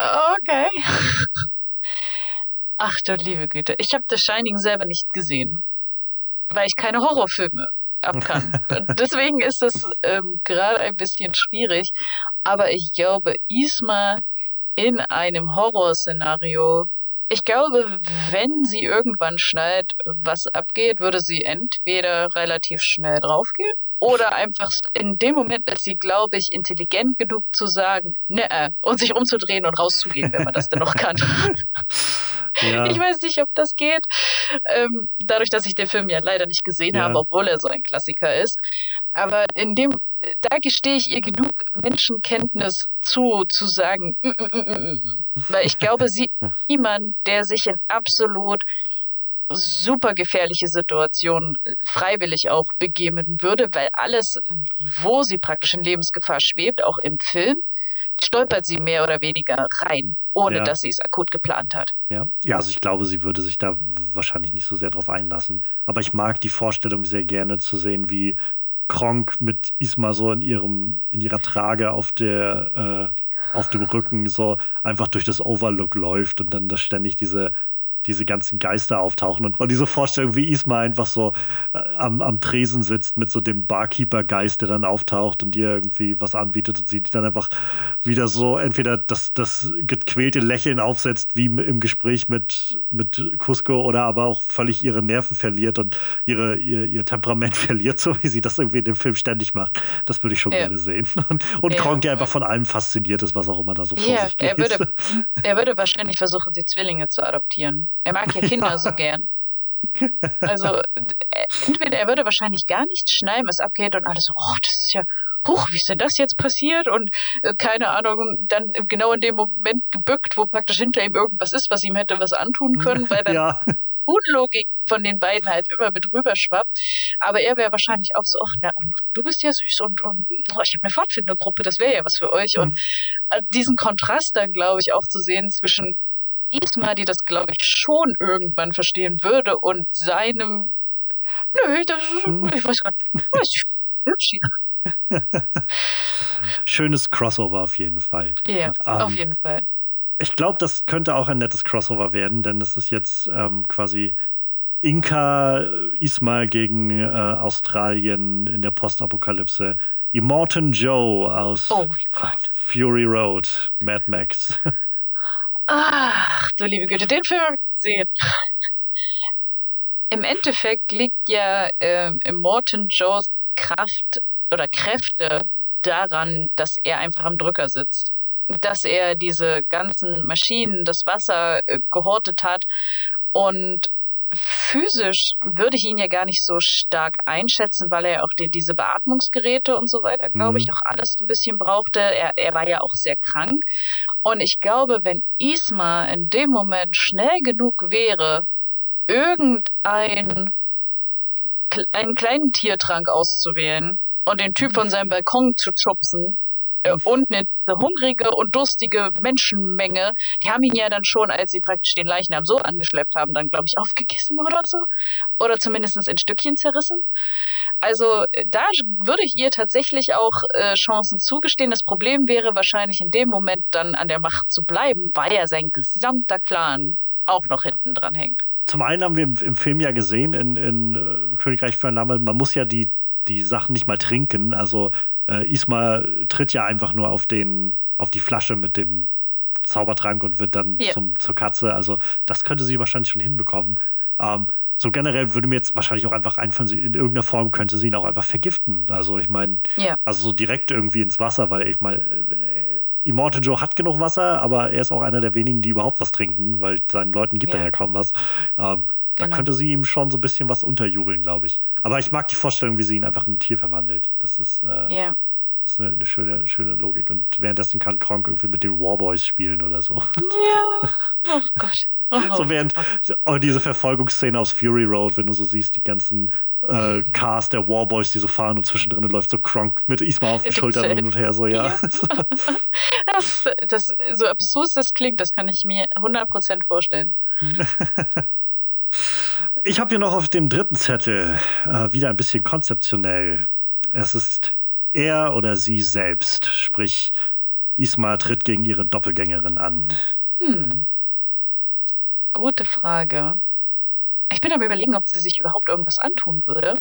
Okay. Ach du liebe Güte. Ich habe The Shining selber nicht gesehen, weil ich keine Horrorfilme ab kann. Deswegen ist das ähm, gerade ein bisschen schwierig. Aber ich glaube, Isma in einem Horrorszenario ich glaube, wenn sie irgendwann schnallt, was abgeht, würde sie entweder relativ schnell draufgehen oder einfach in dem Moment ist sie, glaube ich, intelligent genug zu sagen, ne, und sich umzudrehen und rauszugehen, wenn man das denn noch kann. Ja. Ich weiß nicht, ob das geht. Ähm, dadurch, dass ich den Film ja leider nicht gesehen ja. habe, obwohl er so ein Klassiker ist. Aber in dem, da gestehe ich ihr genug Menschenkenntnis zu, zu sagen, mm, mm, mm, mm, mm. weil ich glaube, sie ist niemand, der sich in absolut super gefährliche Situationen freiwillig auch begeben würde, weil alles, wo sie praktisch in Lebensgefahr schwebt, auch im Film, stolpert sie mehr oder weniger rein, ohne ja. dass sie es akut geplant hat. Ja. ja, also ich glaube, sie würde sich da wahrscheinlich nicht so sehr drauf einlassen. Aber ich mag die Vorstellung sehr gerne zu sehen, wie Kronk mit Isma so in ihrem, in ihrer Trage auf der äh, auf dem Rücken so einfach durch das Overlook läuft und dann da ständig diese diese ganzen Geister auftauchen. Und, und diese Vorstellung, wie Isma einfach so äh, am, am Tresen sitzt mit so dem Barkeeper-Geist, der dann auftaucht und ihr irgendwie was anbietet und sie dann einfach wieder so entweder das, das gequälte Lächeln aufsetzt, wie im Gespräch mit, mit Cusco, oder aber auch völlig ihre Nerven verliert und ihre, ihr, ihr Temperament verliert, so wie sie das irgendwie in dem Film ständig macht. Das würde ich schon ja. gerne sehen. Und, und ja. Kronk, der einfach von allem fasziniert ist, was auch immer da so vor ja, sich geht. Er würde, er würde wahrscheinlich versuchen, die Zwillinge zu adoptieren. Er mag ja Kinder so gern. Also äh, entweder er würde wahrscheinlich gar nichts schneiden, was abgeht und alles so, oh, das ist ja, huch, wie ist denn das jetzt passiert? Und äh, keine Ahnung, dann genau in dem Moment gebückt, wo praktisch hinter ihm irgendwas ist, was ihm hätte was antun können, weil dann ja. Unlogik von den beiden halt immer mit rüber schwappt. Aber er wäre wahrscheinlich auch so, ach, na, und du bist ja süß und, und oh, ich habe eine Pfadfindergruppe, das wäre ja was für euch. Mhm. Und äh, diesen Kontrast dann, glaube ich, auch zu sehen zwischen Isma, die das, glaube ich, schon irgendwann verstehen würde und seinem, nö, das hm. ich weiß gar nicht. Schönes Crossover auf jeden Fall. Ja, ähm, auf jeden Fall. Ich glaube, das könnte auch ein nettes Crossover werden, denn es ist jetzt ähm, quasi Inka Isma gegen äh, Australien in der Postapokalypse. Immortan Joe aus oh Fury Road, Mad Max. Ach, du liebe Güte, den Film habe ich gesehen. Im Endeffekt liegt ja äh, im Morton Joes Kraft oder Kräfte daran, dass er einfach am Drücker sitzt. Dass er diese ganzen Maschinen, das Wasser äh, gehortet hat und physisch würde ich ihn ja gar nicht so stark einschätzen, weil er auch die, diese Beatmungsgeräte und so weiter, glaube mhm. ich, auch alles so ein bisschen brauchte. Er, er war ja auch sehr krank. Und ich glaube, wenn Isma in dem Moment schnell genug wäre, irgendeinen einen kleinen Tiertrank auszuwählen und den Typ von seinem Balkon zu schubsen, äh, und eine hungrige und durstige Menschenmenge, die haben ihn ja dann schon, als sie praktisch den Leichnam so angeschleppt haben, dann glaube ich aufgegessen oder so. Oder zumindest in Stückchen zerrissen. Also äh, da würde ich ihr tatsächlich auch äh, Chancen zugestehen. Das Problem wäre wahrscheinlich in dem Moment dann an der Macht zu bleiben, weil ja sein gesamter Clan auch noch hinten dran hängt. Zum einen haben wir im, im Film ja gesehen, in, in äh, Königreich für ein Name, man muss ja die, die Sachen nicht mal trinken. Also äh, Isma tritt ja einfach nur auf den, auf die Flasche mit dem Zaubertrank und wird dann ja. zum, zur Katze. Also das könnte sie wahrscheinlich schon hinbekommen. Ähm, so generell würde mir jetzt wahrscheinlich auch einfach einfallen, in irgendeiner Form könnte sie ihn auch einfach vergiften. Also ich meine, ja. also so direkt irgendwie ins Wasser, weil ich meine, äh, Immortal Joe hat genug Wasser, aber er ist auch einer der wenigen, die überhaupt was trinken, weil seinen Leuten gibt ja. er ja kaum was. Ähm, da genau. könnte sie ihm schon so ein bisschen was unterjubeln, glaube ich. Aber ich mag die Vorstellung, wie sie ihn einfach in ein Tier verwandelt. Das ist, äh, ja. Das ist eine, eine, schöne, schöne Logik. Und währenddessen kann Kronk irgendwie mit den Warboys spielen oder so. Ja. Oh Gott. Oh, so während oh, diese Verfolgungsszene aus Fury Road, wenn du so siehst, die ganzen äh, Cars der Warboys, die so fahren und zwischendrin läuft so Kronk mit Isma auf den Schultern hin und her, so ja. ja. das, das, so absurd das klingt, das kann ich mir 100% vorstellen. Ich habe hier noch auf dem dritten Zettel äh, wieder ein bisschen konzeptionell. Es ist er oder sie selbst, sprich Isma tritt gegen ihre Doppelgängerin an. Hm. Gute Frage. Ich bin am überlegen, ob sie sich überhaupt irgendwas antun würde.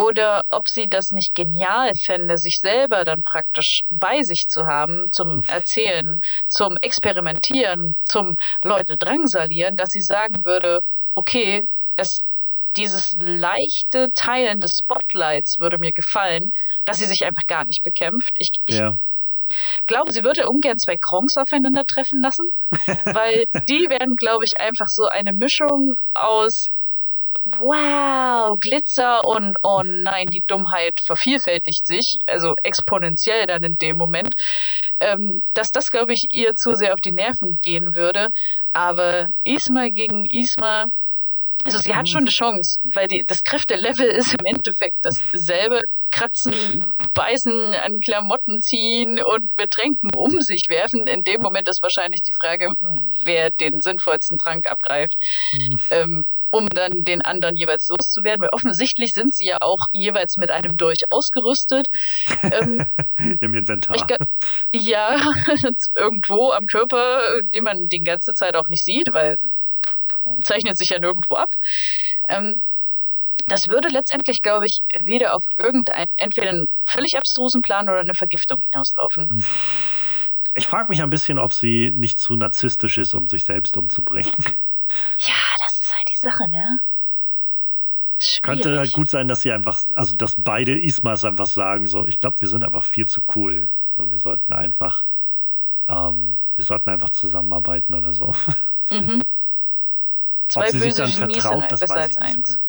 Oder ob sie das nicht genial fände, sich selber dann praktisch bei sich zu haben, zum Erzählen, zum Experimentieren, zum Leute drangsalieren, dass sie sagen würde, okay, es, dieses leichte Teilen des Spotlights würde mir gefallen, dass sie sich einfach gar nicht bekämpft. Ich, ich ja. glaube, sie würde ungern zwei Kronks aufeinandertreffen lassen, weil die werden, glaube ich, einfach so eine Mischung aus wow, Glitzer und oh nein, die Dummheit vervielfältigt sich, also exponentiell dann in dem Moment, ähm, dass das, glaube ich, ihr zu sehr auf die Nerven gehen würde. Aber Isma gegen Isma, also sie hat schon mhm. eine Chance, weil die, das Kräftelevel ist im Endeffekt dasselbe. Kratzen, beißen, an Klamotten ziehen und mit Tränken um sich werfen. In dem Moment ist wahrscheinlich die Frage, wer den sinnvollsten Trank abgreift. Mhm. Ähm, um dann den anderen jeweils loszuwerden, weil offensichtlich sind sie ja auch jeweils mit einem Dolch ausgerüstet. Ähm, Im Inventar. Ich, ja, irgendwo am Körper, den man die ganze Zeit auch nicht sieht, weil zeichnet sich ja nirgendwo ab. Ähm, das würde letztendlich, glaube ich, wieder auf irgendeinen, entweder einen völlig abstrusen Plan oder eine Vergiftung hinauslaufen. Ich frage mich ein bisschen, ob sie nicht zu narzisstisch ist, um sich selbst umzubringen. Ja, das ist halt die Sache, ne? Schwierig. Könnte halt gut sein, dass sie einfach, also dass beide Ismas einfach sagen, so, ich glaube, wir sind einfach viel zu cool. So, wir sollten einfach, ähm, wir sollten einfach zusammenarbeiten oder so. Mhm. Zwei Ob sie böse sich dann Genies vertraut, das weiß ich nicht so genau.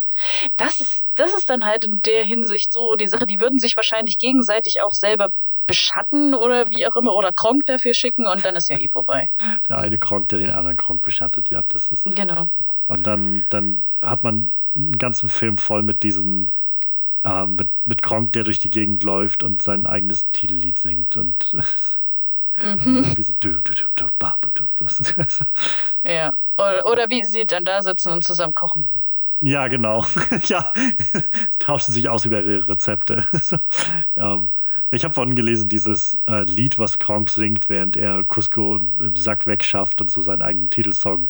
Das ist, das ist dann halt in der Hinsicht so die Sache, die würden sich wahrscheinlich gegenseitig auch selber beschatten oder wie auch immer oder Kronk dafür schicken und dann ist ja eh vorbei. Der eine Kronk, der den anderen Kronk beschattet, ja, das ist. Genau. Und dann, dann hat man einen ganzen Film voll mit diesen, ähm, mit, mit Kronk, der durch die Gegend läuft und sein eigenes Titellied singt und mhm. wie so Ja. Oder, oder wie sie dann da sitzen und zusammen kochen. Ja, genau. ja, tauschen sich aus über ihre Rezepte. so, ähm, ich habe vorhin gelesen, dieses äh, Lied, was Kronk singt, während er Cusco im, im, Sack wegschafft und so seinen eigenen Titelsong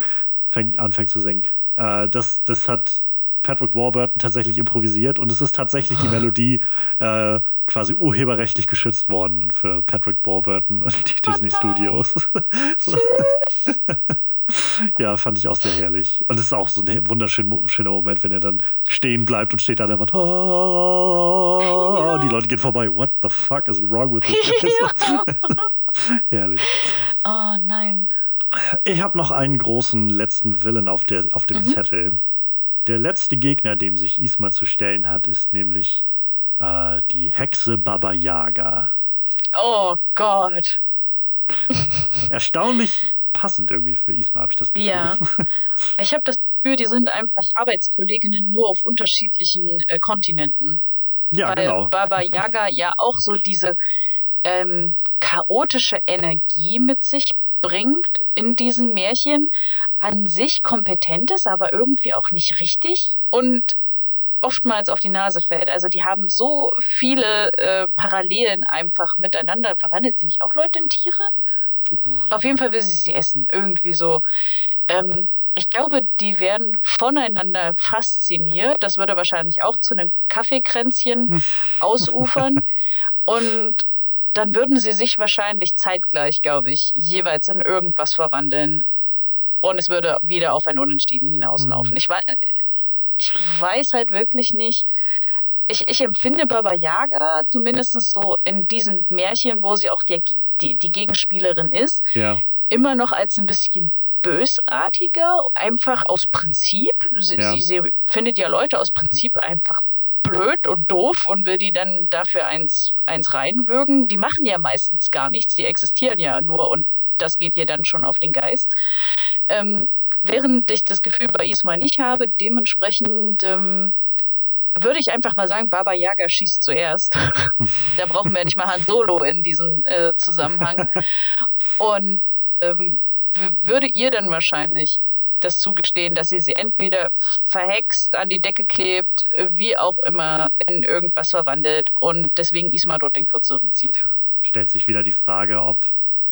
fäng, anfängt zu singen. Äh, das, das hat Patrick Warburton tatsächlich improvisiert und es ist tatsächlich die Melodie äh, quasi urheberrechtlich geschützt worden für Patrick Warburton und die oh Disney Studios. ja, fand ich auch sehr herrlich. Und es ist auch so ein wunderschöner Moment, wenn er dann stehen bleibt und steht an der Wand. Oh, ja. Die Leute gehen vorbei. What the fuck is wrong with this guy? herrlich. Oh nein. Ich habe noch einen großen letzten Villain auf, der, auf dem mhm. Zettel. Der letzte Gegner, dem sich Isma zu stellen hat, ist nämlich äh, die Hexe Baba Yaga. Oh Gott. Erstaunlich passend irgendwie für Isma, habe ich das Gefühl. Ja. Ich habe das Gefühl, die sind einfach Arbeitskolleginnen nur auf unterschiedlichen äh, Kontinenten. Ja, Weil genau. Baba Yaga ja auch so diese ähm, chaotische Energie mit sich bringt in diesen Märchen, an sich kompetent ist, aber irgendwie auch nicht richtig und oftmals auf die Nase fällt. Also die haben so viele äh, Parallelen einfach miteinander. Verwandelt sie nicht auch Leute in Tiere? Auf jeden Fall will sie sie essen. Irgendwie so. Ähm, ich glaube, die werden voneinander fasziniert. Das würde wahrscheinlich auch zu einem Kaffeekränzchen ausufern. Und dann würden sie sich wahrscheinlich zeitgleich, glaube ich, jeweils in irgendwas verwandeln. Und es würde wieder auf ein Unentschieden hinauslaufen. Mhm. Ich, weiß, ich weiß halt wirklich nicht. Ich, ich empfinde Baba Yaga zumindest so in diesen Märchen, wo sie auch der, die, die Gegenspielerin ist, ja. immer noch als ein bisschen bösartiger, einfach aus Prinzip. Sie, ja. sie, sie findet ja Leute aus Prinzip einfach blöd und doof und will die dann dafür eins, eins reinwürgen. Die machen ja meistens gar nichts, die existieren ja nur und das geht ihr dann schon auf den Geist. Ähm, während ich das Gefühl bei Isma nicht habe, dementsprechend ähm, würde ich einfach mal sagen, Baba Yaga schießt zuerst. da brauchen wir nicht mal Han Solo in diesem äh, Zusammenhang. Und ähm, würde ihr dann wahrscheinlich das zugestehen, dass sie sie entweder verhext, an die Decke klebt, wie auch immer in irgendwas verwandelt und deswegen Isma dort den Kürzeren zieht. Stellt sich wieder die Frage, ob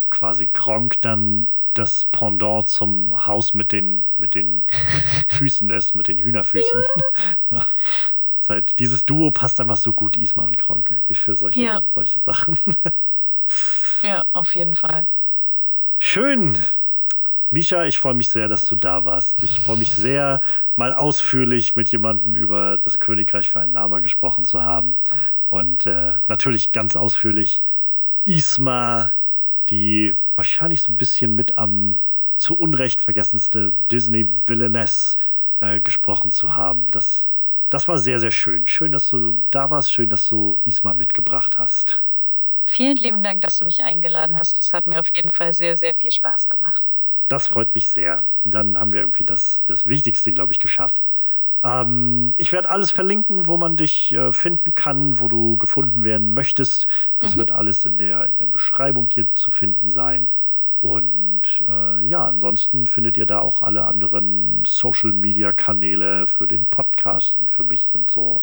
quasi Kronk dann das Pendant zum Haus mit den, mit den Füßen ist, mit den Hühnerfüßen. Ja. halt, dieses Duo passt einfach so gut, Isma und Kronk, irgendwie für solche, ja. solche Sachen. ja, auf jeden Fall. Schön. Misha, ich freue mich sehr, dass du da warst. Ich freue mich sehr, mal ausführlich mit jemandem über das Königreich für ein Lama gesprochen zu haben. Und äh, natürlich ganz ausführlich Isma, die wahrscheinlich so ein bisschen mit am zu Unrecht vergessenste Disney-Villainess äh, gesprochen zu haben. Das, das war sehr, sehr schön. Schön, dass du da warst. Schön, dass du Isma mitgebracht hast. Vielen lieben Dank, dass du mich eingeladen hast. Es hat mir auf jeden Fall sehr, sehr viel Spaß gemacht. Das freut mich sehr. Dann haben wir irgendwie das, das Wichtigste, glaube ich, geschafft. Ähm, ich werde alles verlinken, wo man dich äh, finden kann, wo du gefunden werden möchtest. Das mhm. wird alles in der, in der Beschreibung hier zu finden sein. Und äh, ja, ansonsten findet ihr da auch alle anderen Social-Media-Kanäle für den Podcast und für mich und so.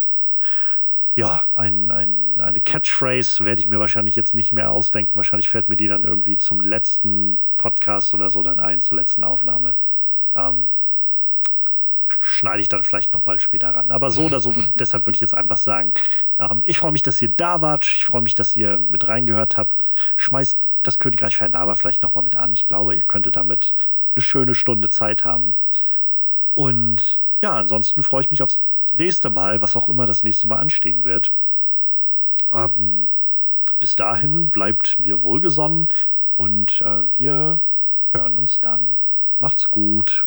Ja, ein, ein, eine Catchphrase werde ich mir wahrscheinlich jetzt nicht mehr ausdenken. Wahrscheinlich fällt mir die dann irgendwie zum letzten Podcast oder so dann ein, zur letzten Aufnahme. Ähm, schneide ich dann vielleicht nochmal später ran. Aber so oder so, deshalb würde ich jetzt einfach sagen, ähm, ich freue mich, dass ihr da wart. Ich freue mich, dass ihr mit reingehört habt. Schmeißt das Königreich Fernava vielleicht nochmal mit an. Ich glaube, ihr könntet damit eine schöne Stunde Zeit haben. Und ja, ansonsten freue ich mich aufs nächste Mal, was auch immer das nächste Mal anstehen wird. Ähm, bis dahin bleibt mir wohlgesonnen und äh, wir hören uns dann. Macht's gut.